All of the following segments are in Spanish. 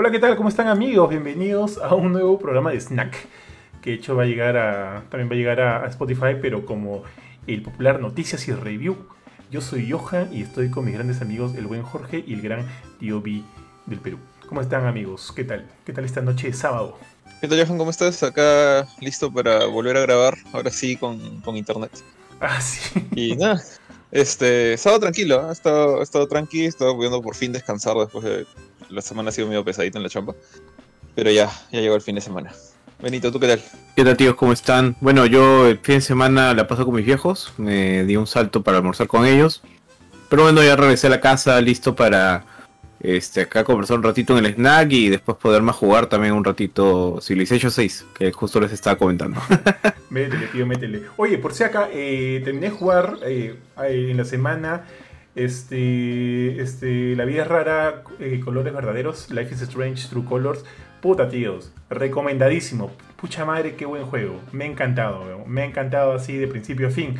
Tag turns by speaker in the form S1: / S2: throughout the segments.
S1: Hola, ¿qué tal? ¿Cómo están amigos? Bienvenidos a un nuevo programa de Snack. Que de hecho va a llegar a. también va a llegar a, Spotify, pero como el popular Noticias y Review. Yo soy Johan y estoy con mis grandes amigos, el buen Jorge y el gran tío B del Perú. ¿Cómo están amigos? ¿Qué tal? ¿Qué tal esta noche de sábado?
S2: ¿Qué tal Johan? ¿Cómo estás? Acá listo para volver a grabar, ahora sí con, internet.
S1: Ah, sí.
S2: Y nada, este, estado tranquilo, ¿eh? he estado, estado tranqui, he estado pudiendo por fin descansar después de la semana ha sido medio pesadita en la chamba. Pero ya, ya llegó el fin de semana. Benito, ¿tú qué tal?
S3: ¿Qué tal, tíos? ¿Cómo están? Bueno, yo el fin de semana la paso con mis viejos. Me di un salto para almorzar con ellos. Pero bueno, ya regresé a la casa listo para este acá conversar un ratito en el snack y después poder más jugar también un ratito Civilization 6, que justo les estaba comentando.
S1: métele, tío, métele. Oye, por si acá, eh, terminé de jugar eh, en la semana este, este, La vida es rara, eh, colores verdaderos, Life is Strange, True Colors. Puta, tíos, recomendadísimo. Pucha madre, qué buen juego. Me ha encantado, me ha encantado así de principio a fin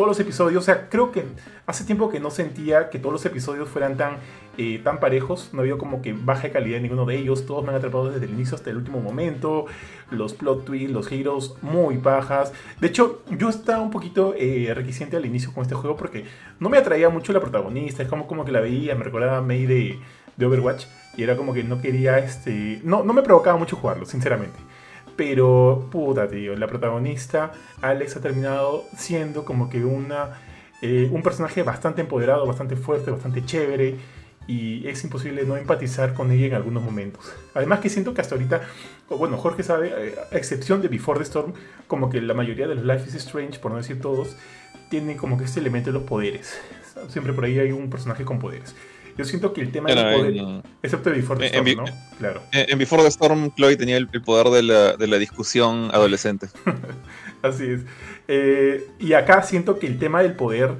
S1: todos los episodios, o sea, creo que hace tiempo que no sentía que todos los episodios fueran tan, eh, tan parejos, no había como que baja calidad en ninguno de ellos, todos me han atrapado desde el inicio hasta el último momento, los plot twists, los heroes muy bajas. De hecho, yo estaba un poquito eh, requisiente al inicio con este juego porque no me atraía mucho la protagonista, es como, como que la veía, me recordaba a May de, de Overwatch y era como que no quería, este, no, no me provocaba mucho jugarlo, sinceramente. Pero, puta, tío, la protagonista, Alex, ha terminado siendo como que una, eh, un personaje bastante empoderado, bastante fuerte, bastante chévere. Y es imposible no empatizar con ella en algunos momentos. Además que siento que hasta ahorita, bueno, Jorge sabe, eh, a excepción de Before the Storm, como que la mayoría de los Life is Strange, por no decir todos, tienen como que este elemento de los poderes. Siempre por ahí hay un personaje con poderes. Yo siento que el tema del poder, excepto Before the Storm, ¿no?
S2: Claro. En, Before the Storm, Chloe tenía el, poder de la, de la, discusión adolescente.
S1: Así es. Eh, y acá siento que el tema del poder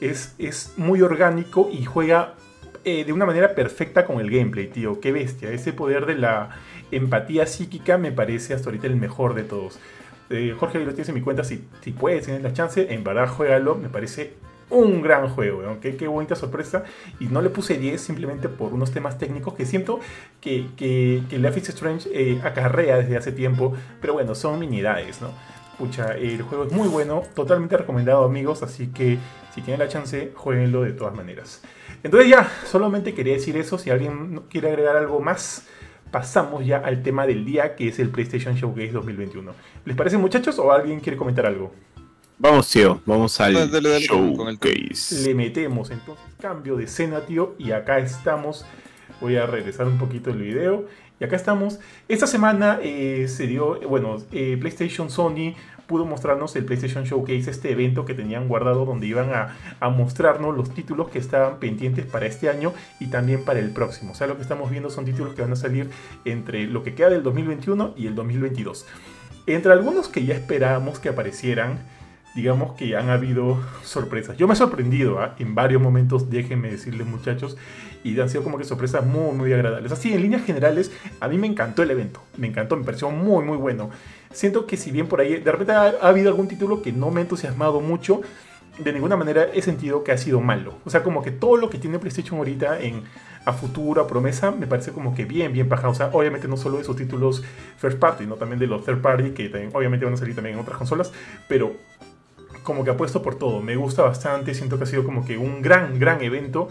S1: es, es muy orgánico y juega eh, de una manera perfecta con el gameplay, tío. Qué bestia. Ese poder de la empatía psíquica me parece hasta ahorita el mejor de todos. Eh, Jorge, lo tienes en mi cuenta. Si, si puedes, tienes la chance, en verdad, juégalo. Me parece un gran juego, aunque qué, bonita sorpresa. Y no le puse 10 simplemente por unos temas técnicos que siento que, que, que Strange eh, acarrea desde hace tiempo, pero bueno, son minidades, ¿no? Pucha, el juego es muy bueno, totalmente recomendado amigos, así que si tienen la chance, jueguenlo de todas maneras. Entonces ya, solamente quería decir eso, si alguien quiere agregar algo más, pasamos ya al tema del día, que es el PlayStation Showcase 2021. ¿Les parece muchachos o alguien quiere comentar algo?
S3: Vamos, tío, vamos al showcase.
S1: Le metemos entonces cambio de escena, tío, y acá estamos. Voy a regresar un poquito el video. Y acá estamos. Esta semana eh, se dio, bueno, eh, PlayStation Sony pudo mostrarnos el PlayStation Showcase, este evento que tenían guardado donde iban a, a, mostrarnos los títulos que estaban pendientes para este año y también para el próximo. O sea, lo que estamos viendo son títulos que van a salir entre lo que queda del 2021 y el 2022. Entre algunos que ya esperábamos que aparecieran, digamos que han habido sorpresas. Yo me he sorprendido ¿ah? en varios momentos, déjenme decirles muchachos, y han sido como que sorpresas muy, muy agradables. Así, en líneas generales, a mí me encantó el evento, me encantó, me pareció muy, muy bueno. Siento que si bien por ahí, de repente ha, habido algún título que no me ha entusiasmado mucho, de ninguna manera he sentido que ha sido malo. O sea, como que todo lo que tiene PlayStation ahorita en a futuro, a promesa, me parece como que bien, bien bajado. O sea, obviamente no solo de sus títulos first party, no también de los third party, que obviamente van a salir también en otras consolas, pero como que apuesto por todo. Me gusta bastante, siento que ha sido como que un gran, gran evento.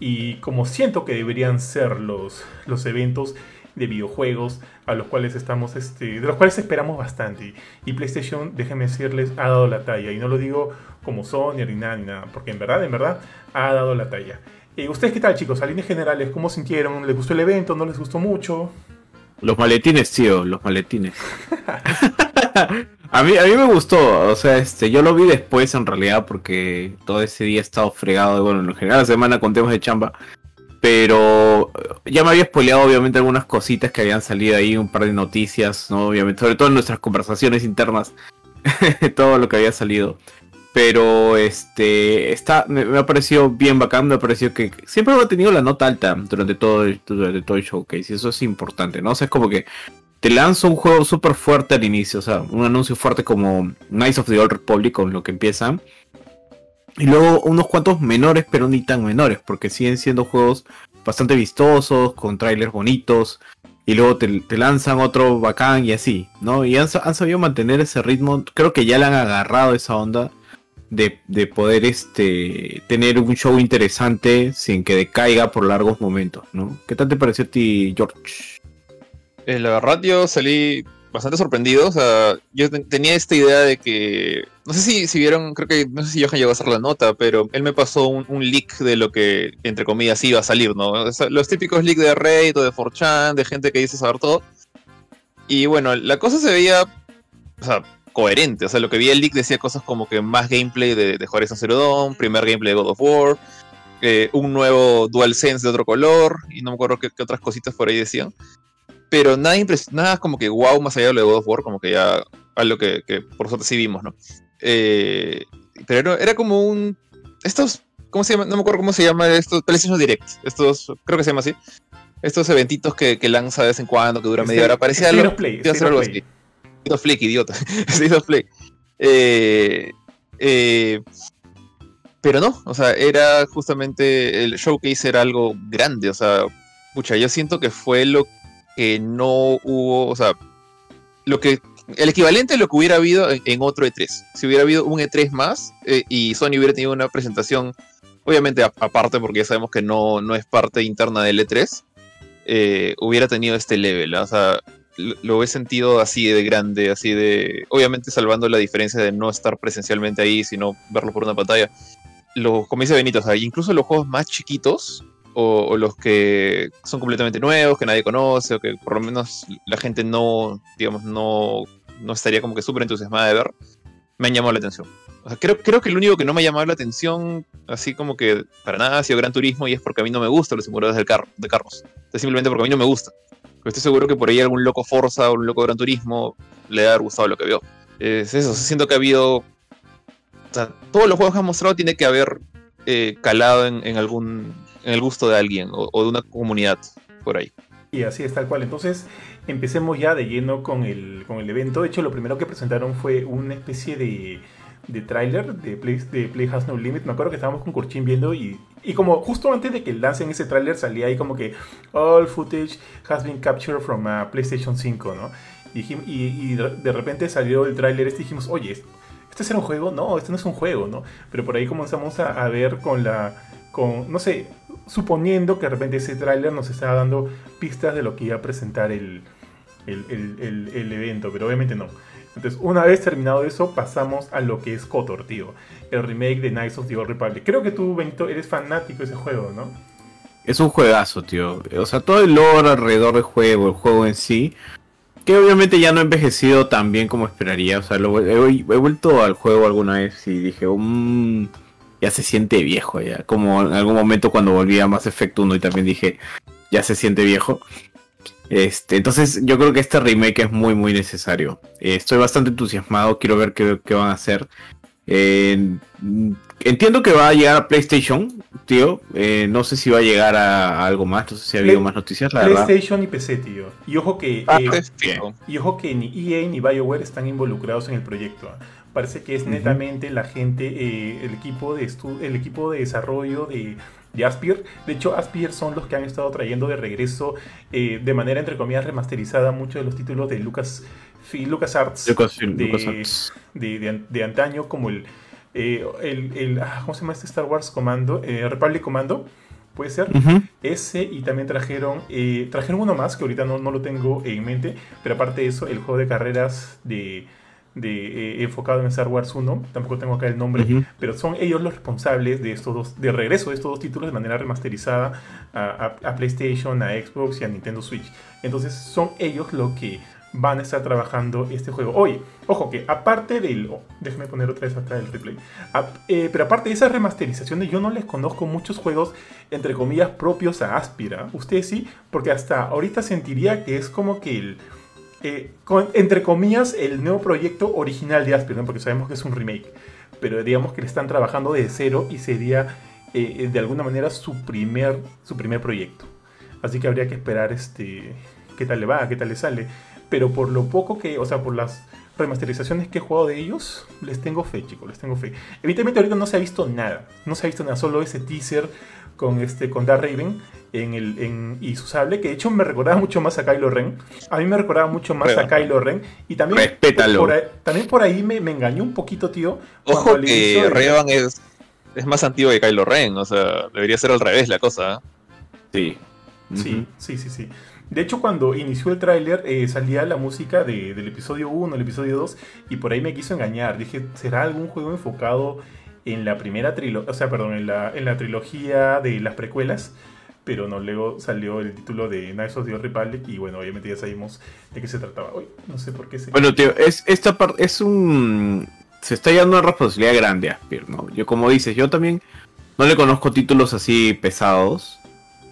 S1: Y como siento que deberían ser los, los eventos de videojuegos a los cuales estamos, este, de los cuales esperamos bastante. Y PlayStation, déjenme decirles, ha dado la talla. Y no lo digo como Sony ni nada, ni nada, porque en verdad, en verdad, ha dado la talla. Eh, ¿Ustedes qué tal, chicos? A líneas generales, ¿cómo sintieron? ¿Les gustó el evento? ¿No les gustó mucho?
S3: Los maletines, tío, los maletines. A mí, a mí me gustó, o sea, este, yo lo vi después en realidad porque todo ese día he estado fregado, bueno, en general la semana con temas de chamba, pero ya me había spoileado obviamente algunas cositas que habían salido ahí, un par de noticias, ¿no? Obviamente, sobre todo en nuestras conversaciones internas, todo lo que había salido. Pero este está me, ha parecido bien bacán, me ha parecido que siempre ha tenido la nota alta durante todo, durante todo el showcase y eso es importante, ¿no? O sea, es como que te lanzo un juego súper fuerte al inicio, o sea, un anuncio fuerte como Knights of the Old Republic con lo que empieza. Y luego unos cuantos menores, pero ni tan menores, porque siguen siendo juegos bastante vistosos, con trailers bonitos. y luego te, lanzan otro bacán y así, ¿no? Y han, sabido mantener ese ritmo, creo que ya le han agarrado esa onda de, poder este, tener un show interesante sin que decaiga por largos momentos, ¿no? ¿Qué tal te pareció a ti, George?
S2: En la verdad yo salí bastante sorprendido. O sea, yo tenía esta idea de que. No sé si, si vieron, creo que. No sé si Johan llegó a hacer la nota, pero él me pasó un, leak de lo que, entre comillas, iba a salir, ¿no? los típicos leaks de Reddit o de 4chan, de gente que dice saber todo. Y bueno, la cosa se veía. O sea, coherente. O sea, lo que vi el leak decía cosas como que más gameplay de, de Horizon Zero primer gameplay de God of War. Eh, un nuevo DualSense de otro color, y no me acuerdo qué otras cositas por ahí decían pero nada, nada como que wow más allá de lo de God of War, como que ya algo que, que por suerte sí vimos, ¿no? Eh, pero era, como un... Estos, ¿cómo se llama? No me acuerdo cómo se llama estos, PlayStation Direct, estos, creo que se llama así, estos eventitos que, que lanza de vez en cuando, que dura media hora, parecía algo...
S1: Play, algo así.
S2: Flick, idiota. State Play. Eh, eh, pero no, o sea, era justamente el showcase era algo grande, o sea, pucha, yo siento que fue lo que no hubo, o sea, lo que el equivalente a lo que hubiera habido en, otro E3. Si hubiera habido un E3 más eh, y Sony hubiera tenido una presentación, obviamente aparte porque ya sabemos que no, no es parte interna del E3, eh, hubiera tenido este level. O sea, lo, he sentido así de grande, así de, obviamente salvando la diferencia de no estar presencialmente ahí, sino verlo por una pantalla. Los, como dice o sea, incluso los juegos más chiquitos o, los que son completamente nuevos, que nadie conoce, o que por lo menos la gente no, digamos, no, no estaría como que súper entusiasmada de ver, me han llamado la atención. O sea, creo, creo que el único que no me ha llamado la atención, así como que para nada, ha sido Gran Turismo y es porque a mí no me gustan los simuladores del carro, de carros. Es simplemente porque a mí no me gusta. Pero estoy seguro que por ahí algún loco Forza o un loco Gran Turismo le ha gustado lo que veo. Es eso, siento que ha habido. O sea, todos los juegos que han mostrado tiene que haber eh, calado en, algún en el gusto de alguien o, de una comunidad por ahí.
S1: Y así es tal cual. Entonces, empecemos ya de lleno con el, con el evento. De hecho, lo primero que presentaron fue una especie de, de tráiler de Play, de Play Has No Limit. Me acuerdo que estábamos con Kurchin viendo y, y como justo antes de que lancen ese tráiler salía ahí como que all footage has been captured from a PlayStation 5, ¿no? Y, y, de repente salió el tráiler este y dijimos, oye, ¿este será un juego? No, este no es un juego, ¿no? Pero por ahí comenzamos a, a ver con la... Con, no sé, suponiendo que de repente ese tráiler nos estaba dando pistas de lo que iba a presentar el, el, evento, pero obviamente no. Entonces, una vez terminado eso, pasamos a lo que es KOTOR, tío. El remake de Knights of the Old Republic. Creo que tú, Benito, eres fanático de ese juego, ¿no?
S3: Es un juegazo, tío. O sea, todo el lore alrededor del juego, el juego en sí, que obviamente ya no ha envejecido tan bien como esperaría. O sea, lo, he, vuelto al juego alguna vez y dije, mmm ya se siente viejo ya. Como en algún momento cuando volví a Mass Effect 1 y también dije, ya se siente viejo. Este, entonces yo creo que este remake es muy muy necesario. Eh, estoy bastante entusiasmado, quiero ver qué, van a hacer. entiendo que va a llegar a PlayStation, tío. Eh, no sé si va a llegar a, algo más, no sé si ha habido más noticias,
S1: la PlayStation y PC, tío. Y ojo que
S2: ah, eh,
S1: y ojo que ni EA ni BioWare están involucrados en el proyecto. Parece que es netamente la gente, eh, el, equipo de el equipo de desarrollo de, de Aspir. De hecho, Aspir son los que han estado trayendo de regreso, eh, de manera entre comillas remasterizada, muchos de los títulos de Lucas, LucasArts, de, de, antaño, como el, eh, el, ah, ¿cómo se llama este Star Wars Commando? Republic Commando puede ser. Ese y también trajeron, trajeron uno más que ahorita no, no, lo tengo en mente, pero aparte de eso, el juego de carreras de, de, eh, enfocado en Star Wars 1, tampoco tengo acá el nombre, pero son ellos los responsables de estos dos, de regreso de estos dos títulos de manera remasterizada a, PlayStation, a Xbox y a Nintendo Switch. Entonces son ellos los que van a estar trabajando este juego. Oye, ojo que aparte del... Oh, déjame poner otra vez acá el replay. Eh, pero aparte de esas remasterizaciones, yo no les conozco muchos juegos, entre comillas, propios a Aspira. Ustedes sí, porque hasta ahorita sentiría que es como que el eh, entre comillas, el nuevo proyecto original de Aspir, porque sabemos que es un remake, pero digamos que le están trabajando de cero y sería eh, de alguna manera su primer, su primer proyecto. Así que habría que esperar este, qué tal le va, qué tal le sale. Pero por lo poco que, o sea, por las remasterizaciones que he jugado de ellos, les tengo fe, chicos, les tengo fe. Evidentemente ahorita no se ha visto nada, no se ha visto nada, solo ese teaser con este con Darth Raven en el en, y su sable, que de hecho me recordaba mucho más a Kylo Ren. A mí me recordaba mucho más a Kylo Ren y también
S3: Respétalo.
S1: por ahí, también por ahí me, me engañó un poquito, tío.
S2: Ojo que
S1: de-
S2: Revan es, es más antiguo que Kylo Ren, o sea, debería ser al revés la cosa. ¿eh?
S3: Sí.
S1: Sí, sí, sí, sí. De hecho, cuando inició el tráiler, eh, salía la música de- del episodio 1, el episodio 2, y por ahí me quiso engañar. Dije, ¿será algún juego enfocado en la primera trilogía? O sea, perdón, en la, en la trilogía de las precuelas. Pero no, luego salió el título de Knights of the Old Republic, y bueno, obviamente ya sabemos de qué se trataba. Uy, no sé por qué.
S3: Bueno, tío, es, esta parte es un. Se está llevando una responsabilidad grande a ¿no? Yo, como dices, yo también no le conozco títulos así pesados.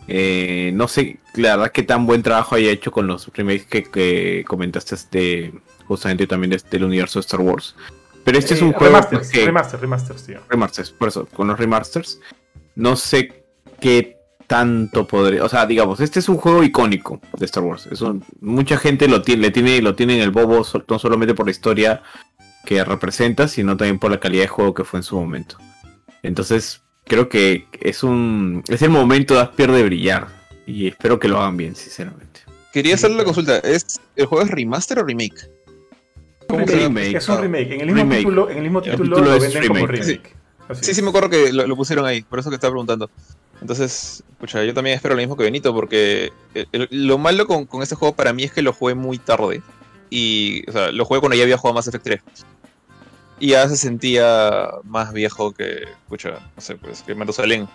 S3: Eh, no sé, la verdad, qué tan buen trabajo haya hecho con los remakes que, que comentaste este, justamente también de- del universo de Star Wars. Pero este es un juego
S1: remasters,
S3: que-
S1: remasters, remasters, tío.
S3: remasters, por eso, con los remasters, no sé qué tanto podría, o sea, digamos, este es un juego icónico de Star Wars. Es un- mucha gente lo tiene, le tiene, lo tiene en el bobo, no solamente por la historia que representa, sino también por la calidad de juego que fue en su momento. Entonces, creo que es un, es el momento de Aspier de brillar y espero que lo hagan bien, sinceramente.
S2: Quería hacerle la consulta, ¿es, ¿el juego es remaster o remake?
S1: ¿Cómo se llama?
S3: remake.
S1: Es un remake. En el mismo
S3: Remake.
S1: título, en el mismo
S2: El
S1: título,
S3: título
S1: lo venden como
S3: remake.
S1: remake. Así
S2: Sí,
S1: es.
S2: sí me acuerdo que lo, lo pusieron ahí, por eso que estaba preguntando. Entonces, escucha, yo también espero lo mismo que Benito, porque el- el- lo malo con, con este juego para mí es que lo jugué muy tarde. Y, o sea, lo jugué cuando ya había jugado Mass Effect 3. Y ya se sentía más viejo que, escucha, no sé, pues, que Matusalén.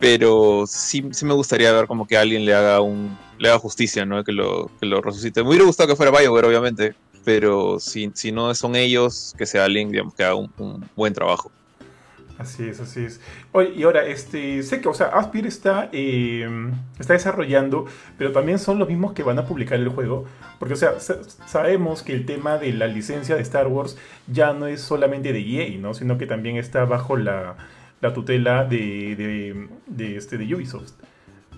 S2: Pero sí, sí me gustaría ver como que alguien le haga un le haga justicia, ¿no? Que lo, que lo resucite. Me hubiera gustado que fuera BioWare, obviamente. Pero si, si no son ellos, que sea alguien, digamos, que haga un- buen trabajo.
S1: Así es, así es. Oye, y ahora, este, sé que, o sea, Aspir está, eh, está desarrollando, pero también son los mismos que van a publicar el juego. Porque, o sea, sa- sabemos que el tema de la licencia de Star Wars ya no es solamente de EA, ¿no? Sino que también está bajo la, la tutela de, de, de, este, de Ubisoft.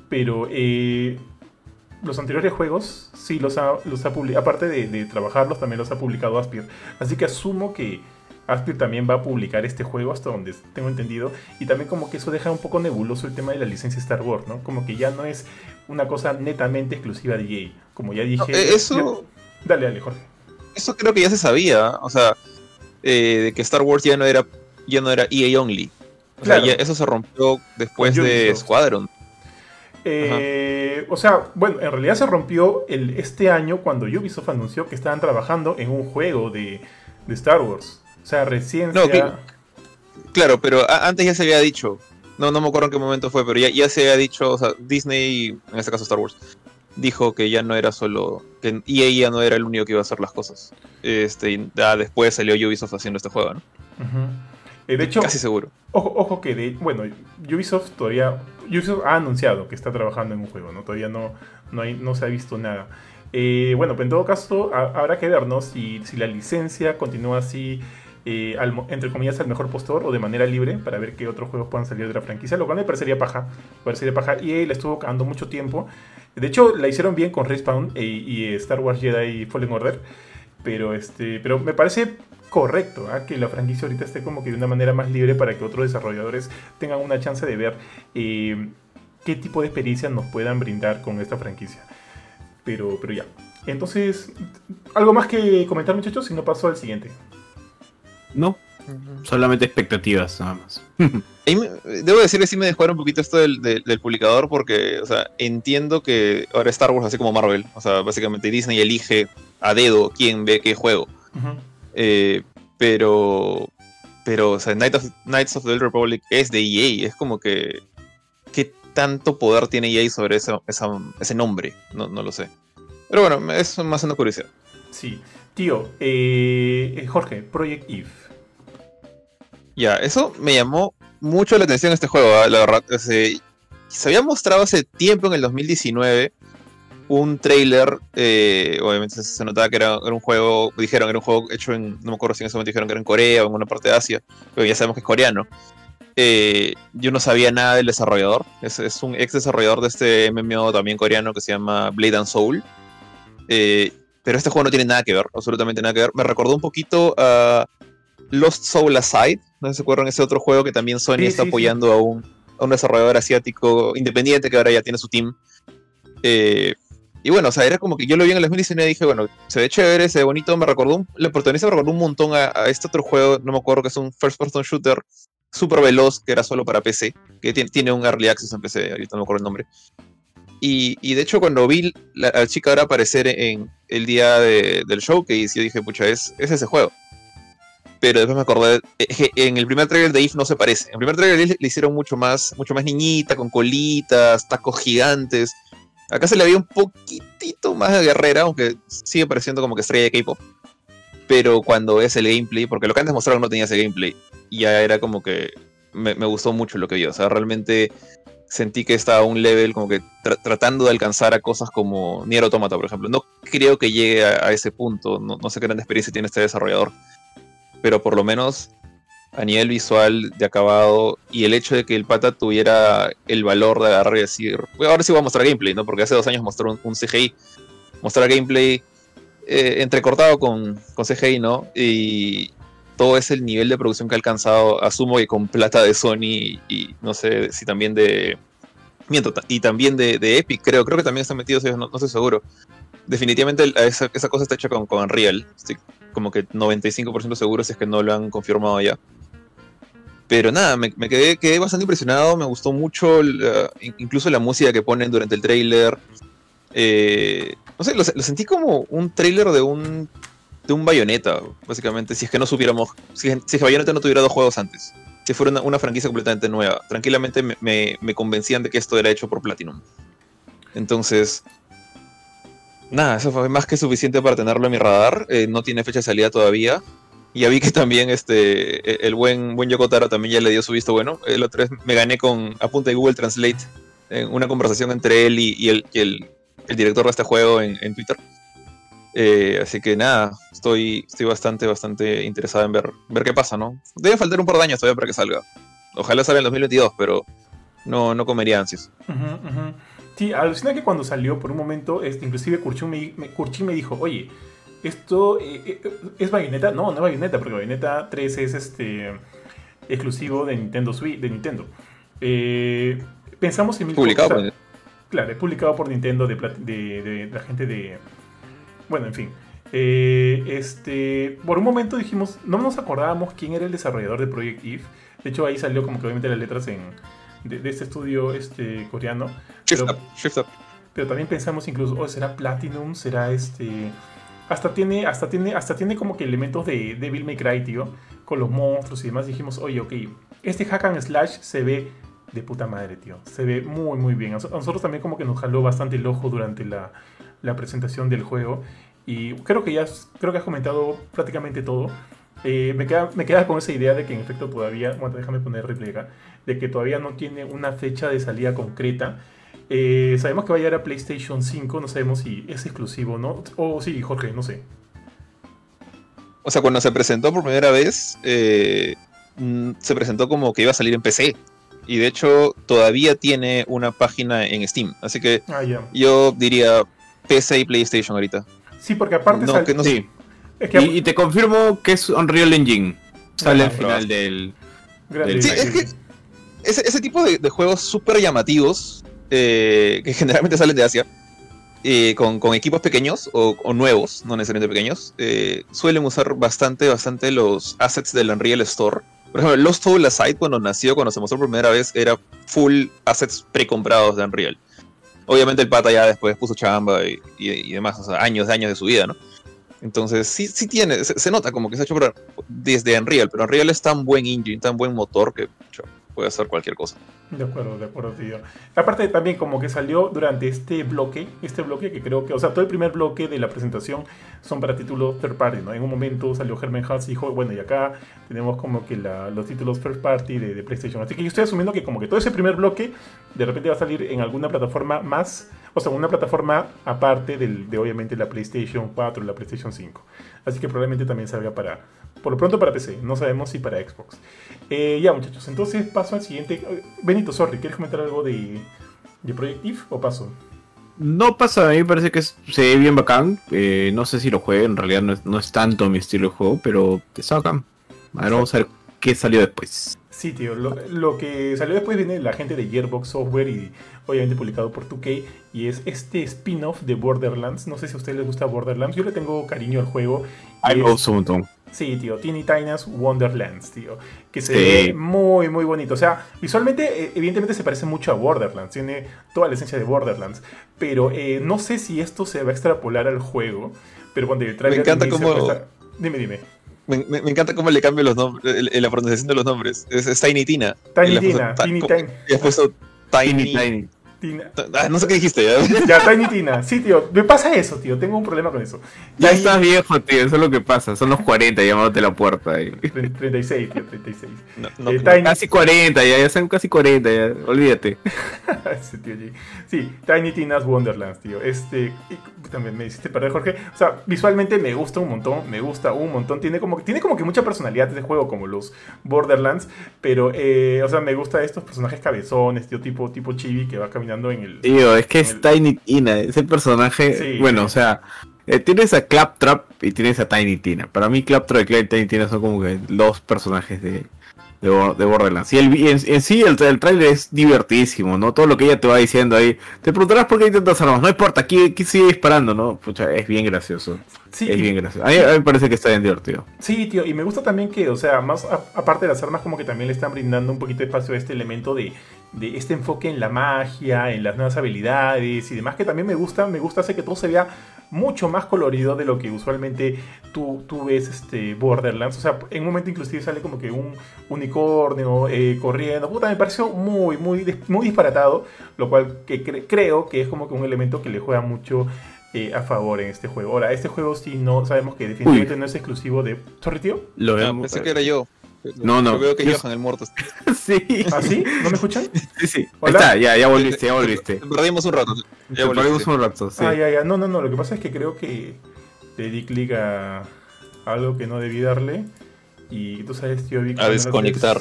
S1: Pero eh, los anteriores juegos sí los ha, los ha publicado, aparte de, de trabajarlos, también los ha publicado Aspir. Así que asumo que Aspir también va a publicar este juego hasta donde tengo entendido. Y también como que eso deja un poco nebuloso el tema de la licencia Star Wars, ¿no? Como que ya no es una cosa netamente exclusiva de EA. Como ya dije...
S2: No, eh, eso,
S1: ya- Dale, dale, Jorge.
S2: eso creo que ya se sabía. O sea, eh, de que Star Wars ya no era, ya no era EA only. O sea,
S1: Claro.
S2: ya eso se rompió después de. Squadron.
S1: Eh, o sea, bueno, en realidad se rompió el, este año cuando Ubisoft anunció que estaban trabajando en un juego de, de Star Wars. O sea, recién
S2: No, que- Claro, pero antes ya se había dicho. No, no me acuerdo en qué momento fue, pero ya, ya se había dicho, o sea, Disney, en este caso Star Wars, dijo que ya no era solo, que EA ya no era el único que iba a hacer las cosas. Este, y después salió Ubisoft haciendo este juego, ¿no?
S1: Ujú. Eh, de hecho,
S2: Casi seguro.
S1: Ojo, ojo que de, bueno, Ubisoft todavía Ubisoft ha anunciado que está trabajando en un juego, ¿no? Todavía no, no, hay, no se ha visto nada. Eh, bueno, pues en todo caso ha- habrá que ver, ¿no? Si, si la licencia continúa así, eh, al entre comillas, al mejor postor o de manera libre para ver qué otros juegos puedan salir de la franquicia, lo cual me parecería paja. Me parecería paja. EA le estuvo cagando mucho tiempo. De hecho, la hicieron bien con Respawn y Star Wars Jedi Fallen Order. Pero, este, pero me parece correcto ¿ah? que la franquicia ahorita esté como que de una manera más libre para que otros desarrolladores tengan una chance de ver eh, qué tipo de experiencia nos puedan brindar con esta franquicia. Pero, pero ya. Entonces, ¿algo más que comentar muchachos? Si no paso al siguiente.
S3: No, solamente expectativas nada más.
S2: Ahí me- debo decir que sí me dejó un poquito esto del, del- del publicador porque, o sea, entiendo que ahora Star Wars, así como Marvel, o sea, básicamente Disney elige a dedo quién ve qué juego.
S1: Ujú.
S2: Eh, pero, pero, o sea, Knights of, Knights of the Old Republic es de EA, es como que, ¿qué tanto poder tiene EA sobre esa- esa- ese nombre? No, no lo sé. Pero bueno, es más una curiosidad.
S1: Sí. Tío, eh, eh, Jorge, Project Eve.
S2: Ya, eso me llamó mucho la atención este juego, ¿ah? la verdad. o sea, se había mostrado hace tiempo, en el 2019, un trailer. eh, obviamente se, notaba que era, era un juego, dijeron, era un juego hecho en, no me acuerdo si en ese momento dijeron que era en Corea o en una parte de Asia, pero ya sabemos que es coreano. Eh, yo no sabía nada del desarrollador, es, es un ex desarrollador de este MMO también coreano que se llama Blade and Soul. Eh, pero este juego no tiene nada que ver, absolutamente nada que ver. Me recordó un poquito a Lost Soul Aside. No sé si se acuerdan ese otro juego que también Sony
S1: Sí,
S2: está
S1: sí, sí.
S2: apoyando a un, a a un desarrollador asiático independiente que ahora ya tiene su team. Eh, y bueno, o sea, era como que yo lo vi en el 2019 y dije, bueno, se ve chévere, se ve bonito, me recordó, un, la protagonista me recordó un montón a, a, este otro juego, no me acuerdo que es un first person shooter súper veloz, que era solo para PC, que tiene, tiene, un early access en PC, ahorita no me acuerdo el nombre. Y, y de hecho cuando vi la, la, chica ahora aparecer en el día de, del showcase, yo dije, pucha, es, es ese juego pero después me acordé que en el primer trailer de If no se parece. En el primer trailer de If le hicieron mucho más, mucho más niñita, con colitas, tacos gigantes. Acá se le veía un poquitito más de guerrera, aunque sigue pareciendo como que estrella de K-pop. Pero cuando es el gameplay, porque lo que antes mostraron no tenía ese gameplay, ya era como que me, gustó mucho lo que vi. O sea, realmente sentí que estaba a un level como que tra tratando de alcanzar a cosas como Nier Automata, por ejemplo. No creo que llegue a, a ese punto, no, no sé qué gran experiencia tiene este desarrollador pero por lo menos a nivel visual de acabado y el hecho de que el pata tuviera el valor de agarrar y decir, ahora sí voy a mostrar gameplay, ¿no? Porque hace dos años mostró un, un CGI, mostrar gameplay eh, entrecortado con, con CGI, ¿no? Y todo es el nivel de producción que ha alcanzado, asumo que con plata de Sony y, no sé si también de... Miento, y también de, de, Epic, creo, creo que también están metidos ellos, no, no estoy seguro. Definitivamente esa, esa, cosa está hecha con, con Unreal, estoy como que 95% seguro si es que no lo han confirmado ya. Pero nada, me, quedé, bastante impresionado, me gustó mucho, la, incluso la música que ponen durante el trailer. Eh, no sé, lo, sentí como un trailer de un de un Bayonetta, básicamente, si es que no supiéramos, si, si es Bayonetta no tuviera dos juegos antes, si fuera una, franquicia completamente nueva, tranquilamente me, me, me, convencían de que esto era hecho por Platinum. Entonces, nada, eso fue más que suficiente para tenerlo en mi radar, eh, no tiene fecha de salida todavía, ya vi que también este e, el buen buen Yokotaro también ya le dio su visto bueno. El otro vez me gané con a punta de Google Translate en una conversación entre él y, el, el, director de este juego en, en Twitter. Eh, así que nada, estoy, estoy bastante, bastante interesado en ver, ver qué pasa, ¿no? Debe faltar un par de años todavía para que salga. Ojalá salga en 2022, pero no, no comería ansias.
S1: Sí, alucina que cuando salió por un momento, este, inclusive Kurchin me, me dijo, oye, esto eh, eh, es Bayonetta, no, no es Bayonetta, porque Bayonetta 3 es este exclusivo de Nintendo Switch, de Nintendo. Eh, pensamos en
S2: publicado por...
S1: Claro, es publicado por Nintendo de, de, de, de, la gente de bueno, en fin. Eh, este, por un momento dijimos, no nos acordábamos quién era el desarrollador de Project Eve. De hecho, ahí salió como que obviamente las letras en, de, de este estudio este, coreano.
S2: Shift pero, up, shift up.
S1: pero también pensamos incluso, oh, ¿será Platinum? ¿Será este...? Hasta tiene, hasta tiene, hasta tiene como que elementos de Devil May Cry, tío. Con los monstruos y demás. Dijimos, oye, ok, este hack and slash se ve de puta madre, tío. Se ve muy, muy bien. A nosotros también como que nos jaló bastante el ojo durante la, la presentación del juego. Y creo que ya creo que has comentado prácticamente todo. Eh, me, queda, me queda con esa idea de que en efecto todavía, bueno, déjame poner replay acá, de que todavía no tiene una fecha de salida concreta. Eh, sabemos que va a llegar a PlayStation 5, no sabemos si es exclusivo, ¿no? O sí, Jorge, no sé.
S2: O sea, cuando se presentó por primera vez, eh, mm, se presentó como que iba a salir en PC. Y de hecho, todavía tiene una página en Steam. Así que
S1: ah, yeah.
S2: yo diría PC y PlayStation ahorita.
S1: Sí, porque aparte
S3: no, sal... que no sí. es que... y, y, te confirmo que es Unreal Engine. Sale al final del.
S2: del sí, es que ese, ese tipo de, de juegos súper llamativos, eh, que generalmente salen de Asia, eh, con, equipos pequeños o, nuevos, no necesariamente pequeños, eh, suelen usar bastante, bastante los assets del Unreal Store. Por ejemplo, Lost Soul Aside, cuando nació, cuando se mostró por primera vez, era full assets precomprados de Unreal obviamente el pata ya después puso chamba y, demás, o sea, años de años de su vida, ¿no? Entonces sí, sí tiene, se, se, nota como que se ha hecho desde Unreal, pero Unreal es tan buen engine, tan buen motor que puede hacer cualquier cosa.
S1: De acuerdo, de acuerdo, tío. Aparte también como que salió durante este bloque, este bloque que creo que, o sea, todo el primer bloque de la presentación son para títulos third party, ¿no? En un momento salió Herman Hutz y dijo, bueno, y acá tenemos como que la, los títulos first party de, de, PlayStation. Así que yo estoy asumiendo que como que todo ese primer bloque de repente va a salir en alguna plataforma más, o sea, una plataforma aparte del, de obviamente la PlayStation 4 la PlayStation 5. Así que probablemente también salga para, por lo pronto para PC, no sabemos si para Xbox. Eh, ya muchachos, entonces paso al siguiente. Benito, sorry, ¿quieres comentar algo de, de Project If o paso?
S3: No pasa, a mí me parece que es, se ve bien bacán. Eh, no sé si lo juegue, en realidad no es, no es, tanto mi estilo de juego, pero está bacán. A ver, vamos a ver qué salió después.
S1: Sí, tío. Lo, lo que salió después viene la gente de Gearbox Software y obviamente publicado por 2K. Y es este spin-off de Borderlands. No sé si a ustedes les gusta Borderlands. Yo le tengo cariño al juego. y
S3: Ay, me gusta un montón.
S1: Sí, tío, Teeny Tina's Wonderlands, tío. Que se
S3: Sí.
S1: ve muy, muy bonito. O sea, visualmente, eh, evidentemente se parece mucho a Borderlands. Tiene toda la esencia de Borderlands. Pero eh, no sé si esto se va a extrapolar al juego. Pero cuando el trailer
S2: encanta
S1: inicia,
S2: cómo-
S1: pues, Dime, dime.
S2: Me, me- me encanta cómo le cambian los nombres, la pronunciación de los nombres. Es, es Tiny Tina.
S1: Tiny Tina, Tiny Tiny.
S2: Y has puesto Tiny.
S3: Tiny, tiny.
S1: Tina.
S2: Ah, no sé qué dijiste ya.
S1: Ya, Tiny Tina. Sí, tío. Me pasa eso, tío. Tengo un problema con eso.
S3: Ya
S1: Tiny-
S3: estás viejo, tío, eso es lo que pasa. Son los 40 llamándote a la puerta. y-
S1: 36, tío, 36.
S2: No, no,
S1: Eh. Tiny-
S3: Casi 40, ya, ya son casi 40, ya. Olvídate.
S1: Tío. Sí, Tiny Tina's Wonderlands, tío. Este. también me hiciste perder, Jorge. O sea, visualmente me gusta un montón. Me gusta un montón. Tiene como, que- tiene como que mucha personalidad este juego, como los Borderlands. Pero, eh, o sea, me gusta estos personajes cabezones, tío, tipo, tipo chibi que va caminando en el.
S3: Tío, es que es
S1: El-
S3: Tiny Tina, ese personaje.
S1: Sí.
S3: Bueno, o sea, eh, tienes a Claptrap y tienes a Tiny Tina. Para mí, Claptrap y Tiny Tina son como que dos personajes de, de, de Borderlands. Y el, y en, en sí, el, el trailer es divertidísimo, ¿no? Todo lo que ella te va diciendo ahí. Te preguntarás por qué intentas armas. No importa, aquí, aquí sigue disparando, ¿no? Pucha, es bien gracioso.
S1: Sí,
S3: Es bien gracioso. A mí, a mí me parece que está bien divertido.
S1: Sí, tío, y me gusta también que, o sea, más a- aparte de las armas, como que también le están brindando un poquito de espacio a este elemento de, de este enfoque en la magia, en las nuevas habilidades y demás, que también me gusta, me gusta hacer que todo se vea mucho más colorido de lo que usualmente tú, tú ves este Borderlands. O sea, en un momento inclusive sale como que un unicornio eh, corriendo. Puta, me pareció muy, muy, muy disparatado, lo cual que cre- creo que es como que un elemento que le juega mucho eh, a favor en este juego. Ahora, este juego sí no sabemos que definitivamente no es exclusivo de... ¿Sorry, tío?
S3: Lo
S2: Ah,
S3: vemos-
S2: pensé que era yo.
S3: No, no.
S2: Yo veo que
S3: Yo-
S2: Johan el muerto.
S3: sí.
S1: ¿Ah, sí? ¿No me escuchan?
S3: Sí, sí.
S1: Hola.
S3: está, ya, ya volviste, ya volviste.
S2: Perdimos un rato. Ya
S3: perdimos un rato, sí.
S1: Ah, ya, ya. No, no, no. Lo que pasa es que creo que le di clic a algo que no debí darle. Y tú sabes, tío, Vic,
S2: A desconectar.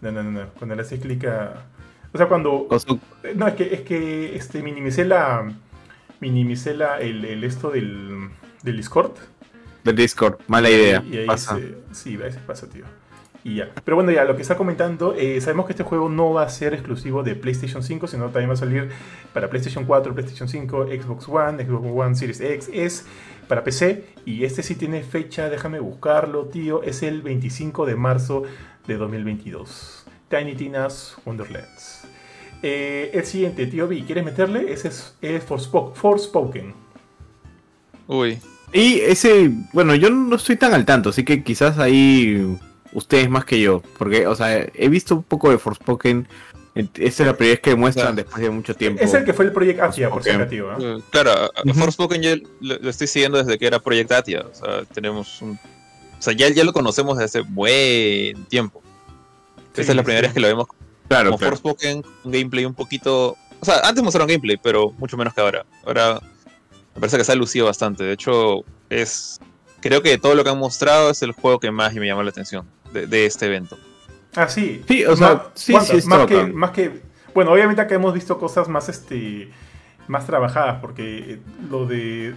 S1: No, no, no, no. Cuando le haces clic a. O sea, cuando.
S3: Su-
S1: No, es que, es que este, minimicé la. Minimicé la, el, el esto del, del Discord.
S3: Del Discord, mala idea.
S1: Y ahí
S3: Pasa.
S1: se- sí, a veces pasa, tío. Y ya. Pero bueno, ya lo que está comentando, eh, sabemos que este juego no va a ser exclusivo de PlayStation 5, sino también va a salir para PlayStation 4, PlayStation 5, Xbox One, Xbox One Series X, es para PC. Y este sí tiene fecha, déjame buscarlo, tío. Es el 25 de marzo de 2022. Tiny Tina's Wonderlands. Eh, el siguiente, tío B, ¿quieres meterle? Ese es, es Forspo- Forspoken.
S2: Uy.
S3: Y ese, bueno, yo no estoy tan al tanto, así que quizás ahí ustedes más que yo, porque, o sea, he visto un poco de Forspoken. Esta es la primera vez que muestran
S2: Claro.
S3: después de mucho tiempo.
S1: Es el que fue el Project Asia, por si. ¿ah?
S2: Eh, Claro,
S3: Ujú.
S2: Forspoken yo lo, lo estoy siguiendo desde que era Project Atia. O sea, tenemos un. O sea, ya, ya lo conocemos desde hace buen tiempo. Esta
S1: Sí,
S2: es la primera
S1: sí.
S2: vez que lo vemos
S3: Claro,
S2: como
S3: claro.
S2: Forspoken, un gameplay un poquito. O sea, antes mostraron gameplay, pero mucho menos que ahora. Ahora me parece que se ha lucido bastante. De hecho, es. Creo que todo lo que han mostrado es el juego que más me llamó la atención de, de este evento.
S1: Ah, sí.
S3: Sí, o sea,
S1: Más-
S3: sí, sí,
S1: que, más que. Bueno, obviamente acá hemos visto cosas más este. más trabajadas, porque eh, lo de.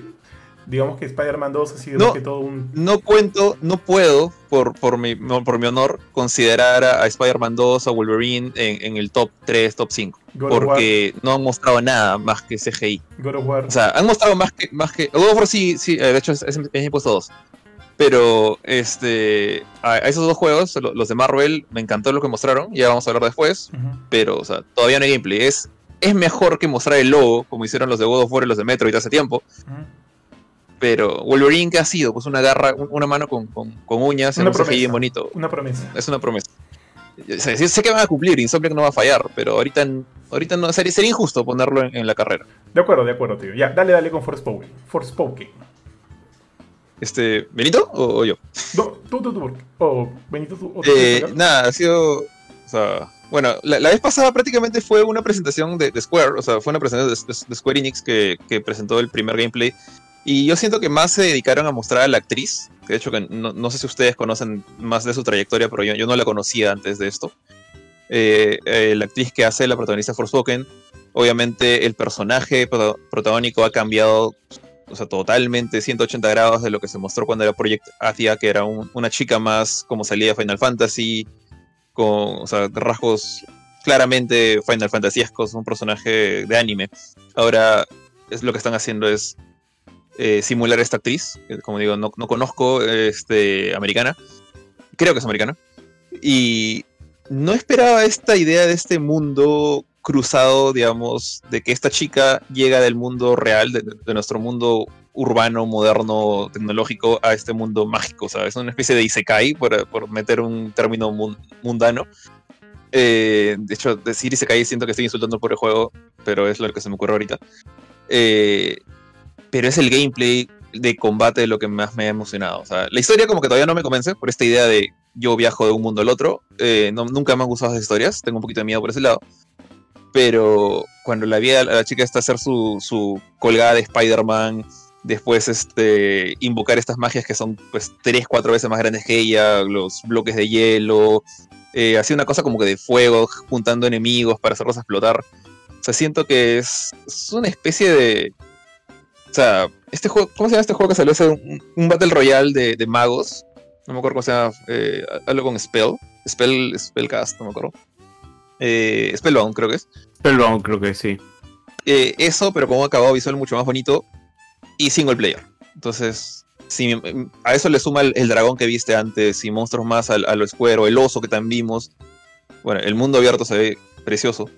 S1: Digamos que Spider-Man 2 ha sido
S2: No.
S1: más que todo un.
S2: No cuento, no puedo, por, por, mi, por mi honor, considerar a, a Spider-Man 2 o Wolverine en, en el top 3, top 5.
S1: God
S2: Porque no han mostrado nada más que CGI.
S1: God of War.
S2: O sea, han mostrado más que. Más que God of War sí, sí, eh, de hecho es, es, es mi puesto 2. Pero este, a, a esos dos juegos, lo- los de Marvel, me encantó lo que mostraron. Ya vamos a hablar después.
S1: Ujú.
S2: Pero, o sea, todavía no hay gameplay. Es, es mejor que mostrar el logo, como hicieron los de God of War y los de Metroid hace tiempo.
S1: Ujú.
S2: Pero Wolverine, ¿qué ha sido? Pues una garra, un- una mano con, con, con uñas,
S1: Una promesa.
S2: bien bonito.
S1: Una promesa.
S2: Es una promesa. O sea, sé que van a cumplir, Insomniac no va a fallar, pero ahorita, ahorita no, sería, sería injusto ponerlo en, en la carrera.
S1: De acuerdo, de acuerdo, tío. Ya, dale, dale con Forspoken. Forspoken.
S2: Este, ¿Benito o, o yo?
S1: No, tú, tú, tú. O Benito, tú. o tú
S2: Eh, nada, ha sido. O sea, bueno, la, la vez pasada prácticamente fue una presentación de, de Square, o sea, fue una presentación de, de- de Square Enix que, que presentó el primer gameplay. Y yo siento que más se dedicaron a mostrar a la actriz, de hecho que no, no sé si ustedes conocen más de su trayectoria, pero yo, yo no la conocía antes de esto. Eh, eh, la actriz que hace la protagonista Forspoken, obviamente el personaje prota- protagónico ha cambiado o sea, totalmente 180 grados de lo que se mostró cuando era Project Athia, que era un- una chica más como salía de Final Fantasy, con o sea, rasgos claramente Final Fantasyescos, un personaje de anime. Ahora es lo que están haciendo es eh, simular esta actriz, que, como digo, no, no conozco, este, americana, creo que es americana, y no esperaba esta idea de este mundo cruzado, digamos, de que esta chica llega del mundo real, de, nuestro mundo urbano, moderno, tecnológico, a este mundo mágico, ¿sabes? Es una especie de isekai, por, por meter un término mun- mundano. Eh, de hecho, decir isekai siento que estoy insultando por el juego, pero es lo que se me ocurre ahorita. Eh, pero es el gameplay de combate lo que más me ha emocionado. O sea, la historia como que todavía no me convence por esta idea de yo viajo de un mundo al otro. Eh, no- nunca me han gustado esas historias, tengo un poquito de miedo por ese lado. Pero cuando la vi a la, chica esta hacer su, su colgada de Spider-Man, después este, invocar estas magias que son pues tres, cuatro veces más grandes que ella, los bloques de hielo, eh, hacía una cosa como que de fuego, juntando enemigos para hacerlos explotar. O sea, siento que es, es una especie de... O sea, este juego, ¿cómo se llama este juego que salió? hace un, un Battle Royale de, de magos. No me acuerdo cómo se llama. eh, algo con Spell. Spell, Spellcast, no me acuerdo. Eh, Spellbound creo que es.
S3: Spellbound creo que sí.
S2: Eh, eso, pero con un acabado visual mucho más bonito y single player. Entonces, si a eso le suma el, el dragón que viste antes y monstruos más al- a, lo Square o el oso que también vimos. Bueno, el mundo abierto se ve precioso.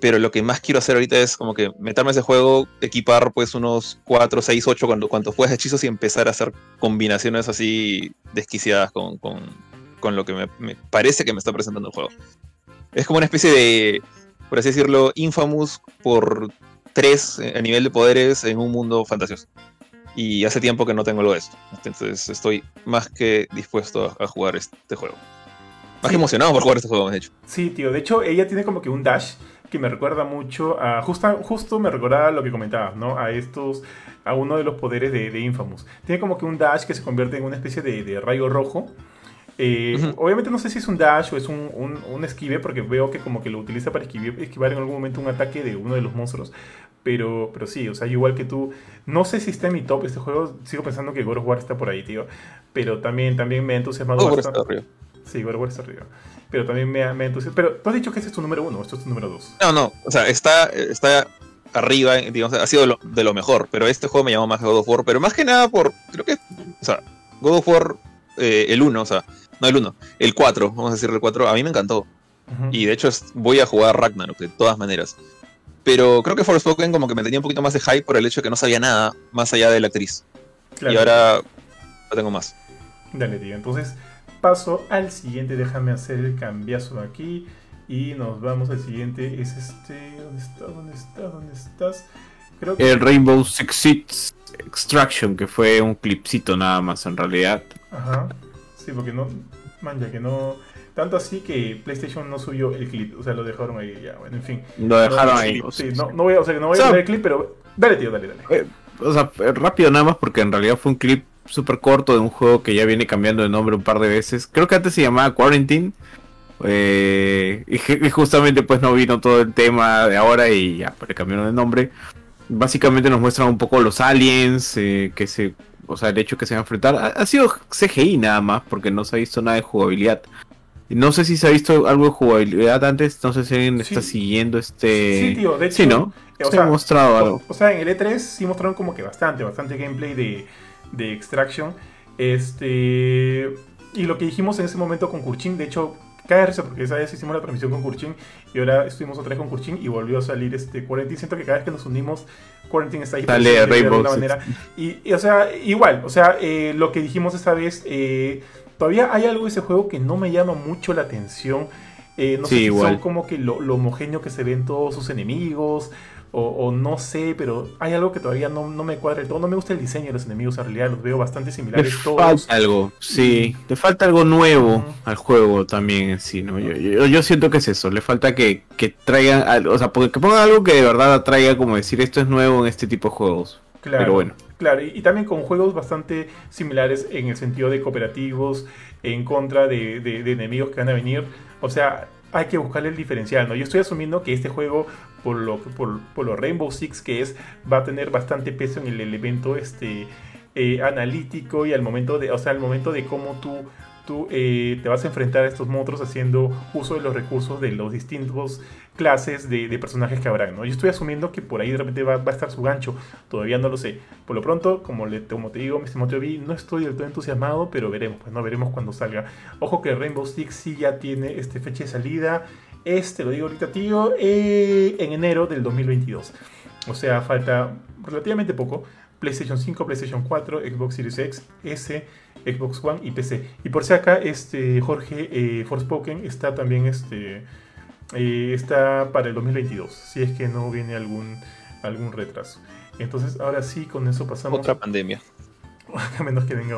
S2: Pero lo que más quiero hacer ahorita es como que meterme a ese juego, equipar pues unos 4, 6, 8 cuando, cuantos puedas hechizos y empezar a hacer combinaciones así desquiciadas con, con, con lo que me, me parece que me está presentando el juego. Es como una especie de, por así decirlo, Infamous por tres eh, a nivel de poderes en un mundo fantasioso. Y hace tiempo que no tengo lo de esto. Entonces estoy más que dispuesto a, a jugar este juego. Más que emocionado por jugar este juego, de hecho.
S1: Sí, tío. De hecho, ella tiene como que un dash que me recuerda mucho a. Justa, justo me recuerda a lo que comentabas, ¿no? A estos. A uno de los poderes de, de Infamous. Tiene como que un dash que se convierte en una especie de, de rayo rojo. Eh,
S2: Ujú.
S1: Obviamente no sé si es un dash o es un, un- un esquive, porque veo que como que lo utiliza para esquivar, esquivar en algún momento un ataque de uno de los monstruos. Pero, pero sí, o sea, igual que tú, no sé si está en mi top este juego, sigo pensando que God of War está por ahí, tío. Pero también, también me ha entusiasmado
S2: por
S1: bastante. Sí, God of War está arriba. Pero también me ha, me ha entusiasmado. Pero tú has dicho que este es tu número uno, esto es tu número dos.
S2: No, no, o sea, está, está arriba, digamos, ha sido de lo, de lo mejor, pero este juego me llamó más God of War, pero más que nada por, creo que, o sea, God of War, eh, el 1, o sea, no el 1, el 4, vamos a decir el 4, a mí me encantó, y de hecho voy a jugar Ragnarok de todas maneras. Pero creo que Forspoken como que me tenía un poquito más de hype por el hecho de que no sabía nada más allá de la actriz.
S1: Claro.
S2: Y ahora lo tengo más.
S1: Dale, tío. Entonces paso al siguiente. Déjame hacer el cambiazo aquí. Y nos vamos al siguiente. Es este. ¿Dónde está? ¿Dónde está? ¿Dónde estás? Creo que.
S3: El Rainbow Six Siege Extraction, que fue un clipcito nada más en realidad.
S1: Ajá. Sí, porque no. Man, ya que no. Tanto así que PlayStation no subió el clip. O sea, lo dejaron ahí ya. Bueno, en fin.
S3: Lo dejaron
S1: No,
S3: ahí.
S1: Sí, no, no voy a, o sea, que no voy
S3: O sea-
S1: a poner el clip, pero. Dale, tío, dale, dale.
S3: Eh, o sea, rápido nada más porque en realidad fue un clip súper corto de un juego que ya viene cambiando de nombre un par de veces. Creo que antes se llamaba Quarantine. eh, y, ju- y justamente pues no vino todo el tema de ahora y ya, pues le cambiaron de nombre. Básicamente nos muestran un poco los aliens, eh, que se, o sea, el hecho que se van a enfrentar. Ha, ha sido CGI nada más porque no se ha visto nada de jugabilidad. No sé si se ha visto algo de jugabilidad antes, no sé si alguien
S1: Sí.
S3: está siguiendo este...
S1: Sí, tío, de hecho.
S3: Sí, ¿no?
S1: eh, O
S3: Se ha
S1: sea,
S3: mostrado algo.
S1: O, o sea, en el E3 sí mostraron como que bastante, bastante gameplay de, de Extraction. Este. Y lo que dijimos en ese momento con Kurchin, de hecho, cae de risa porque esa vez hicimos la transmisión con Kurchin y ahora estuvimos otra vez con Kurchin y volvió a salir este Quarantine. Siento que cada vez que nos unimos, Quarantine está ahí presente de alguna manera. Y, y, o sea, igual, o sea, eh, lo que dijimos esa vez, eh, todavía hay algo de ese juego que no me llama mucho la atención. Eh, no
S3: Sí,
S1: sé si
S3: igual.
S1: son como que lo, lo homogéneo que se ven todos sus enemigos. O, o no sé, pero hay algo que todavía no, no me cuadra del todo. No me gusta el diseño de los enemigos, en realidad los veo bastante similares todos.
S3: falta algo, sí, le falta algo nuevo al juego también en sí, ¿no? Yo, yo, yo siento que es eso, le falta que, que traigan, al- o sea, porque- que pongan algo que de verdad atraiga, como decir, esto es nuevo en este tipo de juegos.
S1: Claro,
S3: Pero bueno.
S1: Claro, y, y también con juegos bastante similares en el sentido de cooperativos, en contra de, de- de enemigos que van a venir. O sea, hay que buscarle el diferencial, ¿no? Yo estoy asumiendo que este juego, por lo, por, por lo Rainbow Six que es, va a tener bastante peso en el elemento este, eh, analítico y al momento de, o sea, al momento de cómo tú tú eh, te vas a enfrentar a estos monstruos haciendo uso de los recursos de los distintos clases de, personajes que habrán, ¿no? Yo estoy asumiendo que por ahí de repente va, va a estar su gancho, todavía no lo sé. Por lo pronto, como, le, como te digo, mi estimado no estoy del todo entusiasmado, pero veremos, pues no veremos cuando salga. Ojo que Rainbow Six sí ya tiene este fecha de salida, este, lo digo ahorita tío, eh, en enero del 2022. O sea, falta relativamente poco. PlayStation 5, PlayStation 4, Xbox Series X, S, Xbox One y PC. Y por si acá, este Jorge eh, Forspoken está también este, eh, está para el 2022, si es que no viene algún, algún retraso. Entonces, ahora sí, con eso pasamos.
S2: Otra pandemia.
S1: A menos que venga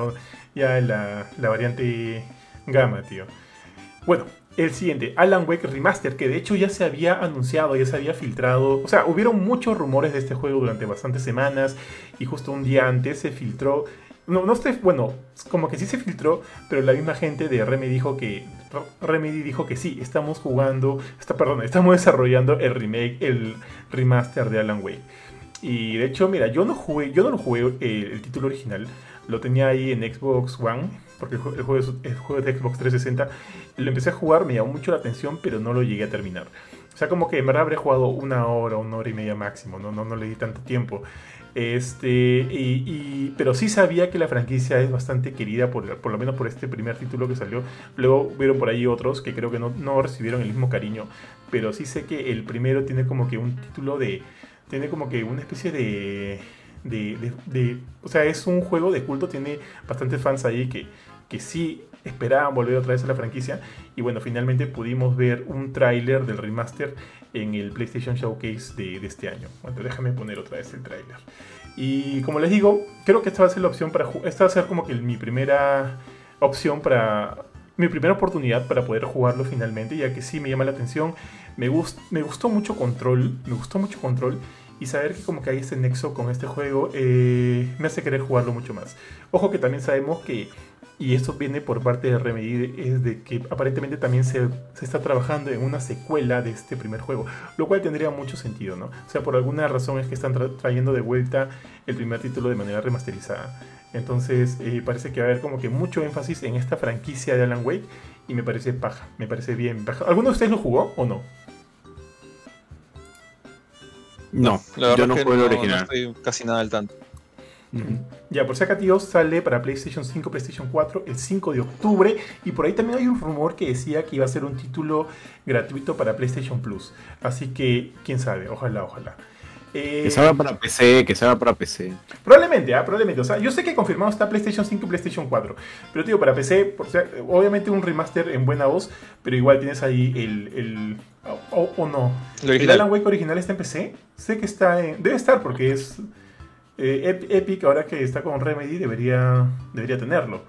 S1: ya la, la variante gamma, tío. Bueno, el siguiente, Alan Wake Remaster, que de hecho ya se había anunciado, ya se había filtrado. O sea, hubieron muchos rumores de este juego durante bastantes semanas y justo un día antes se filtró. No, no estoy, bueno, como que sí se filtró, pero la misma gente de Remedy dijo que Remedy dijo que sí, estamos jugando, está, perdón, estamos desarrollando el remake, el remaster de Alan Wake. Y de hecho, mira, yo no jugué, yo no lo jugué el, el título original, lo tenía ahí en Xbox One, porque el juego, es, el juego de Xbox 360. Lo empecé a jugar, me llamó mucho la atención, pero no lo llegué a terminar. O sea, como que en verdad habré jugado una hora, una hora y media máximo, no, no, no le di tanto tiempo. Este, y, pero sí sabía que la franquicia es bastante querida, por, por lo menos por este primer título que salió. Luego vieron por ahí otros que creo que no, no recibieron el mismo cariño, pero sí sé que el primero tiene como que un título de... Tiene como que una especie de, de, de, de, o sea, es un juego de culto, tiene bastantes fans ahí que, que sí esperaban volver otra vez a la franquicia. Y bueno, finalmente pudimos ver un tráiler del remaster en el PlayStation Showcase de, este año. Bueno, déjame poner otra vez el tráiler. Y como les digo, creo que esta va a ser la opción para esta va a ser como que mi primera opción para mi primera oportunidad para poder jugarlo finalmente, ya que sí me llama la atención. Me, gust, me gustó mucho Control, me gustó mucho Control y saber que como que hay este nexo con este juego eh, me hace querer jugarlo mucho más. Ojo que también sabemos que, y esto viene por parte de Remedy, es de que aparentemente también se, se, está trabajando en una secuela de este primer juego, lo cual tendría mucho sentido, ¿no? O sea, por alguna razón es que están tra trayendo de vuelta el primer título de manera remasterizada. Entonces eh, parece que va a haber como que mucho énfasis en esta franquicia de Alan Wake y me parece paja, me parece bien paja. ¿Alguno de ustedes lo jugó o no?
S3: No, yo no juego el original.
S2: No estoy casi nada al tanto.
S1: Uh -huh. Ya, por si acá, tío, sale para PlayStation 5, PlayStation 4 el 5 de octubre. Y por ahí también hay un rumor que decía que iba a ser un título gratuito para PlayStation Plus. Así que, quién sabe, ojalá, ojalá.
S3: Eh, que salga para PC, que salga para PC.
S1: Probablemente, ¿eh? probablemente. O sea, yo sé que confirmado está PlayStation 5 y PlayStation 4. Pero, tío, para PC, por, o sea, obviamente un remaster en buena voz. Pero igual tienes ahí el. el o, o, no. ¿El Alan Wake original está en PC? Sé que está en. Debe estar porque es. Eh, Epic, ahora que está con Remedy, debería, debería tenerlo.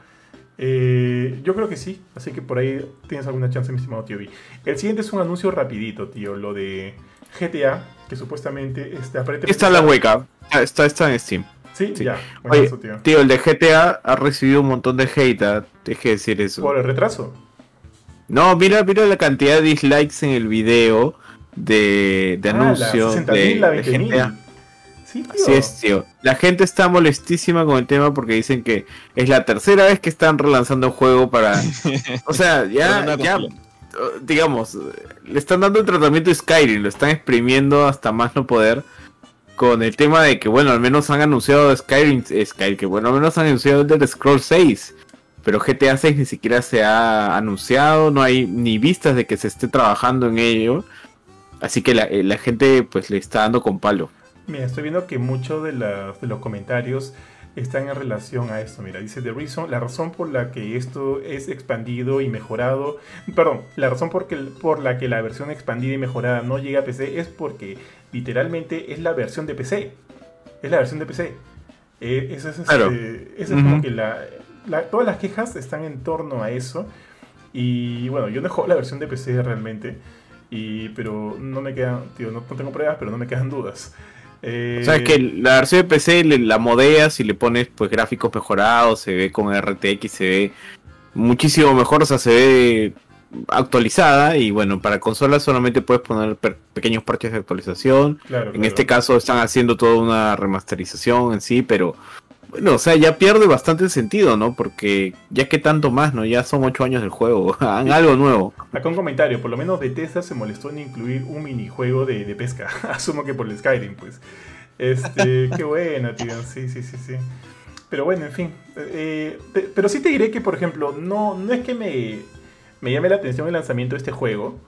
S1: Eh, yo creo que sí, así que por ahí tienes alguna chance, mi estimado tío B. El siguiente es un anuncio rapidito, tío, lo de GTA, que supuestamente este, aparentemente...
S3: Está la hueca, está, está en Steam.
S1: Sí, sí. ya.
S3: Oye, tío. tío. el de GTA ha recibido un montón de hate, ¿ah? es que decir eso.
S1: ¿Por el retraso?
S3: No, mira, mira la cantidad de dislikes en el video de, de ah, anuncio
S1: la de, la de GTA.
S3: Sí, tío. Así es, tío. La gente está molestísima con el tema porque dicen que es la tercera vez que están relanzando el juego para. O sea, ya, ya digamos, le están dando el tratamiento a Skyrim, lo están exprimiendo hasta más no poder. Con el tema de que, bueno, al menos han anunciado Skyrim, Skyrim que bueno, al menos han anunciado el del Scroll 6. Pero GTA 6 ni siquiera se ha anunciado, no hay ni vistas de que se esté trabajando en ello. Así que la, la gente pues le está dando con palo.
S1: Mira, estoy viendo que muchos de, de, los comentarios están en relación a esto. Mira, dice The Reason, la razón por la que esto es expandido y mejorado, perdón, la razón por, que, por la que la versión expandida y mejorada no llega a PC es porque literalmente es la versión de PC. Es la versión de PC. Eh, esa es,
S3: claro.
S1: este, es uh -huh. como que la, la, todas las quejas están en torno a eso. Y bueno, yo no juego la versión de PC realmente. Y, pero no me quedan, tío, no, no tengo pruebas, pero no me quedan dudas.
S3: Eh... O sea, es que la versión de PC la modeas y le pones pues gráficos mejorados, se ve con RTX, se ve muchísimo mejor, o sea, se ve actualizada y bueno, para consolas solamente puedes poner pequeños parches de actualización.
S1: Claro,
S3: en
S1: claro.
S3: este caso están haciendo toda una remasterización en sí, pero Bueno, o sea, ya pierde bastante sentido, ¿no? Porque ya que tanto más, ¿no? Ya son ocho años del juego, hagan algo nuevo.
S1: Acá un comentario, por lo menos Bethesda se molestó en incluir un minijuego de, de pesca. Asumo que por el Skyrim, pues. Este, qué bueno, tío. Sí, sí, sí, sí. Pero bueno, en fin. Eh, pero sí te diré que, por ejemplo, no, no es que me, me llame la atención el lanzamiento de este juego.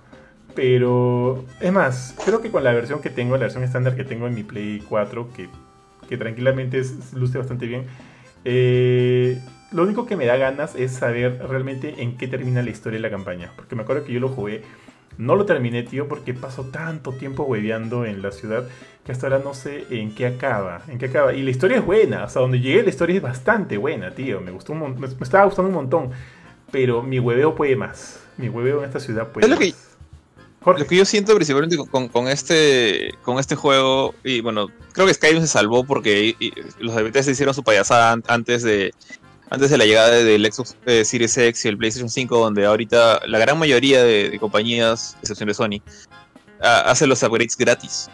S1: Pero, es más, creo que con la versión que tengo, la versión estándar que tengo en mi Play 4, que, que tranquilamente es- luce bastante bien, eh, lo único que me da ganas es saber realmente en qué termina la historia de la campaña. Porque me acuerdo que yo lo jugué, no lo terminé, tío, porque paso tanto tiempo hueveando en la ciudad que hasta ahora no sé en qué acaba. En qué acaba. Y la historia es buena, hasta donde llegué la historia es bastante buena, tío. Me, gustó un me, me estaba gustando un montón. Pero mi hueveo puede más. Mi hueveo en esta ciudad puede
S2: Es lo
S1: más.
S2: que-
S1: Jorge,
S2: Lo que yo siento principalmente con- con, este con este juego, y bueno, creo que Skyrim se salvó porque y- y los de Bethesda hicieron su payasada an- antes de antes de la llegada del Xbox eh, Series X y el PlayStation 5, donde ahorita la gran mayoría de, de compañías, excepción de Sony, ah, hace los upgrades gratis.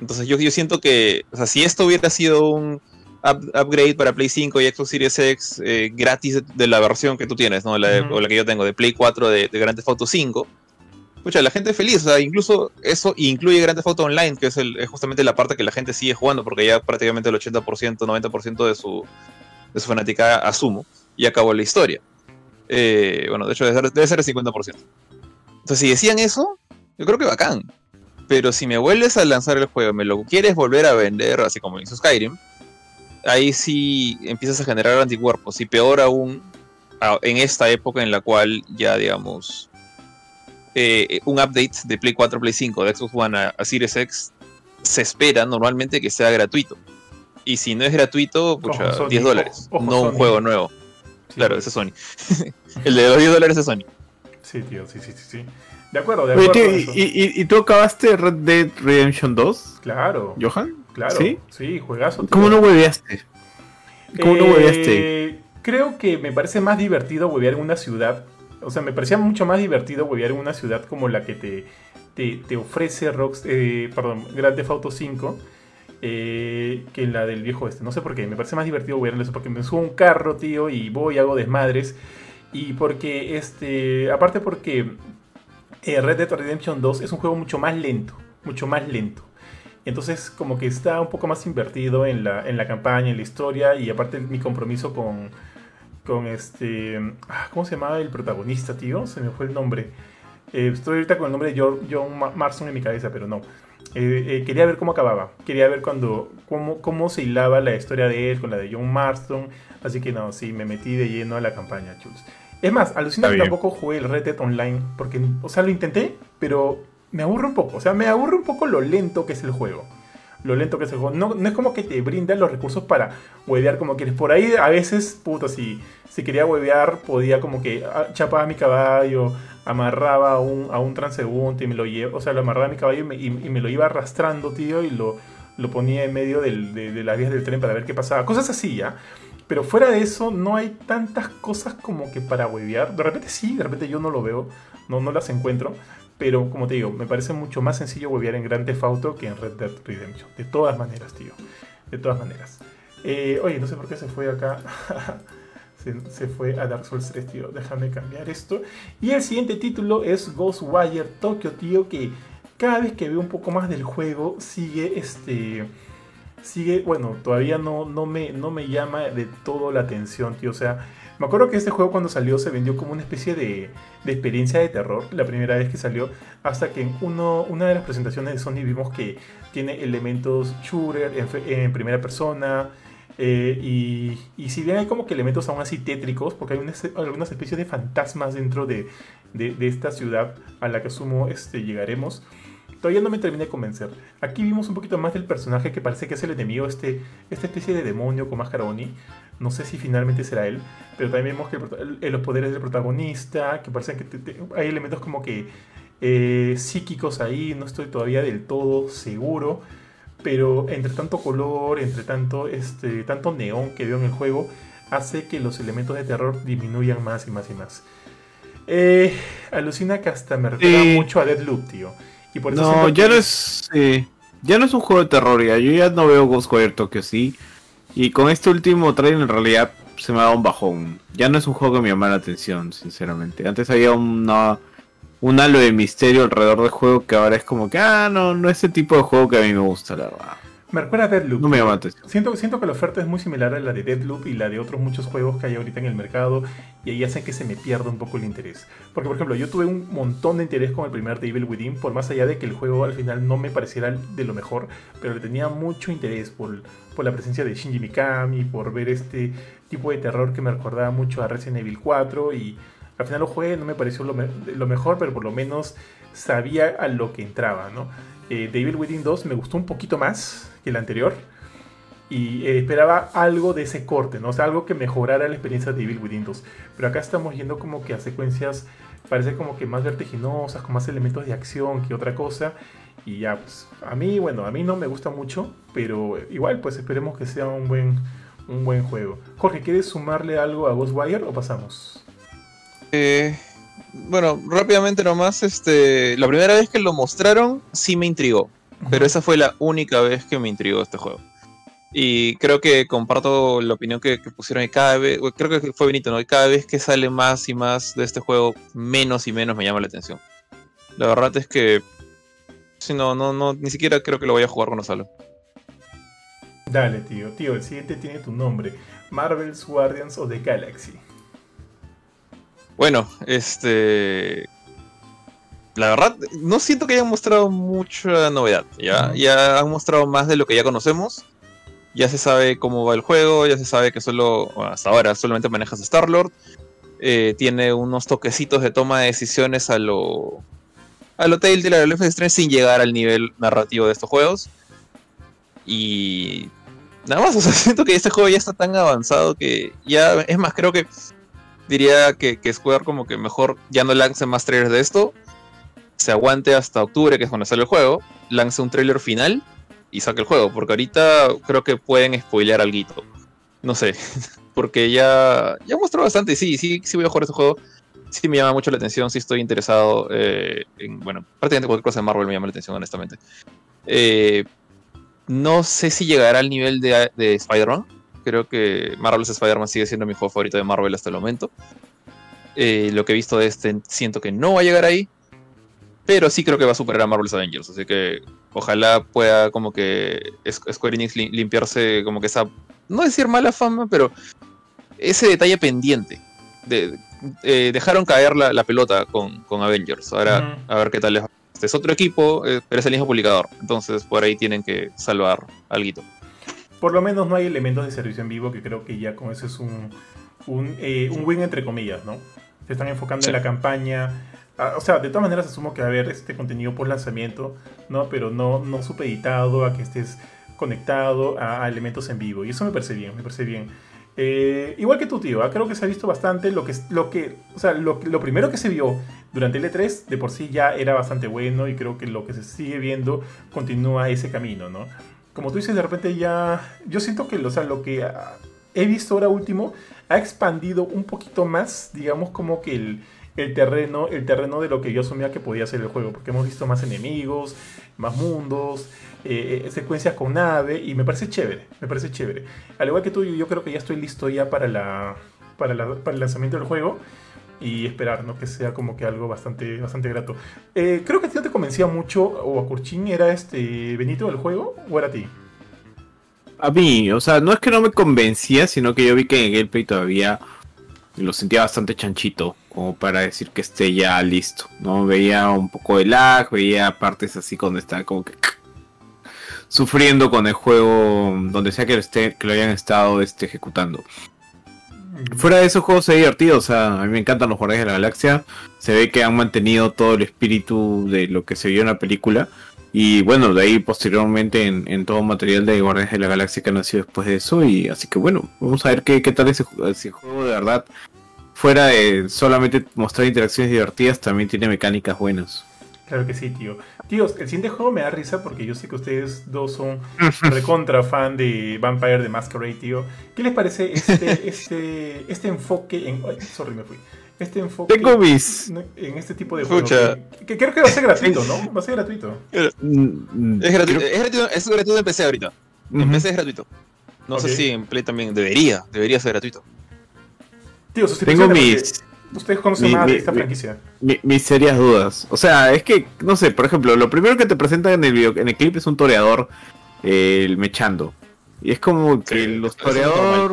S2: Entonces yo, yo siento que, o sea, si esto hubiera sido un up- upgrade para Play 5 y Xbox Series X eh, gratis de, de la versión que tú tienes, ¿no? La de- o la que yo tengo de Play 4 de, de Grand Theft Auto 5, Escucha, la gente es feliz, o sea, incluso eso incluye Grand Theft Online, que es, justamente la parte que la gente sigue jugando, porque ya prácticamente el 80%, 90% de su, de su fanática, asumo, y acabó la historia. Eh, bueno, de hecho debe ser, debe ser el 50%. Entonces, si decían eso, yo creo que bacán. Pero si me vuelves a lanzar el juego, me lo quieres volver a vender, así como hizo Skyrim, ahí sí empiezas a generar anticuerpos, y peor aún en esta época en la cual ya, digamos, eh, un update de Play 4, Play 5, de Xbox One a, a Series X, se espera normalmente que sea gratuito. Y si no es gratuito, pucha,
S1: Ojo, Sony,
S2: 10 dólares.
S1: ojo,
S2: no un juego nuevo.
S1: Sí,
S2: Claro, ese es Sony. el de los 10 dólares es Sony.
S1: Sí, tío, sí, sí, sí. sí. De acuerdo, de
S3: Oye,
S1: acuerdo.
S3: tío,
S1: con
S3: ¿y,
S1: eso.
S3: y- y tú acabaste Red Dead Redemption 2,
S1: Claro,
S3: Johan?
S1: claro.
S3: ¿Sí?
S1: Sí, juegazo. tío.
S3: ¿Cómo no hueveaste? ¿Cómo no
S1: Eh,
S3: hueveaste?
S1: Creo que me parece más divertido huevear en una ciudad. O sea, me parecía mucho más divertido huevear en una ciudad como la que te, te, te ofrece Rox, eh, perdón, Grand Theft Auto 5 eh, que la del viejo este. No sé por qué, me parece más divertido huevear en eso porque me subo a un carro, tío, y voy, hago desmadres. Y porque, este, aparte porque eh, Red Dead Redemption 2 es un juego mucho más lento, mucho más lento. Entonces como que está un poco más invertido en la, en la campaña, en la historia y aparte mi compromiso con, con este... ah, ¿Cómo se llamaba el protagonista, tío? Se me fue el nombre. Eh, estoy ahorita con el nombre de John, John Ma- Marston en mi cabeza, pero no. Eh, eh, quería ver cómo acababa. Quería ver cuando, cómo, cómo se hilaba la historia de él con la de John Marston. Así que no, sí, me metí de lleno a la campaña, chus. Es más, alucina que tampoco jugué el Red Dead Online. Porque, o sea, lo intenté, pero me aburre un poco. O sea, me aburre un poco lo lento que es el juego. Lo lento que es el juego. No, no es como que te brindan los recursos para huevear como quieres. Por ahí a veces, puta, si, si quería huevear, podía como que ah, chapaba mi caballo, amarraba a un, a un transeúnte y me lo llevaba. O sea, lo amarraba a mi caballo y me, y- me lo iba arrastrando, tío, y lo, lo ponía en medio de las vías del tren para ver qué pasaba. Cosas así, ¿ya? Pero fuera de eso, no hay tantas cosas como que para huevear. De repente sí, de repente yo no lo veo, no, no las encuentro. Pero como te digo, me parece mucho más sencillo huevear en Grand Theft Auto que en Red Dead Redemption. De todas maneras, tío. De todas maneras. Eh, oye, no sé por qué se fue acá. se, se fue a Dark Souls 3, tío. Déjame cambiar esto. Y el siguiente título es Ghostwire Tokyo, tío. Que cada vez que veo un poco más del juego, sigue este. Sigue, bueno, todavía no, no, me, no me llama de todo la atención, tío. O sea, me acuerdo que este juego cuando salió se vendió como una especie de, experiencia de terror la primera vez que salió, hasta que en una de las presentaciones de Sony vimos que tiene elementos shooter en, primera persona. eh, y, y si bien hay como que elementos aún así tétricos, porque hay unas- algunas especies de fantasmas dentro de, de- de esta ciudad a la que asumo este, llegaremos, todavía no me terminé de convencer. Aquí vimos un poquito más del personaje que parece que es el enemigo, este, esta especie de demonio con máscara Oni. No sé si finalmente será él, pero también vemos que el los poderes del protagonista, que parece que te- te- hay elementos como que eh, psíquicos ahí, no estoy todavía del todo seguro, pero entre tanto color, entre tanto, este, tanto neón que veo en el juego, hace que los elementos de terror disminuyan más y más y más. Eh, alucina que hasta me recuerda
S3: Sí.
S1: mucho a Deadloop, tío. Y por eso
S3: No, ya
S1: que-
S3: no es. eh, ya no es un juego de terror, ya. Yo ya no veo Ghostwire Tokyo así. Y con este último trailer en realidad se me ha dado un bajón. Ya no es un juego que me llama la atención, sinceramente. Antes había una, un halo de misterio alrededor del juego que ahora es como que, ah, no, no es ese tipo de juego que a mí me gusta, la verdad.
S1: Me recuerda a Deadloop.
S3: No me atención.
S1: Siento, siento que la oferta es muy similar a la de Deadloop y la de otros muchos juegos que hay ahorita en el mercado y ahí hacen que se me pierda un poco el interés. Porque, por ejemplo, yo tuve un montón de interés con el primer Devil Within, por más allá de que el juego al final no me pareciera de lo mejor, pero le tenía mucho interés por, por la presencia de Shinji Mikami, por ver este tipo de terror que me recordaba mucho a Resident Evil 4 y al final lo jugué, no me pareció lo, me- lo mejor, pero por lo menos sabía a lo que entraba, ¿no? Eh, Devil Within 2 me gustó un poquito más que el anterior y eh, esperaba algo de ese corte, ¿no? O sea, algo que mejorara la experiencia de Devil Within 2. Pero acá estamos yendo como que a secuencias, parece como que más vertiginosas, con más elementos de acción que otra cosa. Y ya, pues, a mí, bueno, a mí no me gusta mucho, pero igual, pues esperemos que sea un buen, un buen juego. Jorge, ¿quieres sumarle algo a Ghostwire o pasamos?
S2: Eh, bueno, rápidamente nomás, este, la primera vez que lo mostraron sí me intrigó, pero esa fue la única vez que me intrigó este juego. Y creo que comparto la opinión que, que pusieron y cada vez, creo que fue Benito, ¿no? Y cada vez que sale más y más de este juego, menos y menos me llama la atención. La verdad es que, si no, no, no, ni siquiera creo que lo voy a jugar cuando salga.
S1: Dale, tío. Tío, el siguiente tiene tu nombre. Marvel's Guardians of the Galaxy.
S2: Bueno, este. La verdad, no siento que hayan mostrado mucha novedad. Ya, ya han mostrado más de lo que ya conocemos. Ya se sabe cómo va el juego, ya se sabe que solo, bueno, hasta ahora, solamente manejas a Star-Lord. Eh, tiene unos toquecitos de toma de decisiones a lo. a lo Telltale, a lo Life is Strange, sin llegar al nivel narrativo de estos juegos. Y. Nada más, o sea, siento que este juego ya está tan avanzado que ya. Es más, creo que diría que, que Square como que mejor ya no lance más trailers de esto, se aguante hasta octubre, que es cuando sale el juego, lance un trailer final y saque el juego, porque ahorita creo que pueden spoilear algo. No sé, porque ya, ya mostró bastante, sí, sí, sí voy a jugar este juego, sí me llama mucho la atención, sí estoy interesado eh, en, bueno, prácticamente cualquier cosa de Marvel me llama la atención, honestamente. Eh, no sé si llegará al nivel de, de Spider-Man, Creo que Marvel's Spider-Man sigue siendo mi juego favorito de Marvel hasta el momento. Eh, lo que he visto de este siento que no va a llegar ahí. Pero sí creo que va a superar a Marvel's Avengers. Así que ojalá pueda como que Squ- Square Enix lim- limpiarse como que esa... No decir mala fama, pero ese detalle pendiente. De, eh, dejaron caer la, la pelota con, con Avengers. Ahora a ver qué tal les va. Este es otro equipo, eh, pero es el mismo publicador. Entonces por ahí tienen que salvar algo.
S1: Por lo menos no hay elementos de servicio en vivo, que creo que ya con eso es un, un, eh, un win entre comillas, ¿no? Se están enfocando
S2: Sí.
S1: en la campaña. Ah, o sea, de todas maneras asumo que va a haber este contenido por lanzamiento, ¿no? Pero no, no supeditado a que estés conectado a, elementos en vivo. Y eso me parece bien, me parece bien. Eh, igual que tu tío, ¿ah? creo que se ha visto bastante lo que, lo que, o sea, lo, lo primero que se vio durante el E3 de por sí ya era bastante bueno y creo que lo que se sigue viendo continúa ese camino, ¿no? Como tú dices, de repente ya, yo siento que, o sea, lo que ah, he visto ahora último ha expandido un poquito más, digamos, como que el, el terreno, el terreno de lo que yo asumía que podía ser el juego, porque hemos visto más enemigos, más mundos, eh, eh, secuencias con nave, y me parece chévere, me parece chévere. Al igual que tú, yo, creo que ya estoy listo ya para, la, para, la- para el lanzamiento del juego y esperar, ¿no? Que sea como que algo bastante, bastante grato. Eh, creo que a ti no te convencía mucho, o a Kurchin, ¿era este Benito del juego o era a ti?
S3: A mí, o sea, no es que no me convencía, sino que yo vi que en el gameplay todavía lo sentía bastante chanchito, como para decir que esté ya listo. No veía un poco de lag, veía partes así cuando estaba como que sufriendo con el juego, donde sea que lo, esté, que lo hayan estado este, ejecutando. Fuera de esos juegos se divertido, o sea, a mí me encantan los Guardianes de la Galaxia. Se ve que han mantenido todo el espíritu de lo que se vio en la película. Y bueno, de ahí posteriormente en, en todo material de Guardianes de la Galaxia que ha nacido después de eso. Y así que bueno, vamos a ver qué, qué tal ese juego de verdad. Fuera de solamente mostrar interacciones divertidas, también tiene mecánicas buenas.
S1: Claro que sí, tío. Tíos, el siguiente juego me da risa porque yo sé que ustedes dos son recontra fan de Vampire de Masquerade, tío. ¿Qué les parece este, este, este enfoque en... Ay, sorry, me fui. Este enfoque
S3: Tengo mis...
S1: en este tipo de juegos.
S2: Escucha.
S1: Que, que creo que va a ser gratuito, ¿no? Va a ser gratuito.
S3: mm,
S2: Es gratuito,
S3: creo-
S2: es gratuito, es gratuito en PC ahorita. En
S3: Ujú.
S2: PC es gratuito. No sé si en Play también debería, debería ser gratuito.
S1: Tío,
S3: Tengo mis,
S1: Ustedes conocen
S3: mi-
S1: más
S3: mi-
S1: de esta
S3: mi-
S1: franquicia.
S3: mi- mis serias dudas. O sea, es que, no sé, por ejemplo, lo primero que te presentan en el video, en el clip es un toreador eh, el mechando. Y es como que
S2: Sí,
S3: los
S2: eso es
S3: toreador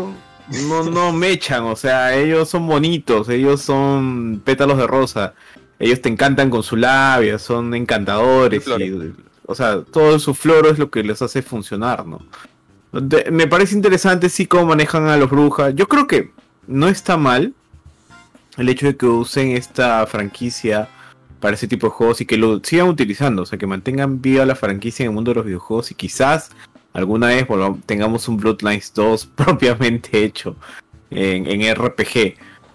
S3: no, no mechan, o sea, ellos son bonitos, ellos son pétalos de rosa. Ellos te encantan con su labia, son encantadores. Y, o sea, todo su floro es lo que les hace funcionar, ¿no? De- me parece interesante sí cómo manejan a los brujas. Yo creo que no está mal el hecho de que usen esta franquicia para ese tipo de juegos y que lo sigan utilizando, o sea, que mantengan viva la franquicia en el mundo de los videojuegos y quizás alguna vez tengamos un Bloodlines 2 propiamente hecho en, en RPG.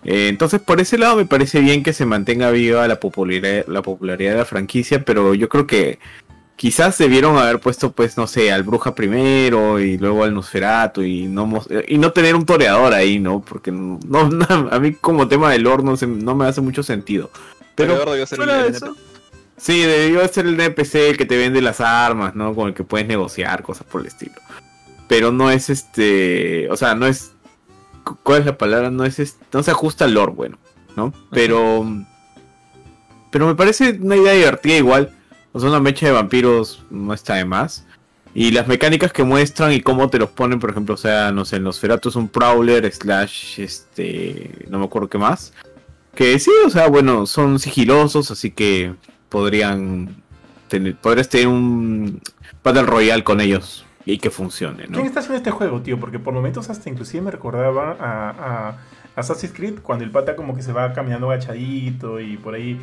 S3: Eh, entonces, por ese lado me parece bien que se mantenga viva la popularidad, la popularidad de la franquicia, pero yo creo que quizás debieron haber puesto, pues, no sé, al Bruja primero y luego al Nosferatu y no, mos- y no tener un toreador ahí, ¿no? Porque no, no- a mí como tema del lore no, se- no me hace mucho sentido.
S2: Pero
S3: Pero
S2: debió ser el-
S3: de eso, sí, debió ser el NPC el que te vende las armas, ¿no? Con el que puedes negociar, cosas por el estilo. Pero no es este, o sea, no es, cu- ¿cuál es la palabra? No es, este- no se ajusta al lore, bueno, ¿no? Pero, pero me parece una idea divertida igual. O sea, una mecha de vampiros no está de más. Y las mecánicas que muestran y cómo te los ponen, por ejemplo, o sea, no sé, en los es un Prowler, slash, este, no me acuerdo qué más. Que sí, o sea, bueno, son sigilosos, así que podrían tener, podrías tener un Battle Royale con ellos y que funcione, ¿no?
S1: ¿Quién está haciendo este juego, tío? Porque por momentos hasta inclusive me recordaba a, a Assassin's Creed cuando el pata como que se va caminando agachadito y por ahí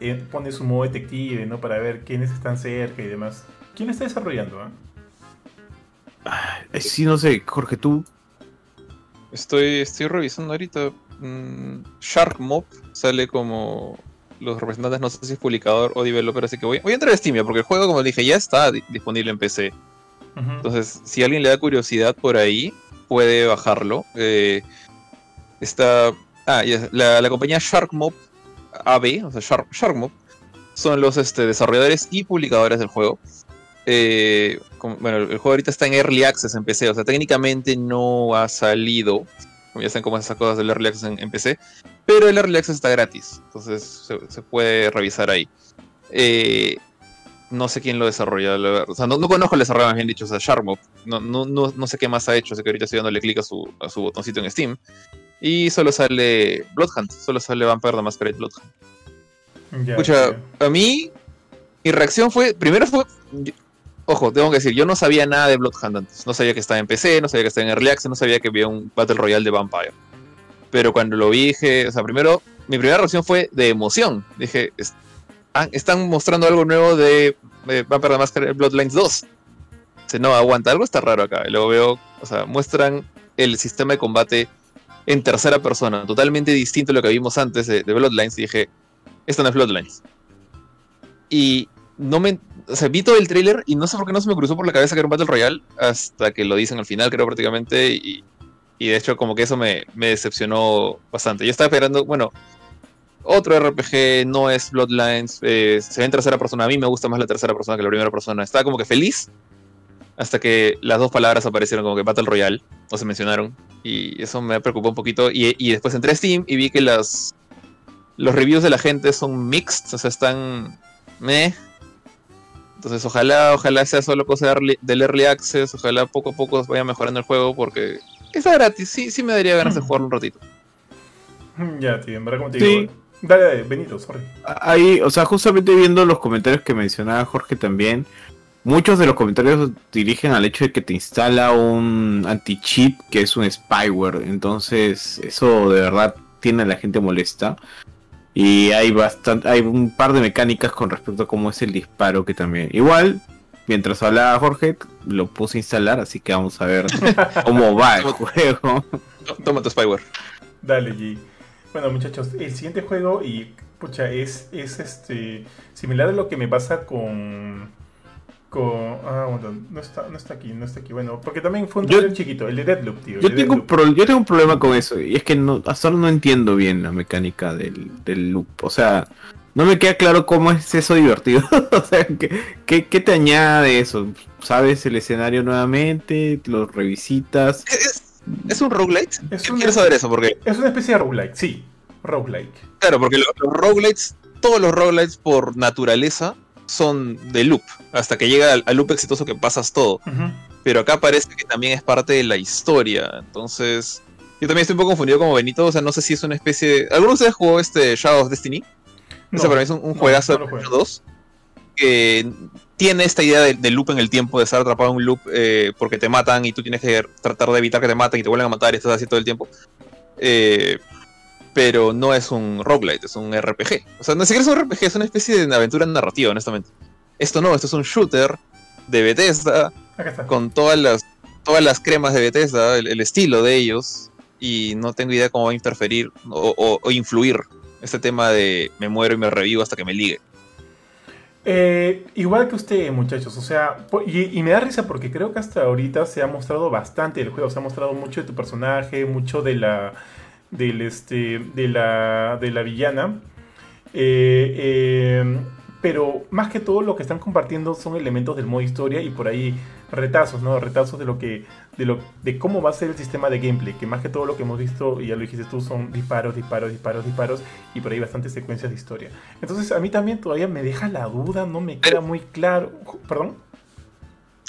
S1: eh, pone su modo detective, ¿no? Para ver quiénes están cerca y demás. ¿Quién está desarrollando, ah?
S3: Eh, Sí, no sé, Jorge, tú.
S2: Estoy, estoy revisando ahorita. mm, Shark Mob sale como los representantes, no sé si es publicador o developer, así que voy, voy a entrar a Steam porque el juego, como dije, ya está di- disponible en PC. Entonces, si alguien le da curiosidad por ahí, puede bajarlo. Eh, está. Ah, ya, la, la compañía Shark Mob AB, o sea, Shark, Shark Mob, son los este, desarrolladores y publicadores del juego. Eh, bueno, el juego ahorita está en Early Access en PC, o sea, técnicamente no ha salido. Ya saben cómo es esas cosas del Early Access en, PC. Pero el Early Access está gratis, entonces se, puede revisar ahí. Eh, no sé quién lo desarrolla, o sea, no, no conozco el desarrollo, más bien dicho, o sea, Sharkmob. No, no, no, no sé qué más ha hecho, así que ahorita estoy dándole clic a su, a su botoncito en Steam. Y solo sale Bloodhunt, solo sale Vampire the Masquerade Bloodhunt.
S1: Ya,
S2: Escucha, a mí, mi reacción fue, primero fue, yo- ojo, tengo que decir, yo no sabía nada de Bloodhunt antes. No sabía que estaba en PC, no sabía que estaba en Early Access, no sabía que había un Battle Royale de Vampire. Pero cuando lo vi, dije, o sea, primero, mi primera reacción fue de emoción. Dije, "Es- ah, están mostrando algo nuevo de, de Vampire the Masquerade Bloodlines 2. Dice, no, aguanta, algo está raro acá. Y luego veo, o sea, muestran el sistema de combate en tercera persona, totalmente distinto a lo que vimos antes de, de Bloodlines. Y dije, esto no es Bloodlines. Y no me. O sea, vi todo el tráiler y no sé por qué no se me cruzó por la cabeza que era un Battle Royale hasta que lo dicen al final, creo prácticamente. Y, y de hecho, como que eso me, me decepcionó bastante. Yo estaba esperando, bueno, otro RPG no es Bloodlines, eh, se ve en tercera persona. A mí me gusta más la tercera persona que la primera persona. Estaba como que feliz hasta que las dos palabras aparecieron como que Battle Royale, o se mencionaron. Y eso me preocupó un poquito. Y, y después entré a Steam y vi que las, los reviews de la gente son mixed, o sea, están meh. Entonces, ojalá, ojalá sea solo cosa de early- del early access, ojalá poco a poco vaya mejorando el juego porque está gratis, sí, sí me daría ganas de jugarlo un ratito.
S1: Ya, tío, en verdad, como te
S3: Sí.
S1: digo. Dale, dale, Benito, sorry.
S3: Ahí, o sea, justamente viendo los comentarios que mencionaba Jorge también, muchos de los comentarios dirigen al hecho de que te instala un anti-cheat que es un spyware. Entonces, eso de verdad tiene a la gente molesta. Y hay bastante, hay un par de mecánicas con respecto a cómo es el disparo que también. Igual, mientras hablaba Jorge, lo puse a instalar, así que vamos a ver cómo va el juego.
S2: Toma tu spyware.
S1: Dale, G. Bueno, muchachos, el siguiente juego, y pucha, es, es este similar a lo que me pasa con. Con. Ah, bueno, no está, no está aquí, no está aquí. Bueno, porque también fue un
S3: Yo-
S1: chiquito, el de Deadloop, tío.
S3: Yo
S1: de
S3: tengo, un
S1: Deathloop.
S3: pro- yo tengo un problema con eso, y es que no, hasta ahora no entiendo bien la mecánica del, del loop. O sea, no me queda claro cómo es eso divertido. o sea, ¿qué, qué, qué te añade eso? sabes el escenario nuevamente, lo revisitas.
S2: ¿Es, es un roguelite?
S1: Es
S2: Quiero
S1: una-
S2: saber eso, porque,
S1: Es una especie de roguelike, sí. Roguelike.
S2: claro, porque lo- los roguelites, todos los roguelites por naturaleza son de loop, hasta que llega al, al loop exitoso que pasas todo. Pero acá parece que también es parte de la historia, entonces... Yo también estoy un poco confundido como Benito, o sea, no sé si es una especie de... ¿Alguno de ustedes jugó este Shadow of Destiny?
S1: No,
S2: Ese para mí es un, un
S1: no,
S2: juegazo
S1: no
S2: de
S1: jugué.
S2: PlayStation 2 que tiene esta idea de, de loop en el tiempo, de estar atrapado en un loop eh, porque te matan y tú tienes que tratar de evitar que te maten y te vuelvan a matar y estás así todo el tiempo. Eh, pero no es un roguelite, es un RPG. O sea, no siquiera es un RPG, es una especie de aventura narrativa, honestamente. Esto no, esto es un shooter de Bethesda
S1: Acá está.
S2: con todas las, todas las cremas de Bethesda, el, el estilo de ellos, y no tengo idea cómo va a interferir o, o- o influir este tema de me muero y me revivo hasta que me ligue.
S1: Eh, igual que usted, muchachos, o sea, y, y me da risa porque creo que hasta ahorita se ha mostrado bastante el juego, se ha mostrado mucho de tu personaje, mucho de la, del este, de la, de la villana, Eh, eh, pero más que todo lo que están compartiendo son elementos del modo historia y por ahí retazos, ¿no? Retazos de lo que, de lo, de cómo va a ser el sistema de gameplay, que más que todo lo que hemos visto y ya lo dijiste tú son disparos, disparos, disparos, disparos y por ahí bastantes secuencias de historia. Entonces a mí también todavía me deja la duda, no me queda muy claro. Perdón.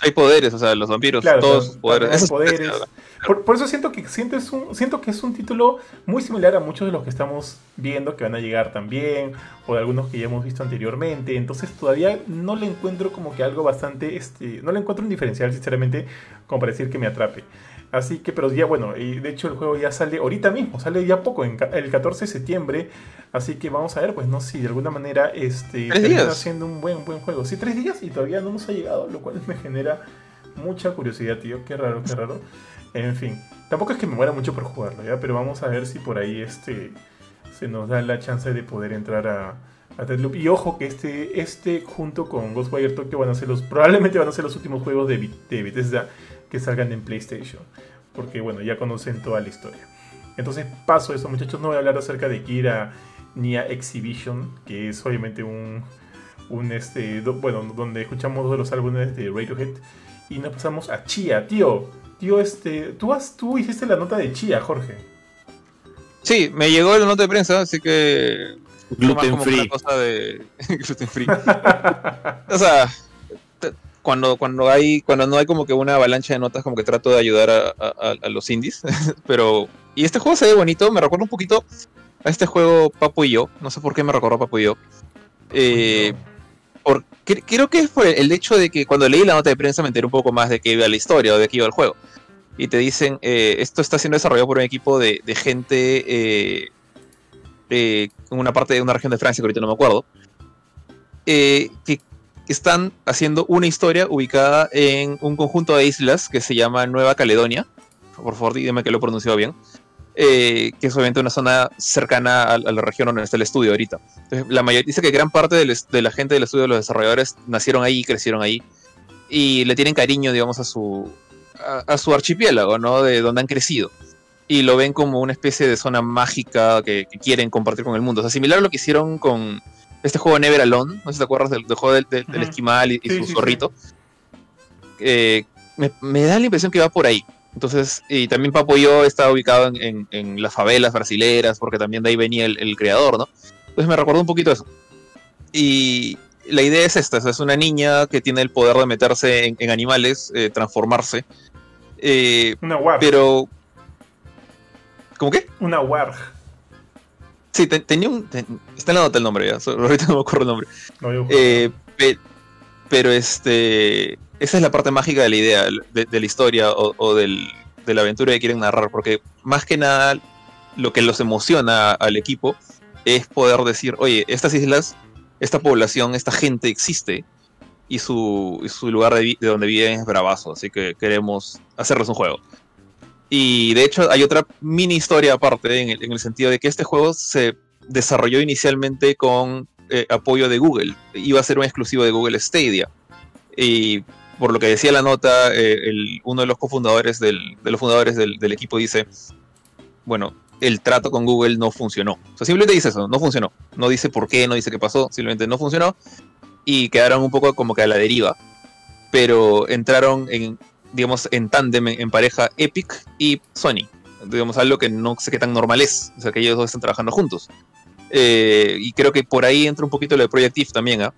S2: Hay poderes, o sea, los vampiros,
S1: Claro,
S2: todos sus poderes.
S1: hay poderes. Por, por eso siento que, siento, es un, siento que es un título muy similar a muchos de los que estamos viendo que van a llegar también, o de algunos que ya hemos visto anteriormente. Entonces todavía no le encuentro como que algo bastante, este, no le encuentro un diferencial sinceramente como para decir que me atrape. Así que, pero ya bueno, y de hecho el juego ya sale ahorita mismo, sale ya poco, en el 14 de septiembre. Así que vamos a ver, pues no si de alguna manera este,
S2: días.
S1: siendo un buen, buen juego. Sí, tres días y todavía no nos ha llegado, lo cual me genera mucha curiosidad, tío. Qué raro, qué raro. En fin, tampoco es que me muera mucho por jugarlo, ¿ya? Pero vamos a ver si por ahí este se nos da la chance de poder entrar a, a Deathloop. Y ojo que este, este junto con Ghostwire Tokyo van a ser los, probablemente van a ser los últimos juegos de, de Bethesda que salgan en PlayStation. Porque bueno, ya conocen toda la historia. Entonces paso eso, muchachos. No voy a hablar acerca de Kira ni a Exhibition, que es obviamente un, un este, do- bueno, donde escuchamos dos de los álbumes de Radiohead. Y nos pasamos a Chia, tío. Tío, este, tú, has, tú hiciste la nota de Chia, Jorge.
S2: Sí, me llegó la nota de prensa, así que.
S3: Gluten
S2: una
S3: free.
S2: cosa de. gluten free. o sea. Cuando, cuando hay cuando no hay como que una avalancha de notas como que trato de ayudar a, a- a los indies pero y este juego se ve bonito me recuerda un poquito a este juego Papo y yo no sé por qué me recordó Papo y yo eh, por- cre- creo que es por el, el hecho de que cuando leí la nota de prensa me enteré un poco más de qué iba la historia o de qué iba el juego. Y te dicen, eh, esto está siendo desarrollado por un equipo de, de gente eh, eh, en una parte de una región de Francia, que ahorita no me acuerdo, eh, que están haciendo una historia ubicada en un conjunto de islas que se llama Nueva Caledonia. Por favor, dígame que lo he pronunciado bien. eh, que es obviamente una zona cercana a, la región donde está el estudio ahorita. La mayoría dice que gran parte de la gente del estudio los desarrolladores nacieron ahí, crecieron ahí y le tienen cariño, digamos, a su a, su archipiélago, ¿no? De donde han crecido. Y lo ven como una especie de zona mágica que, que quieren compartir con el mundo. O sea, similar a lo que hicieron con este juego Never Alone. No sé si te acuerdas del, del juego del, del- del esquimal y, y
S1: Sí,
S2: su
S1: sí,
S2: zorrito. Eh, me, me da la impresión que va por ahí. Entonces, y también Papo Yo está ubicado en, en- en las favelas brasileras, porque también de ahí venía el, el creador, ¿no? Entonces me recordó un poquito eso. Y la idea es esta, es una niña que tiene el poder de meterse en, en animales, eh, transformarse. Eh,
S1: Una warg.
S2: pero... ¿Cómo qué?
S1: Una warg.
S2: Sí, te- tenía un... ten- está en la nota el nombre ya, ahorita no me acuerdo el nombre.
S1: No.
S2: Eh, pe- pero este, esa es la parte mágica de la idea, de, de la historia o, o del- de la aventura que quieren narrar, porque más que nada lo que los emociona al equipo es poder decir, oye, estas islas, esta población, esta gente existe y su, y su lugar de, de donde viven es bravazo, así que queremos hacerles un juego. Y de hecho hay otra mini historia aparte en el, en el sentido de que este juego se desarrolló inicialmente con eh, apoyo de Google. Iba a ser un exclusivo de Google Stadia. Y por lo que decía la nota, eh, uno de los cofundadores del, de los fundadores del, del equipo dice, bueno, el trato con Google no funcionó. O sea, simplemente dice eso, no funcionó. No dice por qué, no dice qué pasó, simplemente no funcionó. Y quedaron un poco como que a la deriva. pero entraron en, digamos, en tándem, en pareja Epic y Sony. Digamos, algo que no sé qué tan normal es. O sea, que ellos dos están trabajando juntos. Eh, y creo que por ahí entra un poquito lo de Project Eve también, ¿ah?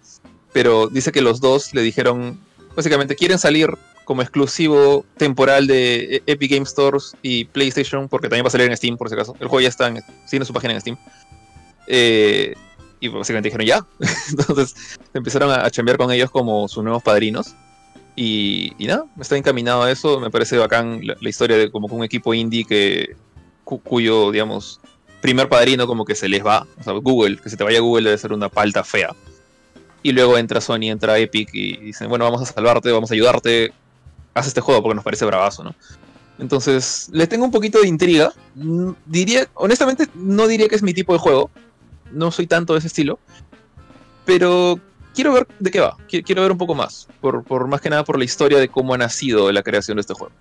S2: Pero dice que los dos le dijeron, básicamente, quieren salir como exclusivo temporal de Epic Game Stores y PlayStation, porque también va a salir en Steam, por si acaso. El juego ya está en, tiene su página en Steam. Eh, y básicamente dijeron ya. Entonces empezaron a, a chambear con ellos como sus nuevos padrinos. Y, y nada, está encaminado a eso. Me parece bacán la, historia de como que un equipo indie que cu- cuyo, digamos, primer padrino como que se les va. O sea, Google, que se te vaya Google debe ser una palta fea. Y luego entra Sony, entra Epic y dicen, bueno, vamos a salvarte, vamos a ayudarte. Haz este juego porque nos parece bravazo, ¿no? Entonces, le tengo un poquito de intriga. Mm, Diría, honestamente, no diría que es mi tipo de juego. No soy tanto de ese estilo. Pero quiero ver de qué va. Qui- Quiero ver un poco más. Por, por más que nada por la historia de cómo ha nacido la creación de este juego.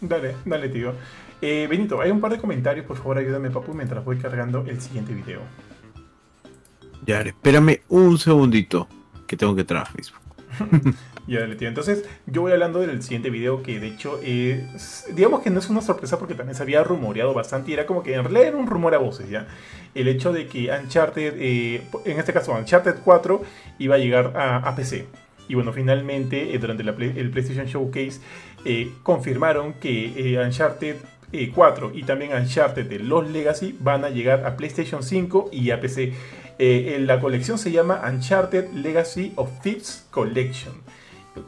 S1: Dale, dale, tío. Eh, Benito, hay un par de comentarios, por favor, ayúdame, papu, mientras voy cargando el siguiente video.
S3: Ya, espérame un segundito, que tengo que entrar a Facebook.
S1: Ya, dale, tío. Entonces, yo voy hablando del siguiente video que, de hecho, es, digamos que no es una sorpresa porque también se había rumoreado bastante y era como que en realidad era un rumor a voces, ¿ya? El hecho de que Uncharted, eh, en este caso Uncharted 4, iba a llegar a, PC. Y bueno, finalmente, eh, durante el PlayStation Showcase, eh, confirmaron que Uncharted eh, 4 y también Uncharted de Los Legacy van a llegar a PlayStation 5 y a PC. La colección se llama Uncharted Legacy of Thieves Collection.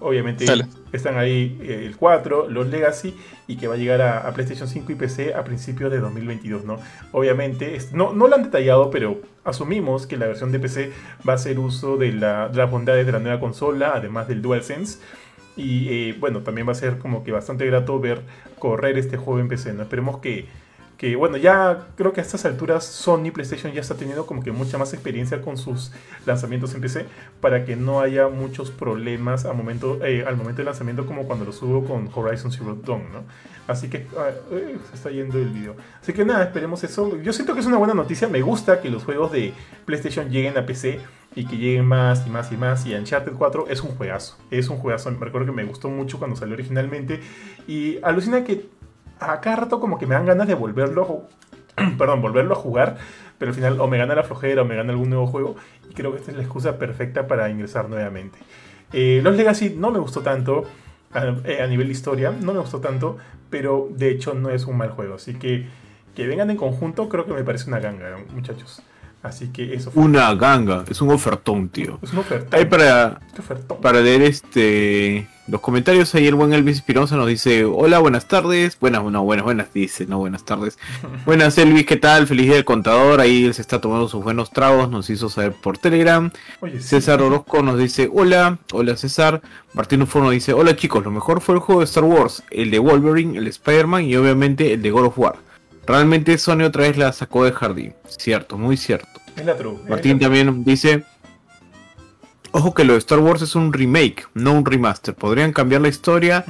S1: Obviamente están ahí eh, el 4, los Legacy, y que va a llegar a, a PlayStation 5 y PC a principios de 2022, ¿no? Obviamente, es- no, no lo han detallado, pero asumimos que la versión de PC va a hacer uso de, la- de las bondades de la nueva consola, además del DualSense. Y eh, bueno, también va a ser como que bastante grato ver correr este juego en PC, ¿no? Esperemos que, que, bueno, ya creo que a estas alturas Sony PlayStation ya está teniendo como que mucha más experiencia con sus lanzamientos en PC para que no haya muchos problemas al momento, eh, al momento del lanzamiento como cuando lo subo con Horizon Zero Dawn, ¿no? Así que ah, eh, se está yendo el video. Así que nada, esperemos eso. Yo siento que es una buena noticia. Me gusta que los juegos de PlayStation lleguen a PC y que lleguen más y más y más. Y Uncharted 4 es un juegazo. Es un juegazo. Me recuerdo que me gustó mucho cuando salió originalmente. Y alucina que a cada rato como que me dan ganas de volverlo perdón, volverlo a jugar, pero al final o me gana la flojera o me gana algún nuevo juego y creo que esta es la excusa perfecta para ingresar nuevamente. Eh, los Legacy no me gustó tanto a, eh, a nivel de historia, no me gustó tanto, pero de hecho no es un mal juego, así que que vengan en conjunto creo que me parece una ganga, muchachos. Así que eso fue.
S3: Una ganga, es un ofertón, tío.
S1: Es un ofertón.
S3: Ahí para,
S1: ofertón.
S3: para leer este los comentarios, ahí el buen Elvis Espinosa nos dice, hola, buenas tardes. Buenas, no, buenas, buenas, dice, no, buenas tardes. buenas, Elvis, ¿qué tal? Feliz día del contador. Ahí él se está tomando sus buenos tragos, nos hizo saber por Telegram.
S1: Oye, sí.
S3: César Orozco nos dice, hola, hola César. Martín Ufo nos dice, hola chicos, lo mejor fue el juego de Star Wars, el de Wolverine, el de Spider-Man y obviamente el de God of War. Realmente Sony otra vez la sacó del jardín. Cierto, muy cierto.
S1: Es la true. es
S3: Martín también dice, ojo que lo de Star Wars es un remake, no un remaster. Podrían cambiar la historia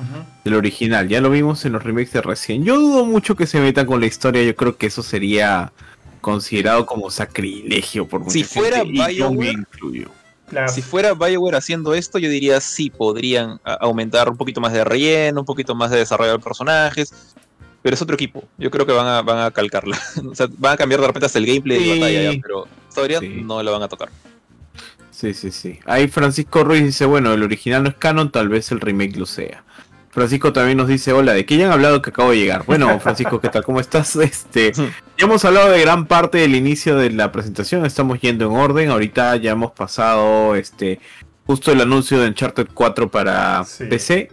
S3: del original. Ya lo vimos en los remakes de recién. Yo dudo mucho que se metan con la historia. Yo creo que eso sería considerado como sacrilegio por mucha
S2: Si fuera
S3: y yo me
S2: BioWare,
S3: incluyo.
S1: Claro.
S2: Si fuera BioWare haciendo esto, yo diría sí, podrían aumentar un poquito más de relleno, un poquito más de desarrollo de personajes. Pero es otro equipo. Yo creo que van a, van a calcarla. o sea, van a cambiar de repente hasta el gameplay
S3: Sí.
S2: de batalla, ya, pero todavía
S3: Sí.
S2: no la van a tocar.
S3: Sí, sí, sí. Ahí Francisco Ruiz dice, bueno, el original no es canon, tal vez el remake lo sea. Francisco también nos dice, hola, ¿de qué ya han hablado que acabo de llegar? Bueno, Francisco, ¿qué tal? ¿Cómo estás? Este, ya hemos hablado de gran parte del inicio de la presentación, estamos yendo en orden, ahorita ya hemos pasado este justo el anuncio de Uncharted 4 para
S1: Sí.
S3: PC.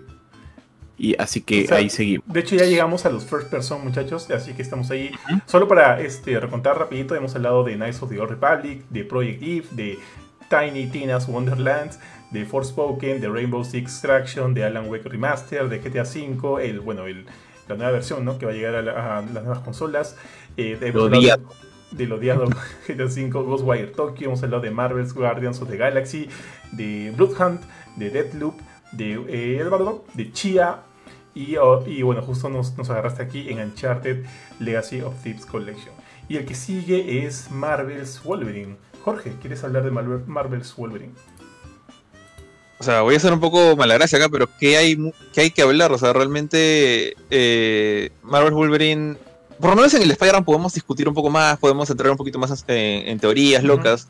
S3: Y así que
S1: O sea,
S3: ahí seguimos.
S1: De hecho, ya llegamos a los first person, muchachos, así que estamos ahí. Solo para este, recontar rapidito, hemos hablado de Knights of the Old Republic, de Project Eve, de Tiny Tina's Wonderlands, de Forspoken, de Rainbow Six Extraction, de Alan Wake Remaster, de GTA V, el, bueno, el, la nueva versión, ¿no? Que va a llegar a, la- a las nuevas consolas. Eh, de,
S3: Lo
S1: hemos hablado
S3: odiado.
S1: de- Del odiado GTA V, Ghostwire Tokyo, hemos hablado de Marvel's Guardians of the Galaxy, de Bloodhunt, de Deathloop, de, eh, de Chia, y, oh, y bueno, justo nos, nos agarraste aquí en Uncharted Legacy of Thieves Collection. Y el que sigue es Marvel's Wolverine. Jorge, ¿quieres hablar de Marvel- Marvel's Wolverine?
S2: o sea, voy a hacer un poco mala gracia acá, pero ¿qué hay, qué hay que hablar? O sea, realmente eh, Marvel Wolverine, por lo menos en el Spider-Man podemos discutir un poco más, podemos entrar un poquito más en, teorías locas.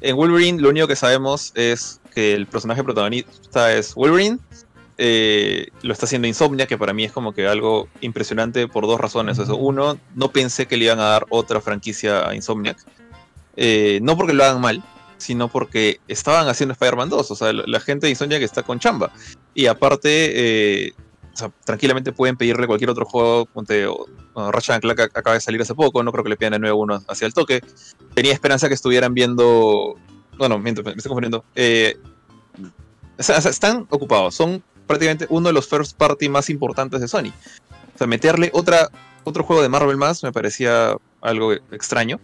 S2: En Wolverine lo único que sabemos es que el personaje protagonista es Wolverine. Eh, lo está haciendo Insomnia, que para mí es como que algo impresionante por dos razones. Eso. Uno, no pensé que le iban a dar otra franquicia a Insomniac. Eh, no porque lo hagan mal, sino porque estaban haciendo Spider-Man 2. O sea, la gente de Insomnia que está con chamba. Y aparte, eh, tranquilamente pueden pedirle cualquier otro juego. Ponte, Ratchet Clank acaba de salir hace poco, no creo que le pidan de nuevo uno hacia el toque. Tenía esperanza que estuvieran viendo. Bueno, me, estoy confundiendo. Eh, o sea, están ocupados. Son prácticamente uno de los first party más importantes de Sony. O sea, meterle otra, otro juego de Marvel más me parecía algo extraño.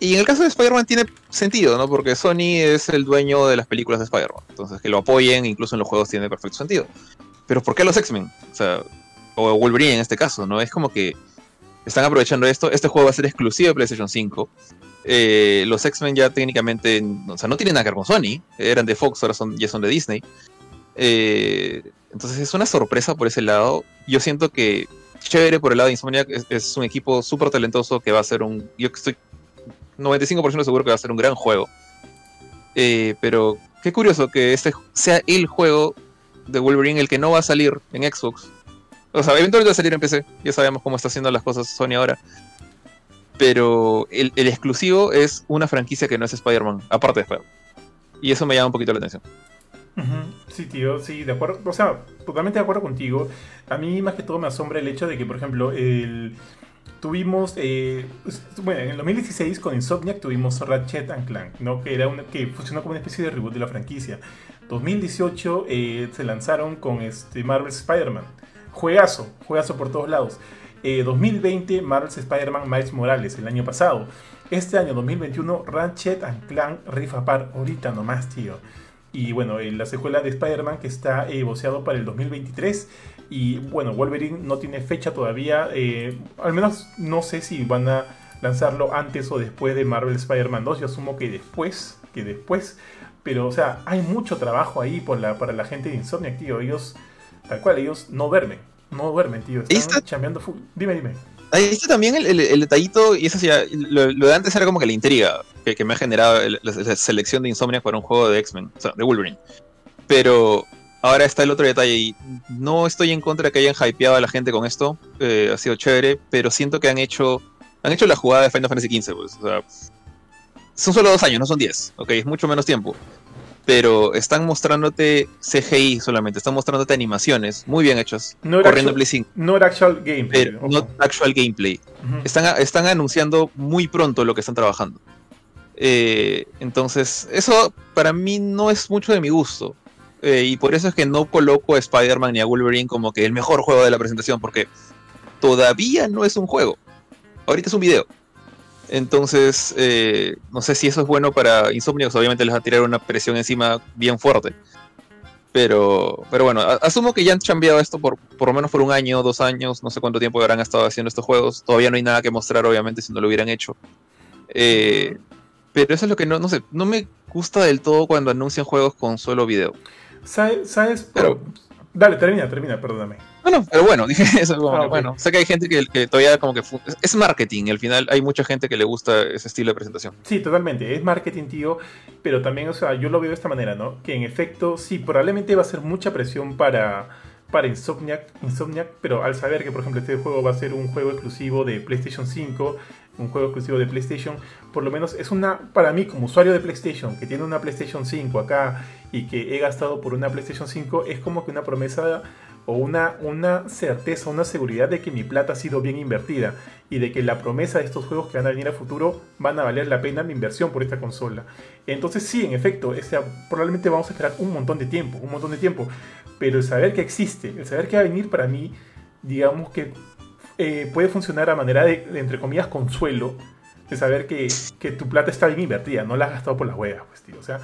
S2: Y en el caso de Spider-Man tiene sentido, ¿no? Porque Sony es el dueño de las películas de Spider-Man. Entonces, que lo apoyen, incluso en los juegos, tiene perfecto sentido. Pero ¿por qué los X-Men? O sea, o Wolverine en este caso, ¿no? Es como que están aprovechando esto. Este juego va a ser exclusivo de PlayStation 5. Eh, los X-Men ya técnicamente, o sea, no tienen nada que ver con Sony. Eran de Fox, ahora son, ya son de Disney. Eh, entonces es una sorpresa por ese lado. Yo siento que chévere por el lado de Insomniac es, un equipo súper talentoso que va a ser un... Yo estoy 95% seguro que va a ser un gran juego. Eh, pero qué curioso que este sea el juego de Wolverine el que no va a salir en Xbox. O sea, eventualmente va a salir en PC. Ya sabemos cómo está haciendo las cosas Sony ahora. Pero el, exclusivo es una franquicia que no es Spider-Man, aparte de Spider-Man. Y eso me llama un poquito la atención.
S1: Sí, tío, sí, de acuerdo. O sea, totalmente de acuerdo contigo. A mí más que todo me asombra el hecho de que, por ejemplo, el, tuvimos, eh, bueno, en el 2016 con Insomniac tuvimos Ratchet and Clank, ¿no? que, era una, que funcionó como una especie de reboot de la franquicia. 2018 eh, se lanzaron con este Marvel's Spider-Man. Juegazo, juegazo por todos lados. 2020 eh, Marvel's Spider-Man Miles Morales, el año pasado. Este año 2021 Ratchet and Clank Rift Apart, ahorita nomás, tío. Y bueno, la secuela de Spider-Man que está boceado para el 2023 y bueno, Wolverine no tiene fecha todavía. Eh, al menos no sé si van a lanzarlo antes o después de Marvel Spider-Man 2. Yo asumo que después, que después. Pero, o sea, hay mucho trabajo ahí por la, para la gente de Insomniac, tío. Ellos, tal cual, ellos no duermen. No duermen, tío. Están chambeando full. Dime, dime.
S2: Ahí está también el, detallito, y eso sí, lo, de antes era como que la intriga que, me ha generado la, selección de Insomniac para un juego de X-Men, o sea, de Wolverine. Pero Ahora está el otro detalle y no estoy en contra de que hayan hypeado a la gente con esto, eh, ha sido chévere, pero siento que han hecho han hecho la jugada de Final Fantasy XV, pues, o sea, son solo dos años, no son diez, ok, es mucho menos tiempo, pero están mostrándote CGI solamente, están mostrándote animaciones muy bien hechas,
S1: no corriendo actual, Play 5. No era actual gameplay.
S2: no actual gameplay. están, están anunciando muy pronto lo que están trabajando. Eh, entonces, eso para mí no es mucho de mi gusto. Eh, y por eso es que no coloco a Spider-Man ni a Wolverine como que el mejor juego de la presentación, porque todavía no es un juego. Ahorita es un video. Entonces, eh, no sé si eso es bueno para Insomniacs. Obviamente les va a tirar una presión encima bien fuerte. Pero, pero bueno, asumo que ya han cambiado esto por, por lo menos por un año, dos años. No sé cuánto tiempo habrán estado haciendo estos juegos. Todavía no hay nada que mostrar, obviamente, si no lo hubieran hecho. Eh, pero eso es lo que no, no sé, no me gusta del todo cuando anuncian juegos con solo video.
S1: ¿Sabes? Pero, Dale, termina, termina, perdóname.
S2: Bueno, pero bueno, dije eso. Ah, bueno, sé que hay gente que, todavía como que... Es marketing, y al final hay mucha gente que le gusta ese estilo de presentación.
S1: Sí, totalmente, es marketing, tío, pero también, o sea, yo lo veo de esta manera, ¿no? Que en efecto, sí, probablemente va a ser mucha presión para, para Insomniac, Insomniac, pero al saber que, por ejemplo, este juego va a ser un juego exclusivo de PlayStation 5, un juego exclusivo de PlayStation, por lo menos es una, para mí como usuario de PlayStation, que tiene una PlayStation 5 acá y que he gastado por una PlayStation 5, es como que una promesa o una, una certeza, una seguridad de que mi plata ha sido bien invertida y de que la promesa de estos juegos que van a venir a futuro van a valer la pena la inversión por esta consola. Entonces sí, en efecto, probablemente vamos a esperar un montón de tiempo, un montón de tiempo, pero el saber que existe, el saber que va a venir para mí, digamos que eh, puede funcionar a manera de, entre comillas, consuelo, de saber que, que, tu plata está bien invertida, no la has gastado por las huevas, pues, tío. O sea,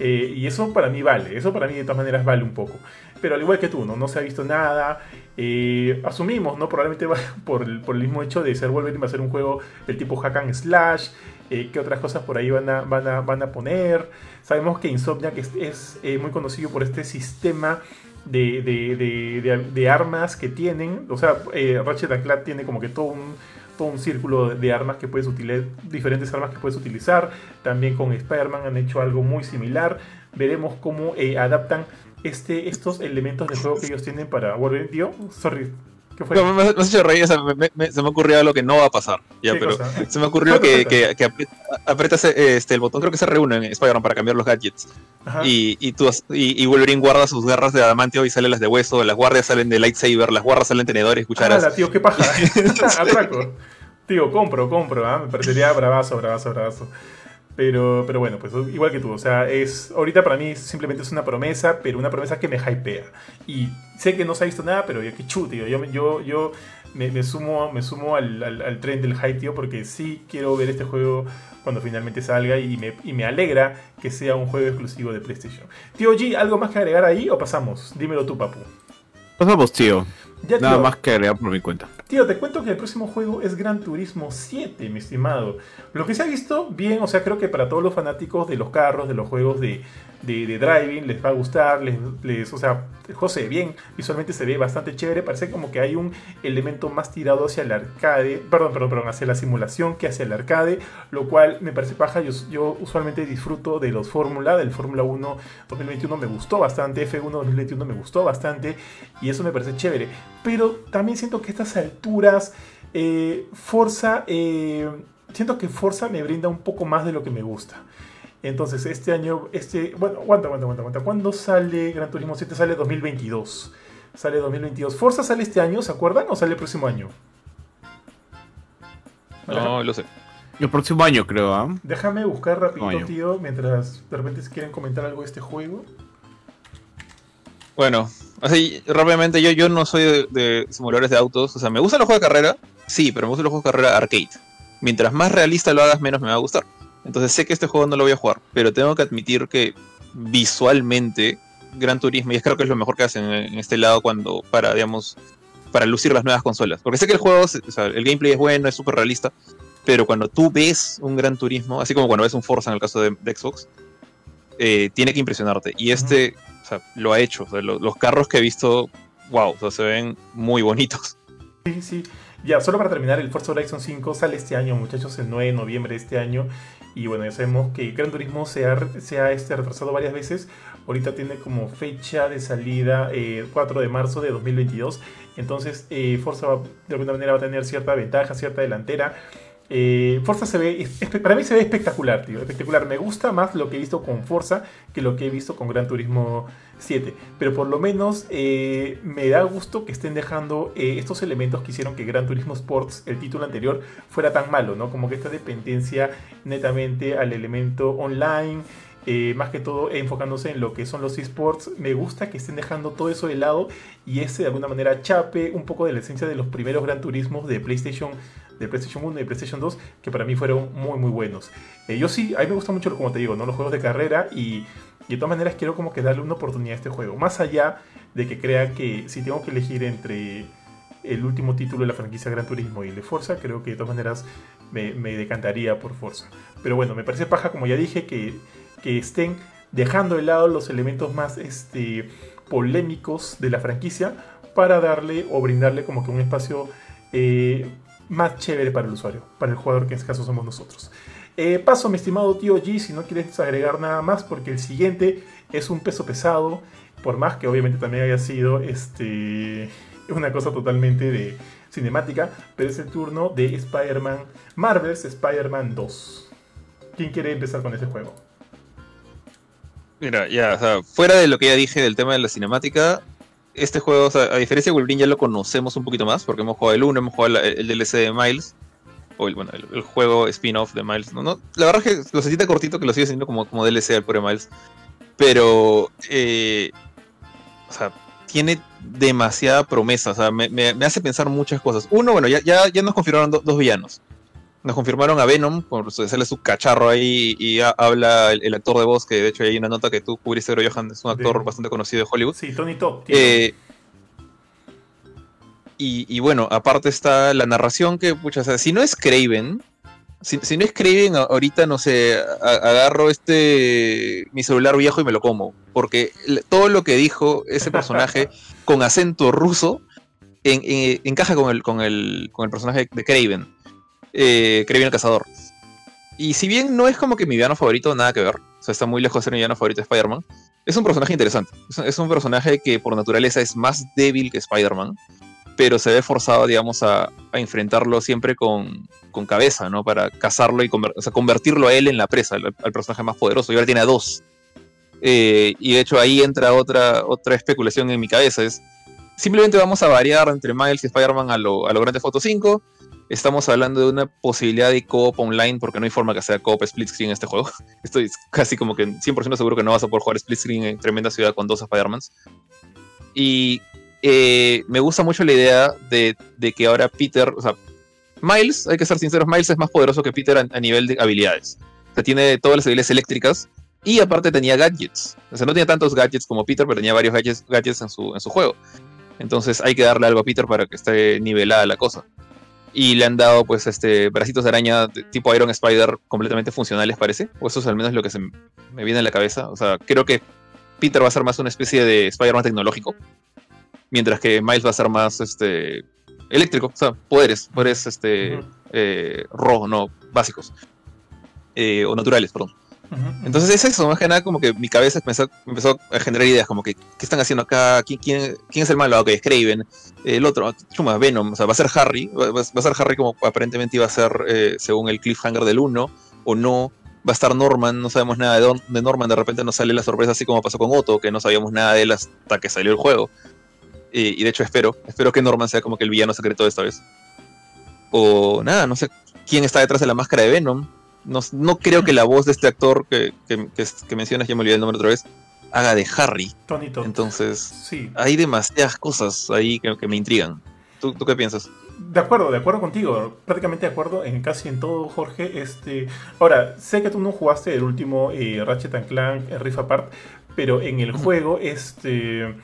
S1: eh, y eso para mí vale, eso para mí de todas maneras vale un poco. Pero al igual que tú, no, no se ha visto nada. Eh, asumimos, ¿no? Probablemente por el, por el mismo hecho de ser Wolverine va a ser un juego del tipo hack and slash. eh, qué otras cosas por ahí van a, van a, van a poner. Sabemos que Insomniac es, es muy conocido por este sistema de, de, de- armas que tienen. O sea, eh, Ratchet Clank tiene como que todo un, todo un círculo de, armas que puedes utilizar, diferentes armas que puedes utilizar. También con Spider-Man han hecho algo muy similar. Veremos cómo eh, adaptan este, estos elementos de juego que ellos tienen para Wolverine. Tío, sorry.
S2: No, me, me has hecho reír, o sea, me- me- se me ocurrió algo que no va a pasar. Ya,
S1: ¿Qué
S2: pero
S1: cosa?
S2: se me ocurrió
S1: Ah,
S2: que, que, que apri- aprietas eh, este, el botón, creo que se reúne en Spider-Man para cambiar los gadgets. Y, y, tú, y, y Wolverine guarda sus garras de adamantio y salen las de hueso, las guardias salen de lightsaber, las guardas salen tenedores, cucharas.
S1: Ala, tío, qué paja. Atraco. Tío, compro, compro, ¿ah? Me parecería bravazo, bravazo, bravazo. Pero, pero bueno, pues igual que tú, o sea, es ahorita para mí simplemente es una promesa, pero una promesa que me hypea. Y sé que no se ha visto nada, pero yo que chu, tío. Yo, me- yo, yo me, me sumo, me sumo al, al, al tren del hype, tío, porque sí quiero ver este juego cuando finalmente salga y me, y me alegra que sea un juego exclusivo de PlayStation. Tío G, ¿algo más que agregar ahí o pasamos? Dímelo tú, papu.
S3: Pasamos, tío.
S1: Ya,
S3: Nada más que agregar por mi cuenta.
S1: Tío, te cuento que el próximo juego es Gran Turismo 7, mi estimado. Lo que se ha visto bien, o sea, creo que para todos los fanáticos de los carros, de los juegos de, de, de driving, les va a gustar, les, o sea, el bien, visualmente se ve bastante chévere, parece como que hay un elemento más tirado hacia el arcade, perdón, perdón, perdón, hacia la simulación que hacia el arcade, lo cual me parece paja, yo, usualmente disfruto de los Fórmula, del Fórmula 1 2021 me gustó bastante, F1 2021 me gustó bastante, y eso me parece chévere. Pero también siento que estas alturas, eh, Forza, eh, siento que Forza me brinda un poco más de lo que me gusta. Entonces, este año, este, bueno, aguanta, aguanta, aguanta, aguanta. ¿Cuándo sale Gran Turismo 7? Sale 2022. Sale 2022. ¿Forza sale este año, se acuerdan? ¿O sale el próximo año?
S2: No, lo sé.
S3: El próximo año, creo, ¿ah?
S1: Déjame buscar rapidito, tío, mientras de repente si quieren comentar algo de este juego.
S2: Bueno, así rápidamente yo, yo no soy de, simuladores de autos. O sea, me gustan los juegos de carrera, sí, pero me gustan los juegos de carrera arcade. Mientras más realista lo hagas, menos me va a gustar. Entonces sé que este juego no lo voy a jugar, pero tengo que admitir que visualmente Gran Turismo, y es creo que es lo mejor que hacen en este lado cuando para, digamos, para lucir las nuevas consolas. Porque sé que el juego, o sea, el gameplay es bueno, es súper realista, pero cuando tú ves un Gran Turismo, así como cuando ves un Forza en el caso de, Xbox, eh, tiene que impresionarte. Y este, lo ha hecho. Los carros que he visto, wow, se ven muy bonitos.
S1: Sí, sí. Ya, solo para terminar, el Forza Horizon 5 sale este año, muchachos, el 9 de noviembre de este año. Y bueno, ya sabemos que Gran Turismo se ha, se ha, este, retrasado varias veces. Ahorita tiene como fecha de salida eh, 4 de marzo de 2022. Entonces, eh, Forza va- de alguna manera va a tener cierta ventaja, cierta delantera. Eh, Forza se ve, para mí se ve espectacular, tío. Espectacular. Me gusta más lo que he visto con Forza que lo que he visto con Gran Turismo 7. Pero por lo menos eh, me da gusto que estén dejando eh, estos elementos que hicieron que Gran Turismo Sports, el título anterior, fuera tan malo, ¿no? Como que esta dependencia netamente al elemento online. más que todo enfocándose en lo que son los esports, me gusta que estén dejando todo eso de lado y ese de alguna manera chape un poco de la esencia de los primeros Gran Turismos de PlayStation de PlayStation 1 y PlayStation 2, que para mí fueron muy, muy buenos. Eh, yo sí, a mí me gusta mucho, como te digo, ¿no? los juegos de carrera y, y de todas maneras quiero como que darle una oportunidad a este juego. Más allá de que crea que si tengo que elegir entre el último título de la franquicia Gran Turismo y el de Forza, creo que de todas maneras me, me decantaría por Forza. Pero bueno, me parece paja, como ya dije, que, que estén dejando de lado los elementos más este, polémicos de la franquicia para darle o brindarle como que un espacio eh, más chévere para el usuario, para el jugador que en este caso somos nosotros. Eh, paso, mi estimado tío G, si no quieres agregar nada más, porque el siguiente es un peso pesado, por más que obviamente también haya sido este, una cosa totalmente de cinemática, pero es el turno de Spider-Man, Marvel's Spider-Man 2. ¿Quién quiere empezar con ese juego?
S2: Mira, ya, o sea, fuera de lo que ya dije del tema de la cinemática, este juego, a diferencia de Wolverine, ya lo conocemos un poquito más, porque hemos jugado el 1, hemos jugado el, DLC de Miles, o el, bueno, el, juego spin-off de Miles. ¿no? No, la verdad es que lo sentí cortito que lo sigue siendo como, como DLC al pobre Miles. Pero, eh, o sea, tiene demasiada promesa, o sea, me, me- hace pensar muchas cosas. Uno, bueno, ya, ya, ya nos confirmaron do- dos villanos. Nos confirmaron a Venom, por sale su cacharro ahí y ha- habla el, el actor de voz, que de hecho hay una nota que tú cubriste, pero Johan es un actor
S1: De-
S2: bastante conocido de Hollywood.
S1: Sí, Tony Top.
S2: Eh, y, y bueno, aparte está la narración que, pucha, o sea, si no es Craven, Si, si no es Craven, ahorita no sé, a- agarro este mi celular viejo y me lo como. Porque todo lo que dijo ese personaje con acento ruso en- en- encaja con el, con, el, con el personaje de Craven. Eh, Craven el cazador. Y si bien no es como que mi villano favorito, nada que ver. O sea, está muy lejos de ser mi villano favorito de Spider-Man. Es un personaje interesante. Es, un personaje que por naturaleza es más débil que Spider-Man. Pero se ve forzado, digamos, a, enfrentarlo siempre con, cabeza, ¿no? Para cazarlo y convertirlo a él en la presa, al, personaje más poderoso. Y ahora tiene a dos. Eh, y de hecho ahí entra otra, otra especulación en mi cabeza. Es simplemente vamos a variar entre Miles y Spider-Man a lo, a lo Grande Foto 5. Estamos hablando de una posibilidad de co-op online porque no hay forma que sea co-op split screen en este juego. Estoy casi como que 100% seguro que no vas a poder jugar split screen en tremenda ciudad con dos Spider-Mans. Y eh, me gusta mucho la idea de, de que ahora Peter, o sea, Miles, hay que ser sinceros, Miles es más poderoso que Peter a, nivel de habilidades. O sea, tiene todas las habilidades eléctricas y aparte tenía gadgets. O sea, no tenía tantos gadgets como Peter, pero tenía varios gadgets, gadgets en, su, en su juego. Entonces hay que darle algo a Peter para que esté nivelada la cosa. Y le han dado, pues, este, bracitos de araña de tipo Iron Spider completamente funcionales, parece. O eso es al menos lo que se me viene a la cabeza. O sea, creo que Peter va a ser más una especie de Spider-Man tecnológico. Mientras que Miles va a ser más, este, eléctrico. O sea, poderes, poderes, este, eh, raw, no, básicos. Eh, o naturales, perdón. Entonces es eso, más que nada como que mi cabeza empezó, a generar ideas, como que, ¿qué están haciendo acá? ¿Quién, es el malo? Ah, Ok, Craven. El otro, chuma, Venom, o sea, va a ser Harry, va, a ser Harry como aparentemente iba a ser eh, según el cliffhanger del 1, o no. Va a estar Norman, no sabemos nada de, Don- de Norman, de repente nos sale la sorpresa así como pasó con Otto, que no sabíamos nada de él hasta que salió el juego. Y de hecho espero, espero que Norman sea como que el villano secreto de esta vez. O nada, no sé quién está detrás de la máscara de Venom. No, no creo que la voz de este actor que, que, que, que mencionas, ya me olvidé el nombre otra vez, haga de Harry.
S1: Tony Todd.
S2: Entonces,
S1: Sí,
S2: hay demasiadas cosas ahí que, que me intrigan. ¿Tú, ¿Tú qué piensas?
S1: De acuerdo, de acuerdo contigo, prácticamente de acuerdo en casi en todo, Jorge. Este, ahora, sé que tú no jugaste el último eh, Ratchet and Clank eh, Rift Apart, pero en el juego, este,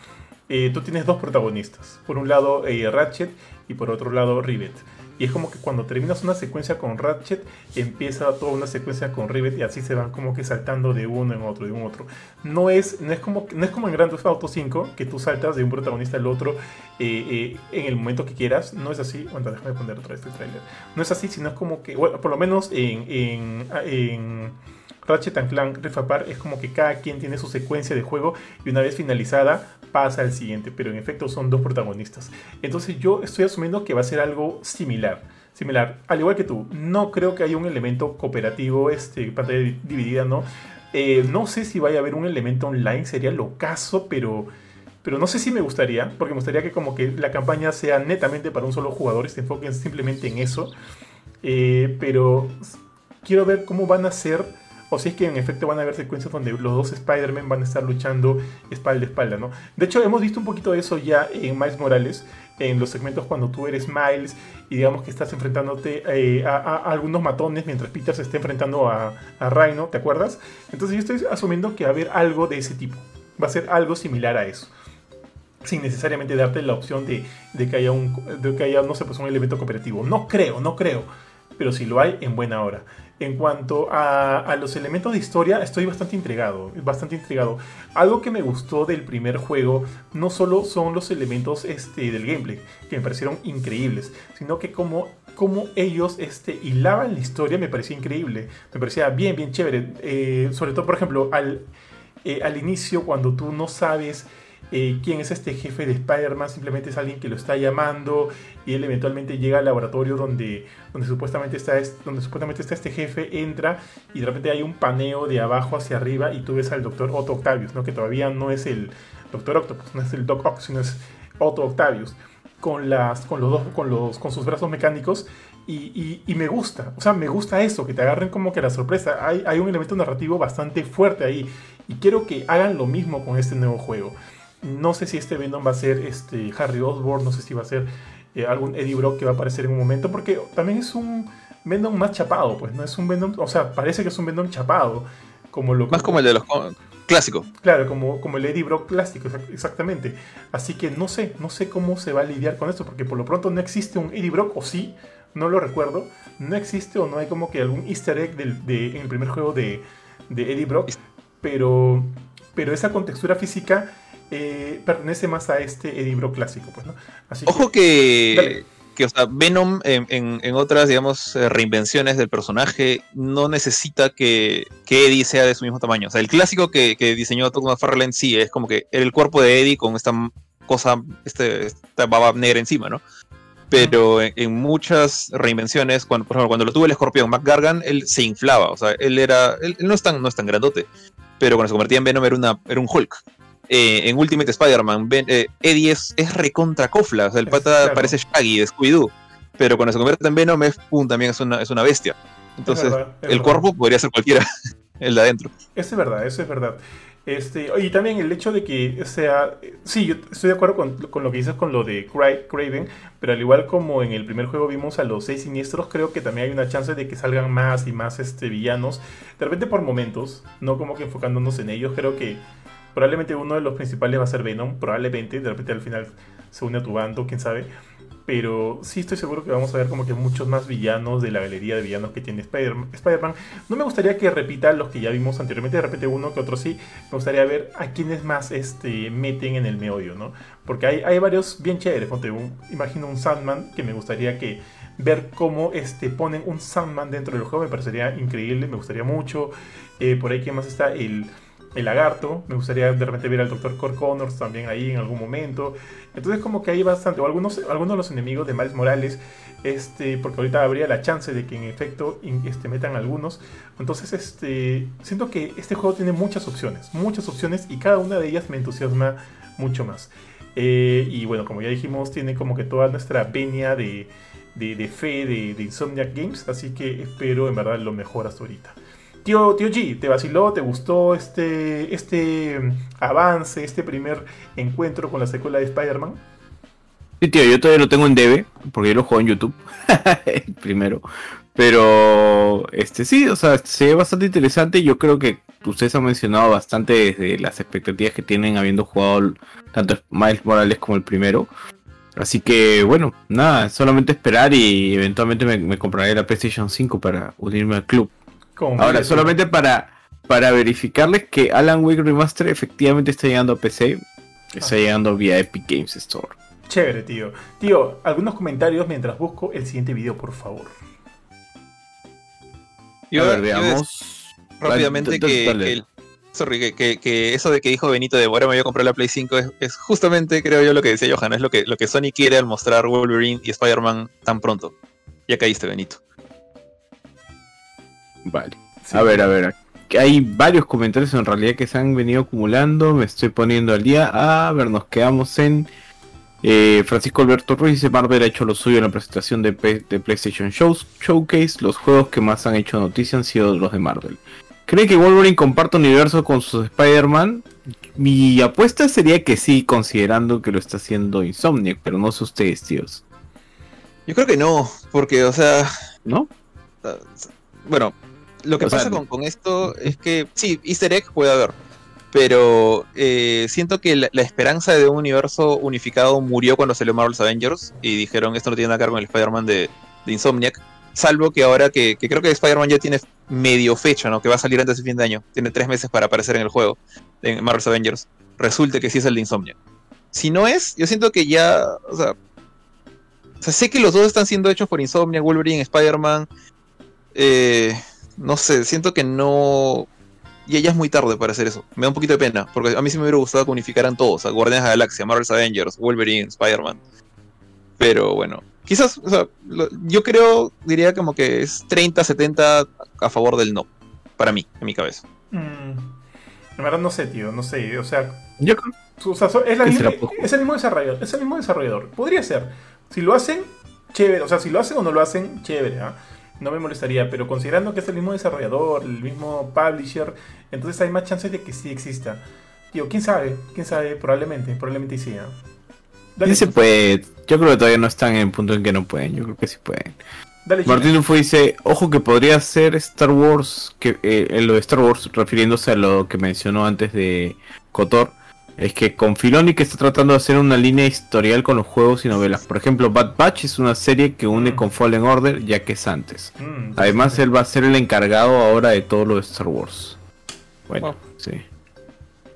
S1: eh, tú tienes dos protagonistas. Por un lado eh, Ratchet y por otro lado Rivet. Y es como que cuando terminas una secuencia con Ratchet, empieza toda una secuencia con Rivet y así se van como que saltando de uno en otro, de un otro. No es, no es, como, no es como en Grand Theft Auto 5, que tú saltas de un protagonista al otro eh, eh, en el momento que quieras. No es así. Bueno, déjame poner otra vez el trailer. No es así, sino es como que, bueno, por lo menos en, en, en Ratchet and Clank Rift Apart es como que cada quien tiene su secuencia de juego y una vez finalizada pasa al siguiente, pero en efecto son dos protagonistas. Entonces yo estoy asumiendo que va a ser algo similar. Similar, al igual que tú, no creo que haya un elemento cooperativo, este, pantalla di- dividida, ¿no? Eh, no sé si vaya a haber un elemento online, sería lo caso, pero, pero no sé si me gustaría, porque me gustaría que como que la campaña sea netamente para un solo jugador y se enfoquen simplemente en eso. Eh, pero quiero ver cómo van a ser, o si es que en efecto van a haber secuencias donde los dos Spider-Man van a estar luchando espalda a espalda, ¿no? De hecho, hemos visto un poquito de eso ya en Miles Morales, en los segmentos cuando tú eres Miles y digamos que estás enfrentándote eh, a, algunos matones mientras Peter se está enfrentando a, a Rhino, ¿te acuerdas? Entonces yo estoy asumiendo que va a haber algo de ese tipo, va a ser algo similar a eso sin necesariamente darte la opción de, de que haya un de que haya no sé pues un elemento cooperativo no creo no creo pero si lo hay en buena hora. En cuanto a, los elementos de historia estoy bastante intrigado bastante intrigado. Algo que me gustó del primer juego no solo son los elementos este, del gameplay que me parecieron increíbles sino que como como ellos este, hilaban la historia me parecía increíble me parecía bien bien chévere. Eh, sobre todo por ejemplo al eh, al inicio cuando tú no sabes eh, quién es este jefe de Spider-Man, simplemente es alguien que lo está llamando y él eventualmente llega al laboratorio donde, donde, supuestamente, está, es- donde supuestamente está este jefe, entra y de repente hay un paneo de abajo hacia arriba y tú ves al doctor Otto Octavius, ¿no? que todavía no es el doctor Octopus, no es el Doc Ock, sino es Otto Octavius. Con, las, con, los dos, con, los, con sus brazos mecánicos y, y- y me gusta, o sea, me gusta eso, que te agarren como que la sorpresa. Hay, hay un elemento narrativo bastante fuerte ahí y quiero que hagan lo mismo con este nuevo juego. No sé si este Venom va a ser este Harry Osborn, no sé si va a ser eh, algún Eddie Brock que va a aparecer en un momento, porque también es un Venom más chapado, pues no es un Venom, o sea, parece que es un Venom chapado, como lo
S2: Más como el de los co- clásico.
S1: Claro, como, como el Eddie Brock plástico, exac- exactamente. Así que no sé, no sé cómo se va a lidiar con esto, porque por lo pronto no existe un Eddie Brock, o sí, no lo recuerdo. No existe o no hay como que algún easter egg del- de, en el primer juego de, de Eddie Brock, pero, pero esa contextura física eh, pertenece más a este Brock clásico, pues, ¿no? Así
S2: Ojo
S1: Dale.
S2: que, que o sea, Venom en, en- en otras, digamos, eh, reinvenciones del personaje no necesita que, que Eddie sea de su mismo tamaño. O sea, el clásico que, que diseñó Todd McFarlane sí es como que era el cuerpo de Eddie con esta cosa, este, esta baba negra encima, ¿no? Pero en, en muchas reinvenciones, cuando, por ejemplo, cuando lo tuvo el escorpión McGargan, él se inflaba. O sea, él era. Él, él no, es tan, no es tan grandote. Pero cuando se convertía en Venom era, una, era un Hulk. Eh, en Ultimate Spider-Man, eh, Eddie es, es recontra cofla. O sea, el pata
S1: claro.
S2: parece Shaggy de Scooby-Doo. Pero cuando se convierte en Venom, es, pum, también es una, es una bestia. Entonces,
S1: verdad,
S2: el
S1: verdad.
S2: cuerpo podría ser cualquiera, el de adentro.
S1: Eso es verdad, eso es verdad. Este, y también el hecho de que o sea, sí, yo estoy de acuerdo con, con lo que dices con lo de Cra- Craven, pero al igual como en el primer juego vimos a los seis siniestros, creo que también hay una chance de que salgan más y más este, villanos, de repente por momentos, no como que enfocándonos en ellos, creo que probablemente uno de los principales va a ser Venom, probablemente, de repente al final se une a tu bando, quién sabe. Pero sí estoy seguro que vamos a ver como que muchos más villanos de la galería de villanos que tiene Spider- Spider-Man. no me gustaría que repita los que ya vimos anteriormente, de repente uno que otro sí. Me gustaría ver a quiénes más este, meten en el meollo, ¿no? Porque hay, hay varios bien chéveres. Imagino un Sandman que me gustaría que ver cómo este, ponen un Sandman dentro del juego me parecería increíble, me gustaría mucho. Eh, por ahí, ¿quién más está? El, el lagarto. Me gustaría de repente ver al Dr. Core Connors también ahí en algún momento. Entonces como que hay bastante, o algunos, algunos de los enemigos de Miles Morales, este, porque ahorita habría la chance de que en efecto este, metan algunos. Entonces este, siento que este juego tiene muchas opciones, muchas opciones y cada una de ellas me entusiasma mucho más. Eh, y bueno, como ya dijimos, tiene como que toda nuestra venia de, de, de fe de, de Insomniac Games, así que espero en verdad lo mejor hasta ahorita. Tío, tío G, ¿te vaciló? ¿Te gustó este, este avance, este primer encuentro con la secuela de Spider-Man?
S3: Sí, tío, yo todavía lo tengo en DB, porque yo lo juego en YouTube, primero. Pero, este sí, o sea, se ve bastante interesante. Yo creo que ustedes han mencionado bastante desde las expectativas que tienen habiendo jugado tanto Miles Morales como el primero. Así que, bueno, nada, solamente esperar y eventualmente me, me compraré la PlayStation 5 para unirme al club. Ahora, solamente para, para verificarles que Alan Wake Remaster efectivamente está llegando a PC. Está
S1: Ah.
S3: llegando vía Epic Games Store.
S1: Chévere, tío. Tío, algunos comentarios mientras busco el siguiente video, por favor.
S2: Yo-
S3: a ver,
S2: yo
S3: veamos.
S2: rápidamente que, que el- sorry, que, que- que eso de que dijo Benito de ahora me voy a comprar la Play 5 es, es justamente, creo yo, lo que decía Johan, es lo que, lo que Sony quiere al mostrar Wolverine y Spider-Man tan pronto. Ya caíste, Benito.
S3: Vale.
S1: Sí.
S3: A ver, a ver. Hay varios comentarios en realidad que se han venido acumulando. Me estoy poniendo al día. A ver, nos quedamos en. eh, Francisco Alberto Ruiz dice: Marvel ha hecho lo suyo en la presentación de, P- de PlayStation Shows, Showcase. Los juegos que más han hecho noticia han sido los de Marvel. ¿Cree que Wolverine comparte universo con sus Spider-Man? Mi apuesta sería que sí, considerando que lo está haciendo Insomniac, pero no sé ustedes, tíos.
S2: Yo creo que no, porque, o sea,
S3: ¿No?
S2: bueno, lo que
S3: O sea,
S2: pasa con, con esto es que sí, Easter egg puede haber, pero eh, siento que la, la esperanza de un universo unificado murió cuando salió Marvel's Avengers y dijeron esto no tiene nada que ver con el Spider-Man de, de Insomniac, salvo que ahora que, que creo que Spider-Man ya tiene medio fecha, ¿no? Que va a salir antes de fin de año, tiene tres meses para aparecer en el juego, en Marvel's Avengers, resulte que sí es el de Insomniac. Si no es, yo siento que ya, o sea, o sea, sé que los dos están siendo hechos por Insomniac, Wolverine, Spider-Man, eh, no sé, siento que no. Y ya es muy tarde para hacer eso. Me da un poquito de pena, porque a mí sí me hubiera gustado que unificaran todos: a Guardianes de la Galaxia, Marvel's Avengers, Wolverine, Spider-Man. Pero bueno, quizás, o sea, lo- yo creo, diría como que es 30-70 a favor del no, para mí, en mi cabeza.
S1: Mm, en verdad no sé, tío, no sé. O sea,
S3: Yo creo
S1: o sea, so- es, la misma- es el mismo desarrollador. Es el mismo desarrollador. Podría ser. Si lo hacen, chévere. O sea, si lo hacen o no lo hacen, chévere. ¿ah? No me molestaría. Pero considerando que es el mismo desarrollador, el mismo publisher, entonces hay más chances de que sí exista. Tío, quién sabe, quién sabe, probablemente, probablemente sí. ¿ah? Dale,
S3: Sí se puede. Yo creo que todavía no están en el punto en que no pueden. Yo creo que sí pueden.
S1: Dale.
S3: Martín Ufo dice, ojo que podría ser Star Wars, que eh, en lo de Star Wars, refiriéndose a lo que mencionó antes de Kotor, Es que con Filoni que está tratando de hacer una línea historial con los juegos y novelas. Por ejemplo, Bad Batch es una serie que une
S1: Mm.
S3: con Fallen Order ya que es antes.
S1: Mm,
S3: Además, él va a ser el encargado ahora de todo lo de Star Wars. Bueno,
S2: Wow.
S3: sí.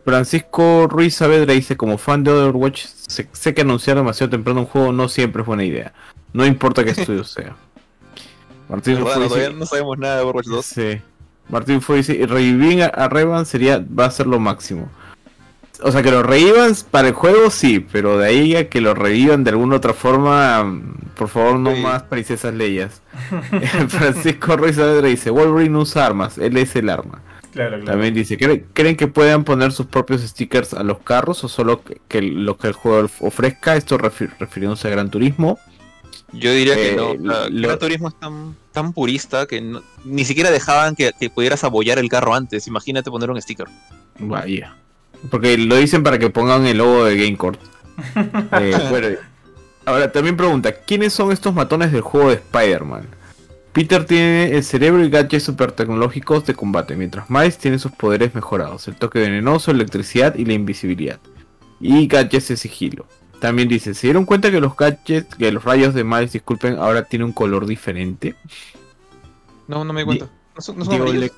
S3: Francisco Ruiz Saavedra dice, como fan de Overwatch, sé, sé que anunciar demasiado temprano un juego no siempre es buena idea. No importa qué estudio sea. Martín
S2: ¿Verdad?
S3: Rufo
S2: No,
S3: dice,
S2: no sabemos nada de Overwatch 2.
S3: Sí. Martín fue dice, revivir a, a Revan sería, va a ser lo máximo. O sea, que lo revivan para el juego, sí, pero de ahí a que lo revivan de alguna otra forma, por favor, no
S2: Sí.
S3: más princesas leyas. Francisco Ruiz Saavedra dice, Wolverine usa armas, él es el arma.
S1: Claro, claro.
S3: También dice, ¿creen, creen que puedan poner sus propios stickers a los carros o solo que, que lo que el juego ofrezca? Esto refi- refiriéndose a Gran Turismo.
S2: Yo diría que
S3: Eh,
S2: no. sea,
S3: lo-
S2: Gran Turismo es tan, tan purista que no- ni siquiera dejaban que, que pudieras abollar el carro antes. Imagínate poner un sticker.
S3: Vaya. Porque lo dicen para que pongan el logo de GameCourt. Eh, bueno, ahora también pregunta, ¿quiénes son estos matones del juego de Spider-Man? Peter tiene el cerebro y gadgets super tecnológicos de combate, mientras Miles tiene sus poderes mejorados, el toque venenoso, electricidad y la invisibilidad. Y gadgets de sigilo. También dice, ¿se dieron cuenta que los gadgets, que los rayos de Miles, disculpen, ahora tienen un color diferente?
S2: No, no me di cuenta. ¿No son, no son
S3: Digo,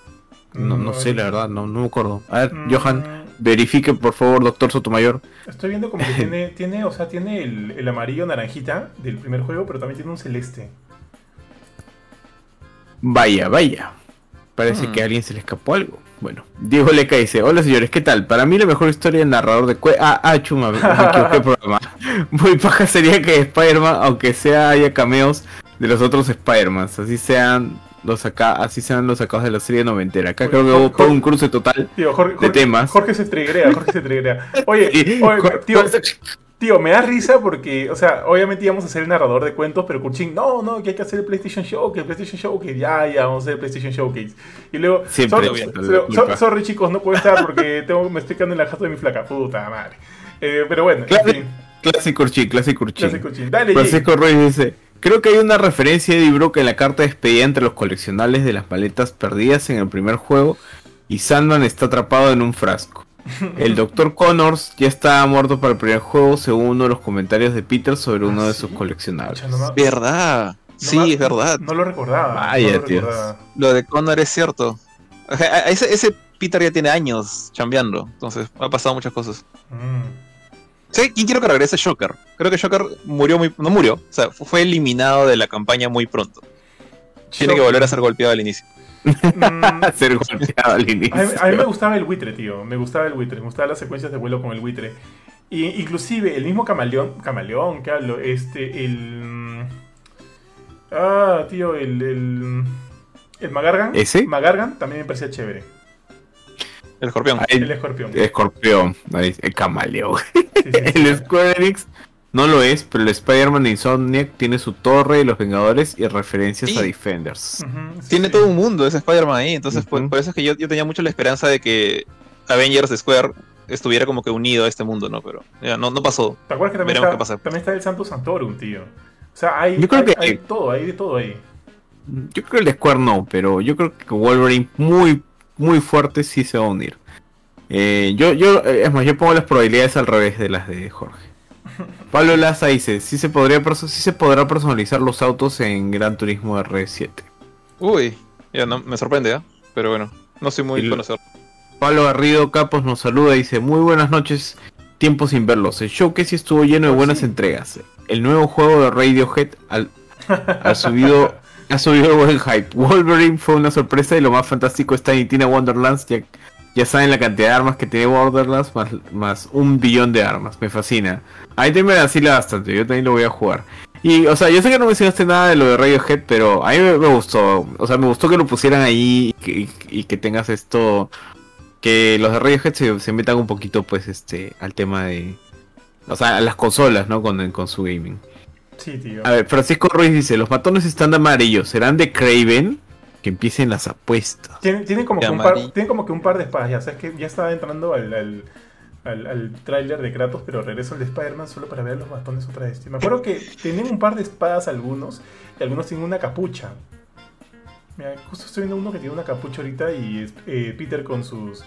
S3: no, no sé, la verdad, no, no me acuerdo. A ver,
S1: Mm,
S3: Johan, verifique por favor, doctor Sotomayor.
S1: Estoy viendo como que tiene, tiene, o sea, tiene el, el amarillo naranjita del primer juego, pero también tiene un celeste.
S3: Vaya, vaya. Parece
S2: Hmm.
S3: que a alguien se le escapó algo. Bueno, Diego Leca dice, hola señores, ¿qué tal? Para mí la mejor historia del narrador de cue... Ah, ah, chuma, me, equivoqué programa. Muy paja sería que Spider-Man, aunque sea haya cameos de los otros Spider-Man, así sean los acá, así sean los sacados de la serie noventera. Acá
S1: Oye,
S3: creo que
S1: Jorge-
S3: hubo un cruce total.
S1: Tío, Jorge,
S3: De temas.
S1: Jorge se trigrea, Jorge se trigrea. Oye, tío, tío, me da risa porque, o sea, obviamente íbamos a hacer el narrador de cuentos, pero Kurchin, no, no, que hay que hacer el PlayStation Showcase, el PlayStation Showcase, ya, ya, vamos a hacer el PlayStation Showcase. Y luego,
S3: Siempre
S1: sorry, sorry, chicos, no puedo estar porque tengo, me estoy quedando en la jato de mi flaca, puta madre. Eh, pero bueno, en fin,
S3: Clásico Urchin, clásico
S1: gracias, Kurchin. Dale, Jay.
S3: Francisco Ruiz dice, creo que hay una referencia de Eddie Brooke en la carta de despedida entre los coleccionables de las maletas perdidas en el primer juego y Sandman está atrapado en un frasco. El Dr. Connors ya estaba muerto para el primer juego según uno de los comentarios de Peter sobre uno
S1: ¿Ah,
S3: de
S1: sí?
S3: sus coleccionables.
S1: Pucha, no me-
S2: ¿Verdad?
S1: no
S2: Sí,
S1: me-
S2: es verdad.
S1: No lo recordaba.
S3: Vaya,
S1: no lo
S3: Dios.
S1: recordaba.
S2: Lo de Connor es cierto. Ese Peter ya tiene años chambeando. Entonces, ha pasado muchas cosas.
S1: Mm.
S2: Sí, ¿quién quiero que regrese? Shocker. Creo que Shocker murió muy... No murió. O sea, fu- fue eliminado de la campaña muy pronto. Tiene que volver a ser golpeado al inicio.
S1: Mm,
S3: Ser golpeado al inicio.
S1: A mí, a mí me gustaba el buitre, tío. Me gustaba el buitre. Me gustaban las secuencias de vuelo con el buitre. Y inclusive el mismo camaleón, camaleón, ¿qué hablo? Este, el... mm, Ah, tío, el... El, el Magargan.
S3: ¿Ese?
S1: Magargan también me parecía chévere.
S2: El escorpión.
S3: Ahí-
S1: El escorpión.
S3: Escorpión, ahí, el camaleón.
S1: Sí, sí, sí.
S3: El Square Enix no lo es, pero el Spider-Man de Insomniac tiene su torre, los Vengadores y referencias
S2: Sí.
S3: a Defenders.
S1: Sí,
S2: Tiene
S1: sí.
S2: todo un mundo ese Spider-Man ahí. Entonces, por- eso es que yo, yo tenía mucho la esperanza de que Avengers Square estuviera como que unido a este mundo, ¿no? Pero ya, no, no pasó.
S1: ¿Te acuerdas que también
S2: Veremos
S1: está,
S2: qué pasa.
S1: también está el Santo Santorum, tío? O sea, hay,
S3: Yo creo
S1: hay,
S3: que-
S1: hay todo, hay de todo ahí.
S3: Yo creo que el Square no, pero yo creo que Wolverine muy, muy fuerte sí se va a unir. Eh, yo, yo, eh, es más, yo pongo las probabilidades al revés de las de Jorge. Pablo Laza dice, sí se, podría sí se podrá personalizar los autos en Gran Turismo R7.
S2: Uy, ya no, me sorprende, ¿ah? Pero bueno, no soy muy conocedor.
S3: Pablo Garrido Capos nos saluda y dice, muy buenas noches, tiempo sin verlos. El show que sí estuvo lleno de
S1: Oh,
S3: buenas
S1: sí.
S3: entregas. El nuevo juego de Radiohead al, ha subido ha subido buen hype. Wolverine fue una sorpresa y lo más fantástico está en Tina Wonderlands. Ya, saben la cantidad de armas que tiene Borderlands, más, un billón de armas. Me fascina. A mí también me vacila bastante, yo también lo voy a jugar. Y, o sea, yo sé que no mencionaste nada de lo de Radiohead, pero a mí me, gustó. O sea, me gustó que lo pusieran ahí y que, tengas esto. Que los de Radiohead se, se metan un poquito, pues, este, al tema de. O sea, a las consolas, ¿no? Con su gaming.
S1: Sí, tío.
S3: A ver, Francisco Ruiz dice, los matones están de amarillo, ¿serán de Craven? Que empiecen las apuestas.
S1: Tienen, tienen como que un par,
S2: amarillo.
S1: tienen como que un par de espadas, ya sabes que ya estaba entrando al, al, al, al tráiler de Kratos, pero regreso al de Spider-Man solo para ver los bastones otra vez. Me acuerdo que tenían un par de espadas algunos, y algunos tienen una capucha. Mira, justo estoy viendo uno que tiene una capucha ahorita y es eh, Peter con sus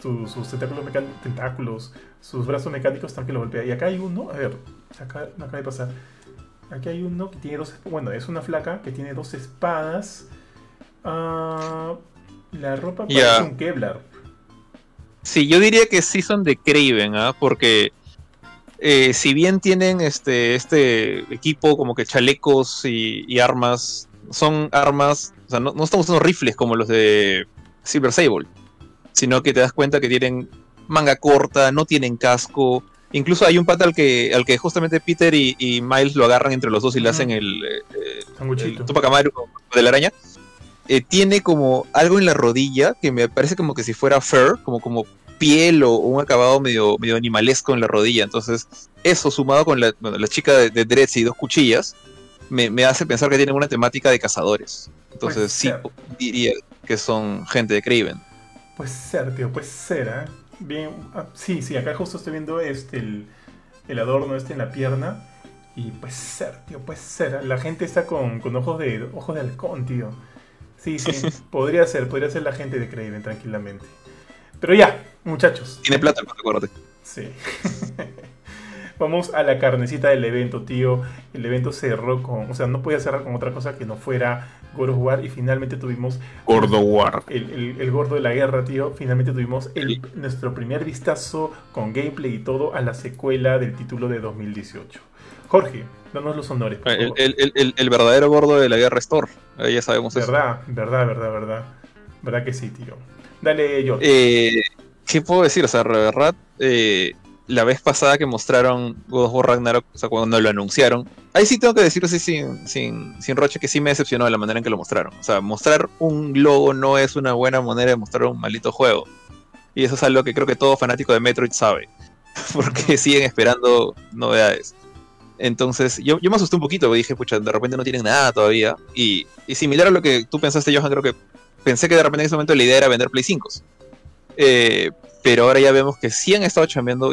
S1: su- sus tentáculos, tentáculos, sus brazos mecánicos están que lo golpea. Y acá hay uno, a ver, acá me acaba de pasar. Aquí hay uno que tiene dos, bueno, es una flaca que tiene dos espadas. Ah, la ropa parece un Kevlar.
S2: Sí, yo diría que sí son de Craven, ¿ah? Porque eh, si bien tienen este, este equipo como que chalecos y, y armas, son armas, o sea, no, no estamos usando rifles como los de Silver Sable, sino que te das cuenta que tienen manga corta, no tienen casco. Incluso hay un pata al que, al que justamente Peter y, y Miles lo agarran entre los dos y le hacen el, eh, eh, el Tupac Amaru de la araña, eh, tiene como algo en la rodilla que me parece como que si fuera fur, como, como piel o, un acabado medio, medio animalesco en la rodilla. Entonces, eso sumado con la, bueno, la chica de, de dreads y dos cuchillas, me, me hace pensar que tienen una temática de cazadores. Entonces, sí,
S1: ser.
S2: diría que son gente de Craven.
S1: Puede ser, tío, puede ser, ¿eh? Bien, ah, sí, sí, acá justo estoy viendo este, el, el adorno este en la pierna. Y puede ser, tío, puede ser. La gente está con, con ojos de ojos de halcón, tío. Sí, sí, podría ser, podría ser la gente de Craven, tranquilamente. Pero ya, muchachos.
S2: Tiene plata acuérdate.
S1: Sí. Vamos a la carnecita del evento, tío. El evento cerró con. O sea, no podía cerrar con otra cosa que no fuera God of War. Y finalmente tuvimos
S3: Gordo War.
S1: el, el- el gordo de la guerra, tío. Finalmente tuvimos el- nuestro primer vistazo con gameplay y todo a la secuela del título de 2018. Jorge, danos los honores. por
S2: El,
S1: favor.
S2: el- el- el- el verdadero gordo de la guerra es Thor. Ahí ya sabemos eso.
S1: verdad, verdad, verdad, verdad. Verdad que sí, tío. Dale, George.
S2: Eh, ¿Qué puedo decir? O sea, de verdad, eh, la vez pasada que mostraron God of War Ragnarok, o sea, cuando lo anunciaron, ahí sí tengo que decirlo así sin, sin, sin roche que sí me decepcionó de la manera en que lo mostraron. O sea, mostrar un logo no es una buena manera de mostrar un maldito juego. Y eso es algo que creo que todo fanático de Metroid sabe. Porque siguen esperando novedades. Entonces, yo, yo me asusté un poquito, porque dije, pucha, de repente no tienen nada todavía. Y, y similar a lo que tú pensaste, Johan, creo que pensé que de repente en ese momento la idea era vender Play 5. Eh, pero ahora ya vemos que sí han estado chambeando.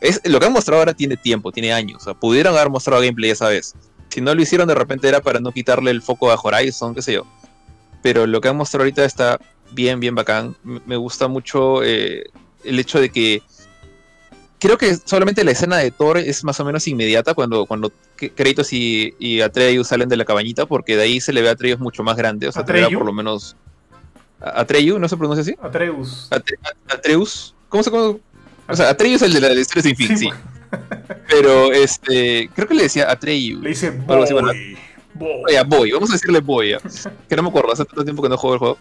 S2: Es, lo que han mostrado ahora tiene tiempo, tiene años. O sea, pudieron haber mostrado gameplay esa vez. Si no lo hicieron, de repente era para no quitarle el foco a Horizon, qué sé yo. Pero lo que han mostrado ahorita está bien, bien bacán. Me gusta mucho eh, el hecho de que. Creo que solamente la escena de Thor es más o menos inmediata cuando, cuando Kratos y, y Atreus salen de la cabañita, porque de ahí se le ve a Atreus mucho más grande. O sea,
S1: ¿Atreyu?
S2: por lo menos. ¿A- ¿Atreyu? ¿No se pronuncia así?
S1: Atreus.
S2: Atre- Atreus. ¿Cómo se llama? O sea, Atreus es el de la, de la historia sin fin, sí. Pero este, creo que le decía Atreyu.
S1: Le dice
S2: Algo así, bueno.
S1: boy. Boy.
S2: Oye, Boy, vamos a decirle Boy, ya. que no me acuerdo, hace tanto tiempo que no juego el juego.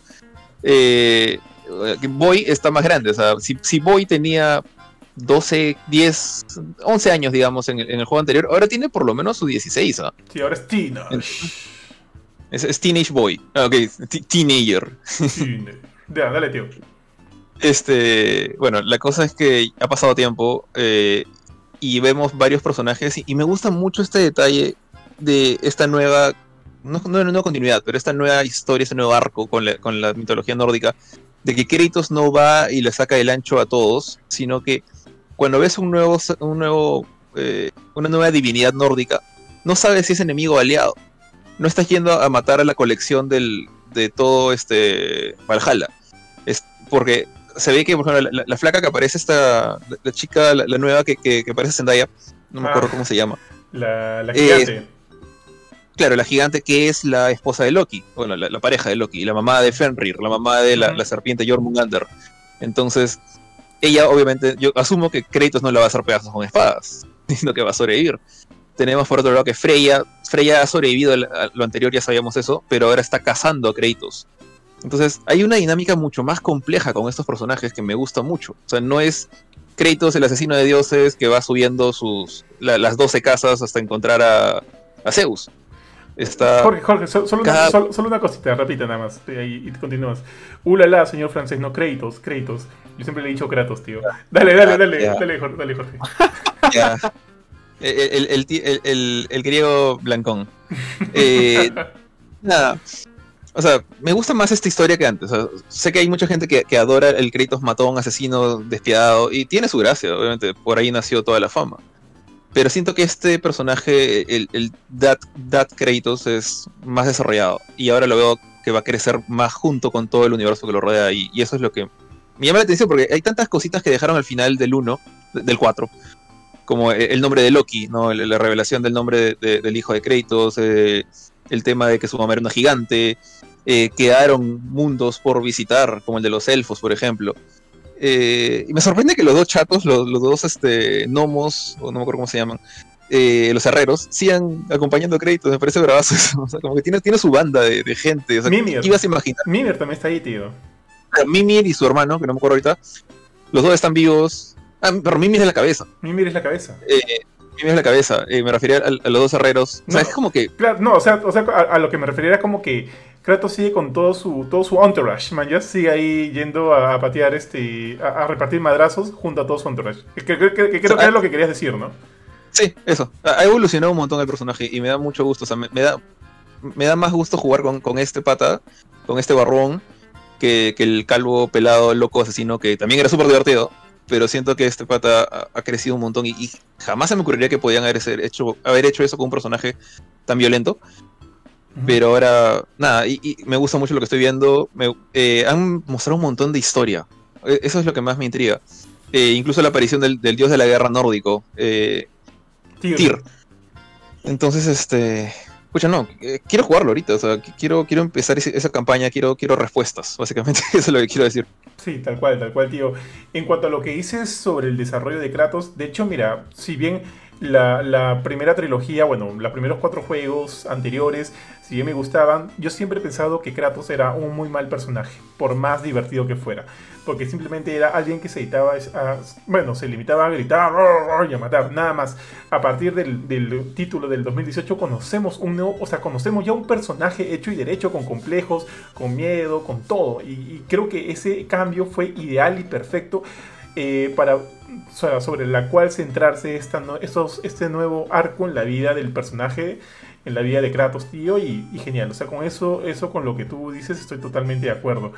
S2: Eh, Boy está más grande, o sea, si, si Boy tenía 12, 10, 11 años, digamos, en el, en el juego anterior, ahora tiene por lo menos su 16, ¿ah?
S1: Sí, ahora es Tina.
S2: es, es Teenage Boy, ah, ok, t- Teenager.
S1: Tina. Ya, dale, tío.
S2: Este, bueno, la cosa es que ha pasado tiempo eh, y vemos varios personajes y, me gusta mucho este detalle de esta nueva, no, no nueva continuidad, pero esta nueva historia, este nuevo arco con la, con la mitología nórdica, de que Kratos no va y le saca el ancho a todos, sino que cuando ves un nuevo, un nuevo, eh, una nueva divinidad nórdica, no sabes si es enemigo o aliado. No estás yendo a matar a la colección del, de todo este Valhalla. Porque se ve que, por ejemplo, la, la- la flaca que aparece, esta, la, la chica, la, la nueva que, que, que aparece Zendaya, no me
S1: Ah.
S2: acuerdo cómo se llama.
S1: La, la
S2: Eh,
S1: gigante.
S2: Claro, la gigante que es la esposa de Loki, bueno, la, pareja de Loki, la mamá de Fenrir, la mamá de la, serpiente Jormungandr. Entonces, ella obviamente, yo asumo que Kratos no la va a hacer pedazos con espadas, sino que va a sobrevivir. Tenemos por otro lado que Freya, Freya ha sobrevivido a lo anterior, ya sabíamos eso, pero ahora está cazando a Kratos. Entonces, hay una dinámica mucho más compleja con estos personajes que me gusta mucho. O sea, no es Kratos el asesino de dioses que va subiendo sus la- las 12 casas hasta encontrar a, a Zeus. Está...
S1: Jorge, Jorge, so- solo, una, solo, cosita, rapidita nada más. Y, y continúas. Ulala, señor francés, no Kratos, Kratos. Yo siempre le he dicho Kratos, tío. Dale, dale, dale, dale, Jorge, dale, Jorge.
S2: El, el- el- el griego blancón. Eh, nada. O sea, me gusta más esta historia que antes. Sé que hay mucha gente que, adora el Kratos matón, asesino, despiadado, y tiene su gracia, obviamente. Por ahí nació toda la fama. Pero siento que este personaje, el, el That, That Kratos, es más desarrollado. Y ahora lo veo que va a crecer más junto con todo el universo que lo rodea. Y, y eso es lo que me llama la atención porque hay tantas cositas que dejaron al final del 1, del 4, como e, el nombre de Loki, ¿no? la revelación del nombre del hijo de Kratos, eh, el tema de que su mamá era una gigante, eh, quedaron mundos por visitar, como el de los elfos, por ejemplo. Eh, y me sorprende que los dos chatos, los, dos este, gnomos, o no me acuerdo cómo se llaman, eh, los herreros, sigan acompañando Kratos, me parece bravazo O sea, como que tiene, tiene su banda de, gente. O sea,
S1: Mimir.
S2: ¿qué ibas a imaginar?
S1: Mimir también está ahí, tío.
S2: Mimir y su hermano, que no me acuerdo ahorita, los dos están vivos. Ah, pero Mimir es la cabeza.
S1: Mimir es la cabeza.
S2: Eh, Mimir es la cabeza. me refería a, los dos herreros. O sea, es como que.
S1: Claro, no, o sea, o sea a, a, lo que me refería era como que Kratos sigue con todo su, todo su entourage, man, ya sigue ahí yendo a, patear, este, a, repartir madrazos junto a todo su entourage. Que, creo que es lo que querías decir, ¿no?
S2: Sí, eso. Ha evolucionado un montón el personaje y me da mucho gusto. O sea, me, da, me da más gusto jugar con, este pata, con este barrón, que, el calvo pelado, loco asesino, que también era súper divertido. Pero siento que este pata ha, crecido un montón y, jamás se me ocurriría que podían haber hecho, haber hecho eso con un personaje tan violento. Pero ahora, nada, y, me gusta mucho lo que estoy viendo. Me, eh, han mostrado un montón de historia. E, eso es lo que más me intriga. Eh, incluso la aparición del, dios de la guerra nórdico, eh, Tyr. Entonces, este. Escucha, no, quiero jugarlo ahorita. O sea, quiero, quiero empezar esa campaña, quiero, quiero respuestas, básicamente. Eso es lo que quiero decir.
S1: Sí, tal cual, tal cual, tío. En cuanto a lo que dices sobre el desarrollo de Kratos, de hecho, mira, si bien la, primera trilogía, bueno, los primeros cuatro juegos anteriores, si bien me gustaban, yo siempre he pensado que Kratos era un muy mal personaje, por más divertido que fuera. Porque simplemente era alguien que se editaba bueno, se limitaba a gritar y a matar, nada más. A partir del, título del 2018 conocemos un nuevo, o sea, conocemos ya un personaje hecho y derecho, con complejos, con miedo, con todo. Y, creo que ese cambio fue ideal y perfecto eh, para sobre la cual centrarse esta, este nuevo arco en la vida del personaje, en la vida de Kratos, tío, y, genial. O sea, con eso, eso con lo que tú dices estoy totalmente de acuerdo.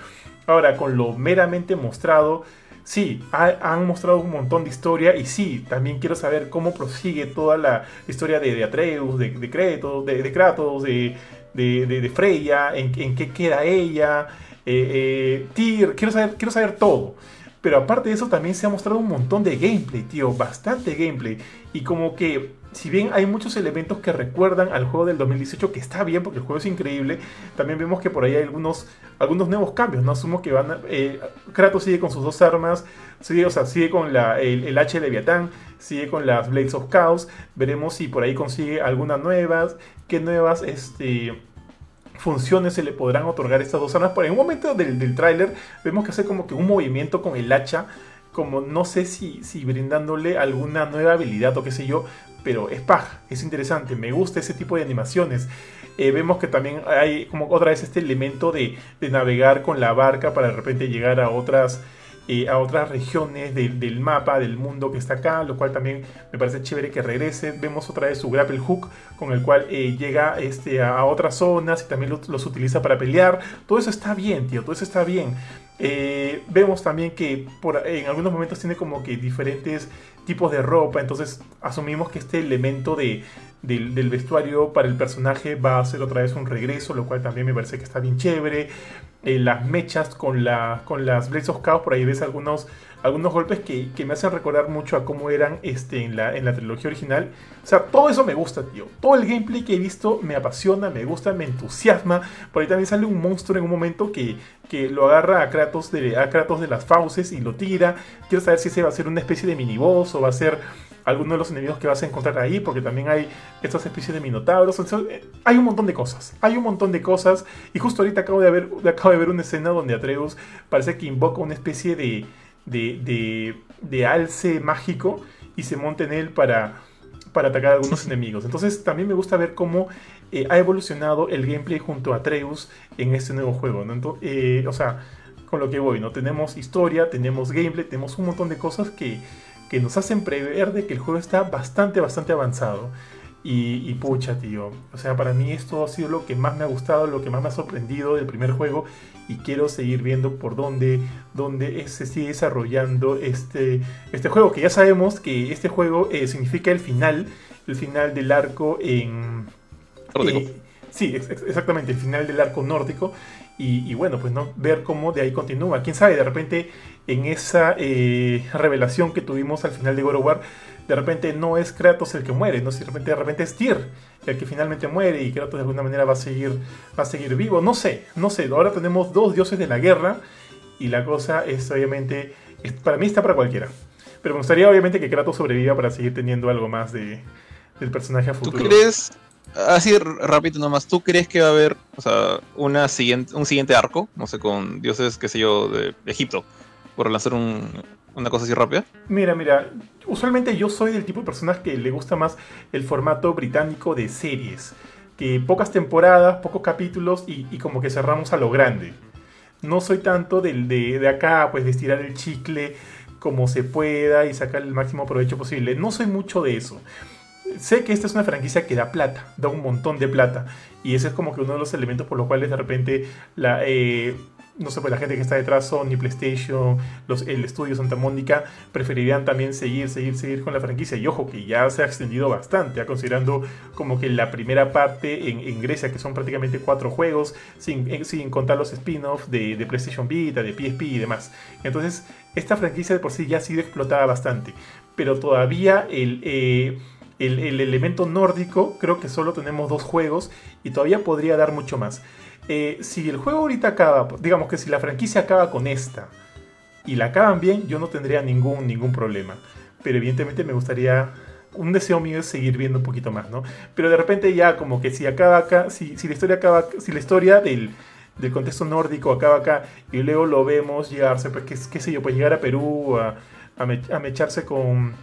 S1: Ahora, con lo meramente mostrado, sí, han mostrado un montón de historia y sí, también quiero saber cómo prosigue toda la historia de, Atreus, de, de, de, Kratos, de, Freya, en, qué queda ella, eh, eh, Tyr, quiero saber, quiero saber todo. Pero aparte de eso también se ha mostrado un montón de gameplay, tío, bastante gameplay. Y como que, si bien hay muchos elementos que recuerdan al juego del 2018, que está bien porque el juego es increíble, también vemos que por ahí hay algunos, algunos nuevos cambios, ¿no? Asumo que van eh, Kratos sigue con sus dos armas, sigue, o sea, sigue con la, el, el H de Leviatán, sigue con las Blades of Chaos, veremos si por ahí consigue algunas nuevas, qué nuevas, este funciones se le podrán otorgar estas dos armas. Por en un momento del, del tráiler vemos que hace como que un movimiento con el hacha, como no sé si, si brindándole alguna nueva habilidad o qué sé yo, pero es paja, es interesante, me gusta ese tipo de animaciones. Eh, vemos que también hay como otra vez este elemento de, de navegar con la barca para de repente llegar a otras a otras regiones del mapa, del mundo que está acá, lo cual también me parece chévere que regrese. Vemos otra vez su grapple hook con el cual eh, llega este, a, otras zonas y también los, utiliza para pelear. Todo eso está bien, tío, todo eso está bien. Eh, vemos también que en algunos momentos tiene como que diferentes tipos de ropa, entonces asumimos que este elemento de, del, vestuario para el personaje va a ser otra vez un regreso, lo cual también me parece que está bien chévere. Eh, las mechas con, la, con las Blades of Chaos, por ahí ves algunos, algunos golpes que, me hacen recordar mucho a cómo eran este, en, la, en la trilogía original. O sea, todo eso me gusta, tío. Todo el gameplay que he visto me apasiona, me gusta, me entusiasma. Por ahí también sale un monstruo en un momento que, que lo agarra a Kratos, de, a Kratos de las fauces y lo tira. Quiero saber si ese va a ser una especie de mini boss o va a ser alguno de los enemigos que vas a encontrar ahí, porque también hay estas especies de minotauros. Hay un montón de cosas, hay un montón de cosas. Y justo ahorita acabo de ver, acabo de ver una escena donde Atreus parece que invoca una especie de, de, de, alce mágico y se monta en él para, para atacar a algunos enemigos. Entonces también me gusta ver cómo eh, ha evolucionado el gameplay junto a Atreus en este nuevo juego. Eh, o sea, con lo que voy, ¿no? Tenemos historia, tenemos gameplay, tenemos un montón de cosas que que nos hacen prever de que el juego está bastante, bastante avanzado. Y, pucha, tío. O sea, para mí esto ha sido lo que más me ha gustado, lo que más me ha sorprendido del primer juego. Y quiero seguir viendo por dónde, dónde se sigue desarrollando este, este juego. Que ya sabemos que este juego eh, significa el final. El final del arco en. Eh, sí, exactamente, el final del arco nórdico. Y, bueno, pues no ver cómo de ahí continúa. Quién sabe, de repente en esa eh, revelación que tuvimos al final de God of War, de repente no es Kratos el que muere, ¿no? Si de repente, de repente es Tyr el que finalmente muere y Kratos de alguna manera va a seguir, va a seguir vivo. No sé, no sé. Ahora tenemos dos dioses de la guerra y la cosa es obviamente, para mí está para cualquiera. Pero me gustaría obviamente que Kratos sobreviva para seguir teniendo algo más de, del personaje a futuro.
S2: ¿Tú crees, así rápido nomás, ¿tú crees que va a haber o sea, una siguiente, un siguiente arco, no sé, con dioses, qué sé yo, de Egipto? Por lanzar una cosa así rápida?
S1: Mira, mira, usualmente yo soy del tipo de personas que le gusta más el formato británico de series. Que pocas temporadas, pocos capítulos y, como que cerramos a lo grande. No soy tanto del, de, de acá, pues de estirar el chicle como se pueda y sacar el máximo provecho posible. No soy mucho de eso. Sé que esta es una franquicia que da plata, da un montón de plata. Y ese es como que uno de los elementos por los cuales de repente la, eh, no sé, pues la gente que está detrás, Sony, PlayStation, los, el estudio Santa Mónica, preferirían también seguir, seguir, seguir con la franquicia. Y ojo, que ya se ha extendido bastante, considerando como que la primera parte en, Grecia, que son prácticamente cuatro juegos, sin, eh, sin contar los spin-offs de, PlayStation Vita, de PSP y demás. Entonces, esta franquicia de por sí ya ha sido explotada bastante. Pero todavía el... Eh, el elemento nórdico, creo que solo tenemos dos juegos y todavía podría dar mucho más. Eh, si el juego ahorita acaba, digamos que si la franquicia acaba con esta y la acaban bien, yo no tendría ningún, ningún problema. Pero evidentemente me gustaría, un deseo mío es seguir viendo un poquito más, ¿no? Pero de repente ya como que si acaba acá, si, si la historia acaba, si la historia del, del contexto nórdico acaba acá y luego lo vemos llegarse, pues qué, qué sé yo, pues llegar a Perú a, a, mecharse con,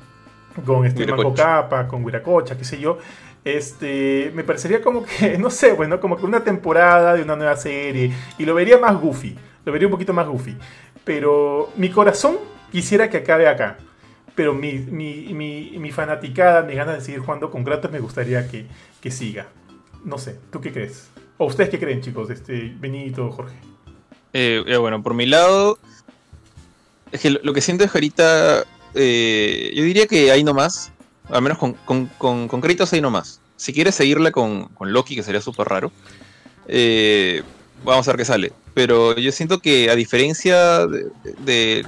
S1: con este Manco Capa, con Huiracocha, qué sé yo, este, me parecería como que, no sé, bueno, como que una temporada de una nueva serie. Y lo vería más goofy. Lo vería un poquito más goofy. Pero mi corazón quisiera que acabe acá. Pero mi, mi, mi, fanaticada, mi ganas de seguir jugando con Kratos me gustaría que, que siga. No sé, ¿tú qué crees? ¿O ustedes qué creen, chicos? Este, Benito, Jorge.
S2: Eh, bueno, por mi lado, es que lo, que siento es que ahorita, eh, yo diría que hay nomás, al menos con, con, con, con créditos ahí nomás. Si quieres seguirla con, con Loki, que sería súper raro, eh, vamos a ver qué sale. Pero yo siento que a diferencia de,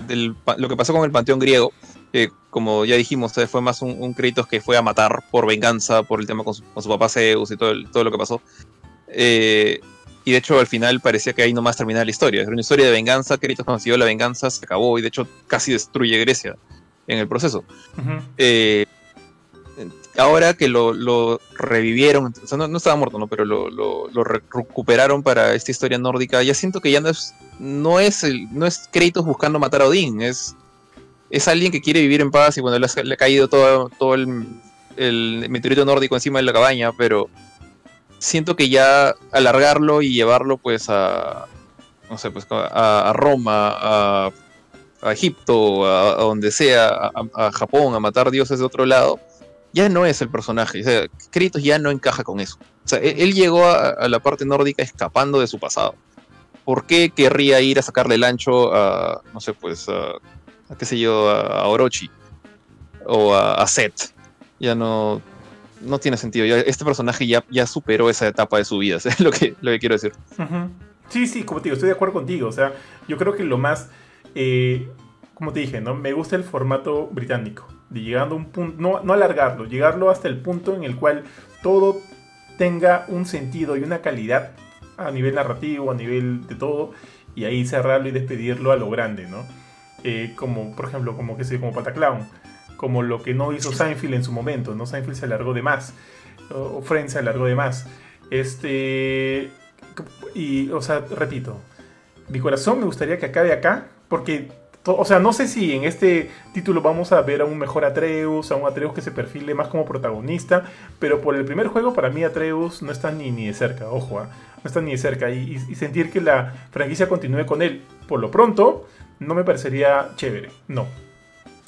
S2: lo que pasó con el Panteón griego, que como ya dijimos, fue más un, crédito que fue a matar por venganza, por el tema con su, papá Zeus y todo, todo lo que pasó. Eh, y de hecho al final parecía que ahí nomás terminaba la historia. Era una historia de venganza, Créditos consiguió la venganza, se acabó y de hecho casi destruye Grecia en el proceso ahora que lo, revivieron, o sea, no, estaba muerto, ¿no? Pero lo, recuperaron para esta historia nórdica, ya siento que ya no es, no es, Kratos buscando matar a Odín, es, es alguien que quiere vivir en paz y bueno, le, ha, caído todo, todo el, el, meteorito nórdico encima de la cabaña, pero siento que ya alargarlo y llevarlo pues a, no sé, pues a, Roma, a, Egipto, a, donde sea, a Japón, a matar dioses de otro lado, ya no es el personaje. O sea, Kratos ya no encaja con eso. O sea, él, llegó a, la parte nórdica escapando de su pasado. ¿Por qué querría ir a sacarle el ancho a, no sé, pues, a, qué sé yo, a, Orochi o a, Seth? Ya no, no tiene sentido. este personaje ya, ya superó esa etapa de su vida, es lo que, lo que quiero decir.
S1: Sí, sí, como te digo, estoy de acuerdo contigo. O sea, yo creo que lo más, eh, como te dije, ¿no? Me gusta el formato británico de llegando a un punto, no, no alargarlo, llegarlo hasta el punto en el cual todo tenga un sentido y una calidad a nivel narrativo, a nivel de todo, y ahí cerrarlo y despedirlo a lo grande, ¿no? Eh, como, por ejemplo, como que sé, como Pataclown, como lo que no hizo Seinfeld en su momento, ¿no? Seinfeld se alargó de más, o Friends se alargó de más. Este, y, o sea, repito, mi corazón me gustaría que acabe acá, porque o sea, no sé si en este título vamos a ver a un mejor Atreus, a un Atreus que se perfile más como protagonista, pero por el primer juego para mí Atreus no está ni, ni de cerca, ojo, ¿ah? no está ni de cerca. Y, sentir que la franquicia continúe con él por lo pronto no me parecería chévere, no.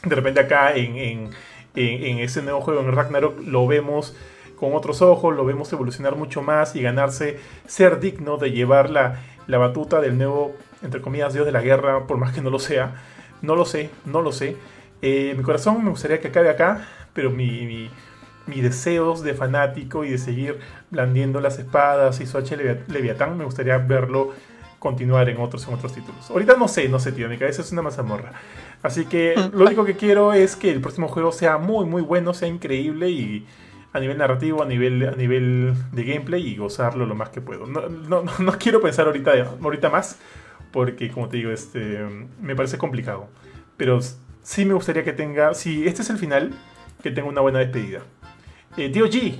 S1: De repente acá en, en, en, ese nuevo juego, en Ragnarok, lo vemos con otros ojos, lo vemos evolucionar mucho más y ganarse ser digno de llevar la, la batuta del nuevo entre comillas, Dios de la guerra, por más que no lo sea. No lo sé, no lo sé. Eh, mi corazón me gustaría que acabe acá, pero mi, mi, deseos de fanático y de seguir blandiendo las espadas y su H Leviatán, me gustaría verlo continuar en otros, en otros títulos. Ahorita no sé, no sé, tío, mi cabeza es una mazamorra. Así que lo único que quiero es que el próximo juego sea muy, muy bueno, sea increíble y a nivel narrativo, a nivel, a nivel de gameplay y gozarlo lo más que puedo. No, no, no quiero pensar ahorita, ahorita más porque, como te digo, este, me parece complicado. Pero sí me gustaría que tenga, si este es el final, que tenga una buena despedida. Eh, tío G.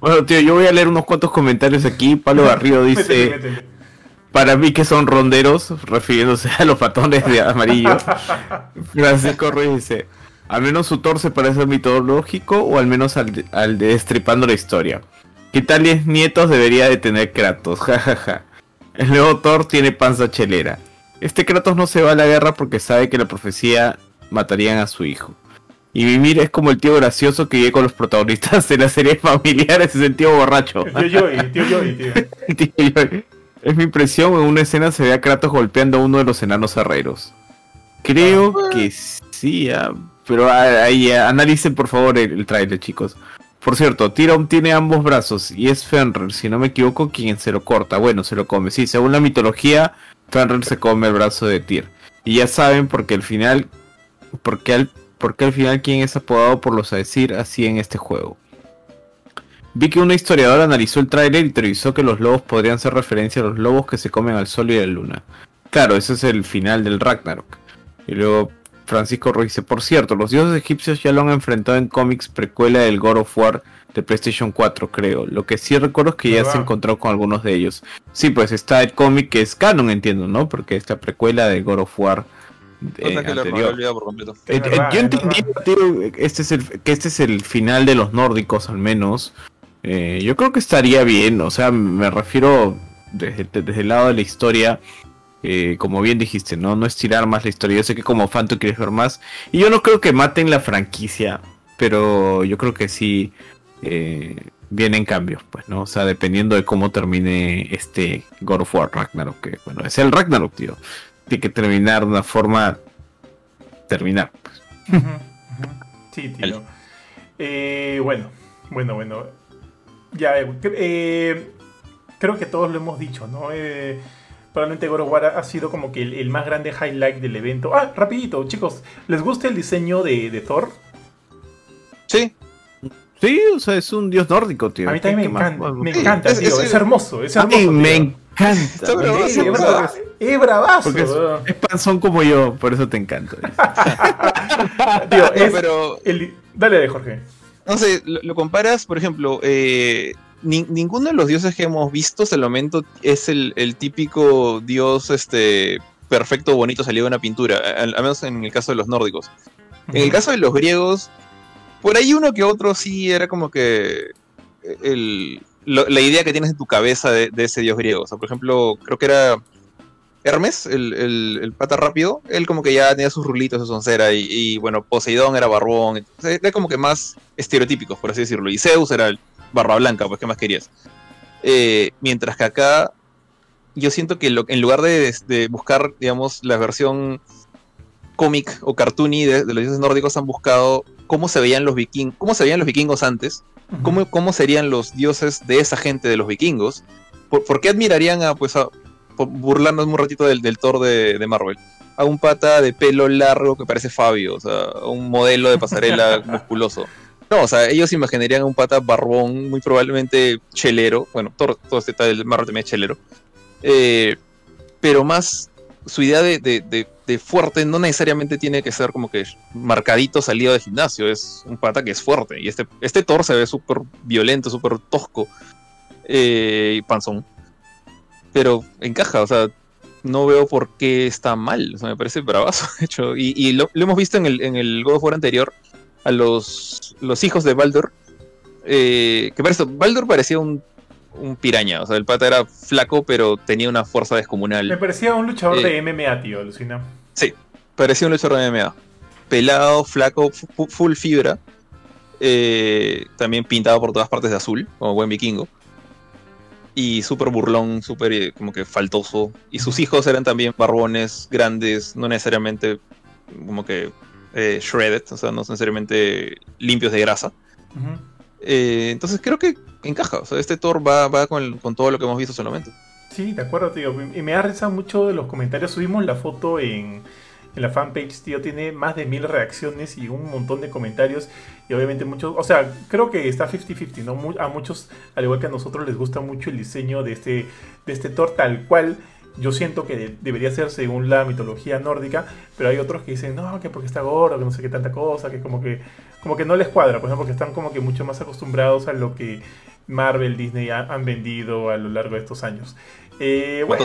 S3: Bueno, tío, yo voy a leer unos cuantos comentarios aquí. Pablo Garrido dice... Para mí que son ronderos, refiriéndose a los patones de amarillo. Francisco Ruiz dice, al menos su Thor se parece al mitológico o al menos al de, al de Destripando la Historia. ¿Qué tales nietos debería de tener Kratos? Jajaja. El nuevo Thor tiene panza chelera. Este Kratos no se va a la guerra porque sabe que la profecía matarían a su hijo. Y Mimir es como el tío gracioso que vive con los protagonistas de la serie familiar, ese sentido borracho.
S1: El tío Joey, tío Joey, tío.
S3: Es mi impresión, en una escena se ve a Kratos golpeando a uno de los enanos herreros. Creo ah. que sí, ah, pero ahí analicen por favor el, el trailer, chicos. Por cierto, Tyrion tiene ambos brazos y es Fenrir, si no me equivoco, quien se lo corta. Bueno, se lo come. Sí, según la mitología, Fenrir se come el brazo de Tyr. Y ya saben porque al final, porque al, porque al final quien es apodado por los decir así en este juego. Vi que un historiador analizó el tráiler y teorizó que los lobos podrían ser referencia a los lobos que se comen al sol y a la luna. Claro, ese es el final del Ragnarok. Y luego Francisco Ruiz dice, por cierto, los dioses egipcios ya lo han enfrentado en cómics precuela del God of War de PlayStation 4, creo. Lo que sí recuerdo es que ya se encontró con algunos de ellos. Sí, pues está el cómic que es canon, entiendo, ¿no? Porque esta precuela de God of War
S2: eh, anterior. Por completo.
S3: Eh, eh, yo entendí este es el, que este es el final de los nórdicos, al menos. yo creo que estaría bien, o sea, me refiero desde, desde el lado de la historia eh, como bien dijiste, ¿no? No estirar más la historia. Yo sé que como fan tú quieres ver más. Y yo no creo que maten la franquicia, pero yo creo que sí eh, vienen cambios, pues, ¿no? O sea, dependiendo de cómo termine este God of War Ragnarok, que bueno, es el Ragnarok, tío. Tiene que terminar de una forma. Terminar, pues.
S1: Sí, tío. Eh, bueno, bueno, bueno. Ya, creo que todos lo hemos dicho, ¿no? Probablemente God of War ha sido como que el, más grande highlight del evento. Ah, rapidito, chicos, ¿les gusta el diseño de, Thor?
S2: Sí.
S3: Sí, o sea, es un dios nórdico, tío.
S1: A mí también me encanta, me encanta, es, tío, es, hermoso, es hermoso.
S3: me encanta.
S1: Es bravazo.
S3: Porque es, panzón como yo, por eso te encanta.
S1: tío, es, pero... Dale, Jorge.
S2: No sé, lo, comparas, por ejemplo, eh, ninguno de los dioses que hemos visto hasta el momento es el, típico dios este, perfecto, bonito, salido de una pintura, al, menos en el caso de los nórdicos. En el caso de los griegos, por ahí uno que otro sí era como que la idea que tienes en tu cabeza de, ese dios griego. O sea, por ejemplo, creo que era Hermes, el, pata rápido, él como que ya tenía sus rulitos de soncera y, y, bueno, Poseidón era barbón, era como que más estereotípicos, por así decirlo. Y Zeus era el barra blanca, pues, ¿qué más querías? Eh, mientras que acá, yo siento que en lugar de, buscar, digamos, la versión cómic o cartoony de, los dioses nórdicos, han buscado cómo se veían los vikingos, cómo se veían los vikingos antes, cómo, cómo, serían los dioses de esa gente de los vikingos, por, qué admirarían a, pues, a, burlarnos un ratito del, del Thor de, de, Marvel, a un pata de pelo largo que parece Fabio, o sea, un modelo de pasarela musculoso. No, o sea, ellos imaginarían un pata barbón, muy probablemente chelero. Bueno, todo, este tal marro también es chelero. Eh, pero más su idea de, fuerte no necesariamente tiene que ser como que marcadito salido de gimnasio. Es un pata que es fuerte. Y este, este Thor se ve súper violento, súper tosco. Eh, y panzón. Pero encaja, o sea, no veo por qué está mal. O sea, me parece bravazo, de hecho. Y, lo, hemos visto en el, en el God of War anterior a los, los hijos de Baldur. Eh, que Baldur parecía un, un, piraña. O sea, el pata era flaco, pero tenía una fuerza descomunal.
S1: Me parecía un luchador de eh, MMA, tío, alucina.
S2: Sí, parecía un luchador de MMA. Pelado, flaco, full fibra. Eh, también pintado por todas partes de azul, como buen vikingo. Y súper burlón, súper como que faltoso. Y sus hijos eran también barbones, grandes, no necesariamente como que eh, shredded, o sea, no necesariamente limpios de grasa. Eh, entonces creo que encaja, o sea, este Thor va, va con, todo lo que hemos visto solamente.
S1: Sí, de acuerdo, tío. Y me ha rezado mucho de los comentarios. Subimos la foto en, en la fanpage, tío. Tiene más de mil reacciones y un montón de comentarios. Y obviamente muchos, o sea, creo que está 50-50, ¿no? A muchos, al igual que a nosotros, les gusta mucho el diseño de este, de este Thor tal cual yo siento que debería ser según la mitología nórdica, pero hay otros que dicen, no, que porque está gordo, que no sé qué tanta cosa, que como que, como que no les cuadra, por ejemplo, porque están como que mucho más acostumbrados a lo que Marvel, Disney han vendido a lo largo de estos años.
S2: Eh, bueno,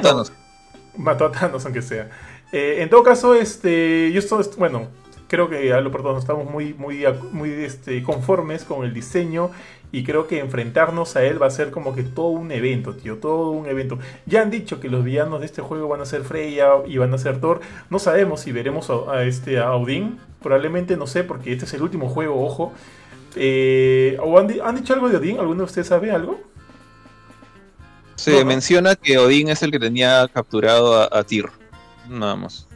S1: mató a Thanos. aunque sea. Eh, en todo caso, este, yo estoy, bueno, creo que a lo perdón, estamos muy, muy, muy este, conformes con el diseño y creo que enfrentarnos a él va a ser como que todo un evento, tío, todo un evento. Ya han dicho que los villanos de este juego van a ser Freya y van a ser Thor. No sabemos si veremos a, este a Odín. Probablemente no sé, porque este es el último juego, ojo. Eh, han, dicho algo de Odín? ¿Alguno de ustedes sabe algo?
S2: Se menciona que Odín es el que tenía capturado a, a Tyr. Nada más.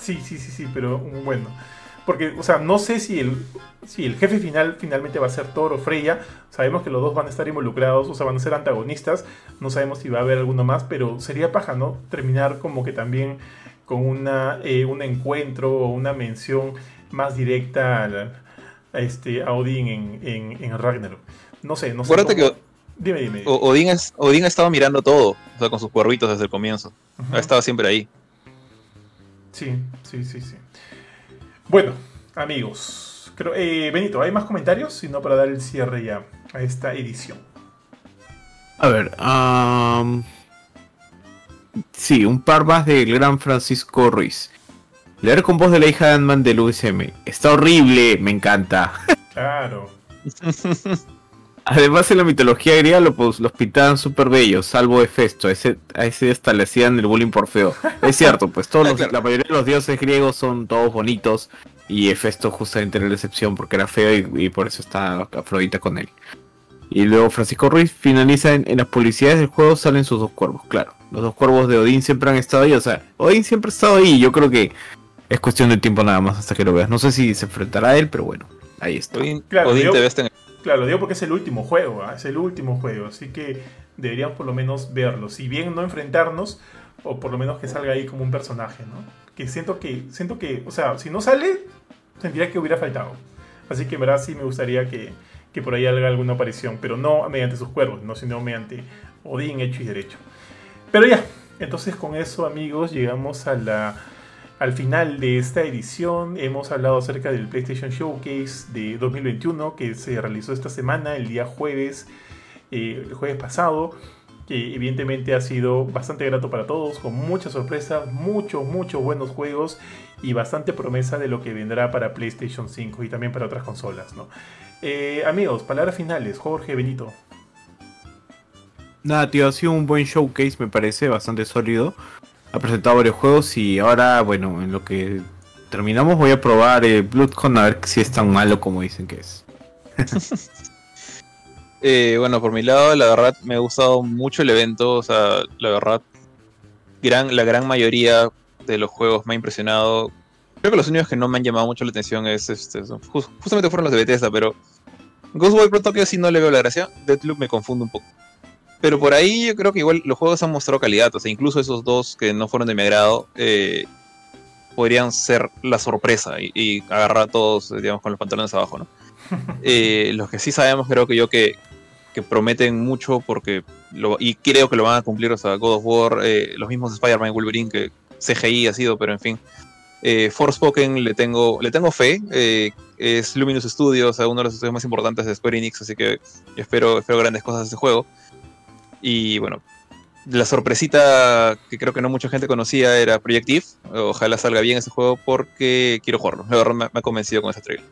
S1: Sí, sí, sí, sí, pero bueno. Porque, o sea, no sé si el, si el jefe final finalmente va a ser Thor o Freya. Sabemos que los dos van a estar involucrados, o sea, van a ser antagonistas. No sabemos si va a haber alguno más, pero sería paja, ¿no? Terminar como que también con una, eh, un encuentro o una mención más directa a, este, a Odín en, en, Ragnarok. No sé, no sé.
S2: Acuérdate que dime, dime, Odín, es, Odín ha estado mirando todo, o sea, con sus cuervitos desde el comienzo. Ha estado siempre ahí.
S1: Sí, sí, sí, sí. Bueno, amigos, creo, eh, Benito, ¿hay más comentarios? Si no, para dar el cierre ya a esta edición.
S3: A ver, sí, un par más del gran Francisco Ruiz. Leer con voz de la hija de Ant-Man del USM. Está horrible, me encanta.
S1: Claro.
S3: Además, en la mitología griega los, los pintaban súper bellos, salvo Hefesto. A ese, a ese hasta le hacían el bullying por feo. Es cierto, pues todos la mayoría de los dioses griegos son todos bonitos. Y Hefesto justamente era la excepción porque era feo y, por eso está Afrodita con él. Y luego Francisco Ruiz finaliza en, las publicidades del juego salen sus dos cuervos, claro. Los dos cuervos de Odín siempre han estado ahí, o sea, Odín siempre ha estado ahí. Yo creo que es cuestión de tiempo nada más hasta que lo veas. No sé si se enfrentará a él, pero bueno, ahí está.
S1: Odín, Odín te ves en Claro, lo digo porque es el último juego, ¿ah? es el último juego, así que deberíamos por lo menos verlo. Si bien no enfrentarnos, o por lo menos que salga ahí como un personaje, ¿no? Que siento que, siento que, o sea, si no sale, sentiría que hubiera faltado. Así que en verdad sí me gustaría que, que por ahí haga alguna aparición, pero no mediante sus cuervos, no, sino mediante Odín hecho y derecho. Pero ya, entonces con eso amigos llegamos a al final de esta edición hemos hablado acerca del PlayStation Showcase de 2021 que se realizó esta semana, el día jueves, eh, el jueves pasado, que evidentemente ha sido bastante grato para todos, con muchas sorpresas, muchos, muchos buenos juegos y bastante promesa de lo que vendrá para PlayStation 5 y también para otras consolas. ¿no? Eh, amigos, palabras finales, Jorge Benito.
S3: Nada, tío, ha sido un buen showcase, me parece, bastante sólido ha presentado varios juegos y ahora, bueno, en lo que terminamos voy a probar el Bloodcon a ver si es tan malo como dicen que es.
S2: Eh, bueno, por mi lado, la verdad me ha gustado mucho el evento, o sea, la verdad, gran, la gran mayoría de los juegos me ha impresionado. Creo que los únicos que no me han llamado mucho la atención es este, justamente fueron los de Bethesda, pero Ghostwire Pro Tokyo sí no le veo la gracia, Deathloop me confunde un poco. Pero por ahí yo creo que igual los juegos han mostrado calidad. O sea, incluso esos dos que no fueron de mi agrado eh, podrían ser la sorpresa y, agarrar a todos, digamos, con los pantalones abajo, ¿no? Eh, los que sí sabemos, creo que yo que, que prometen mucho porque y creo que lo van a cumplir, o sea, God of War, eh, los mismos Spider-Man y Wolverine que CGI ha sido, pero en fin. Eh, Forspoken le tengo, le tengo fe. es Luminous Studios, uno de los estudios más importantes de Square Enix, así que espero, espero grandes cosas de este juego. Y bueno, la sorpresita que creo que no mucha gente conocía era Projective. Ojalá salga bien ese juego porque quiero jugarlo. La verdad me, ha convencido con ese trailer.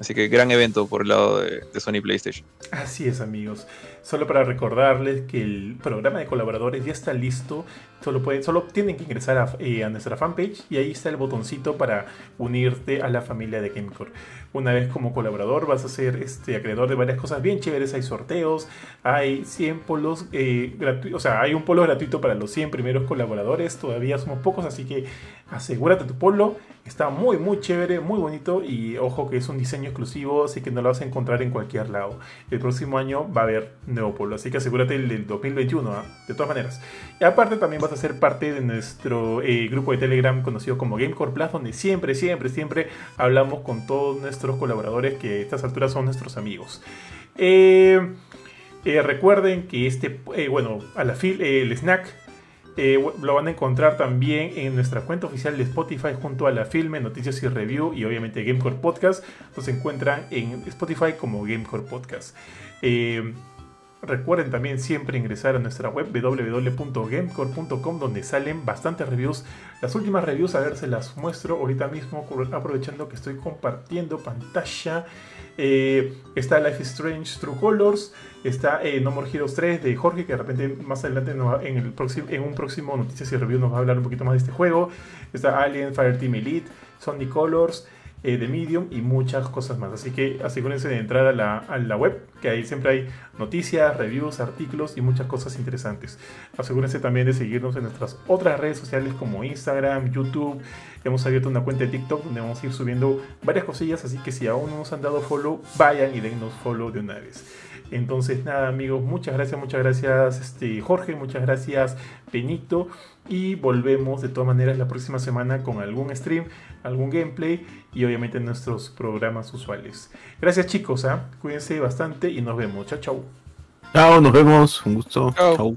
S2: Así que gran evento por el lado de, Sony PlayStation.
S1: Así es, amigos. Solo para recordarles que el programa de colaboradores ya está listo. Solo, pueden, solo tienen que ingresar a, eh, a nuestra fanpage y ahí está el botoncito para unirte a la familia de Gamecore. una vez como colaborador vas a ser este, acreedor de varias cosas bien chéveres. Hay sorteos, hay 100 polos eh, gratuitos, o sea, hay un polo gratuito para los 100 primeros colaboradores. Todavía somos pocos, así que asegúrate tu polo. Está muy, muy chévere, muy bonito y ojo que es un diseño exclusivo, así que no lo vas a encontrar en cualquier lado. El próximo año va a haber nuevo polo, así que asegúrate el del 2021, ¿ah? de todas maneras. Y aparte también vas a ser parte de nuestro eh, grupo de Telegram conocido como Gamecore Plus, donde siempre, siempre, siempre hablamos con todos nuestros colaboradores que a estas alturas son nuestros amigos. Eh, eh, recuerden que este, bueno, a la fil, el snack eh, lo van a encontrar también en nuestra cuenta oficial de Spotify junto a la Filme, Noticias y Review y obviamente Gamecore Podcast. Nos encuentran en Spotify como Gamecore Podcast. Eh, recuerden también siempre ingresar a nuestra web www.gamecore.com donde salen bastantes reviews. Las últimas reviews, a ver, se las muestro ahorita mismo aprovechando que estoy compartiendo pantalla. Eh, está Life is Strange True Colors. Está eh, No More Heroes 3 de Jorge, que de repente más adelante en, el próximo, en un próximo Noticias y Review nos va a hablar un poquito más de este juego. Está Alien Fireteam Elite, Sonic Colors, eh, de Medium y muchas cosas más. Así que asegúrense de entrar a la, a la, web, que ahí siempre hay noticias, reviews, artículos y muchas cosas interesantes. Asegúrense también de seguirnos en nuestras otras redes sociales como Instagram, YouTube. Hemos abierto una cuenta de TikTok donde vamos a ir subiendo varias cosillas, así que si aún no nos han dado follow, vayan y dennos follow de una vez. Entonces, nada, amigos, muchas gracias, muchas gracias, este, Jorge, muchas gracias, Benito. Y volvemos de todas maneras la próxima semana con algún stream, algún gameplay y obviamente nuestros programas usuales. Gracias, chicos, ¿ah? cuídense bastante y nos vemos. Chao, chao.
S3: Chao, nos vemos. Un gusto. chao.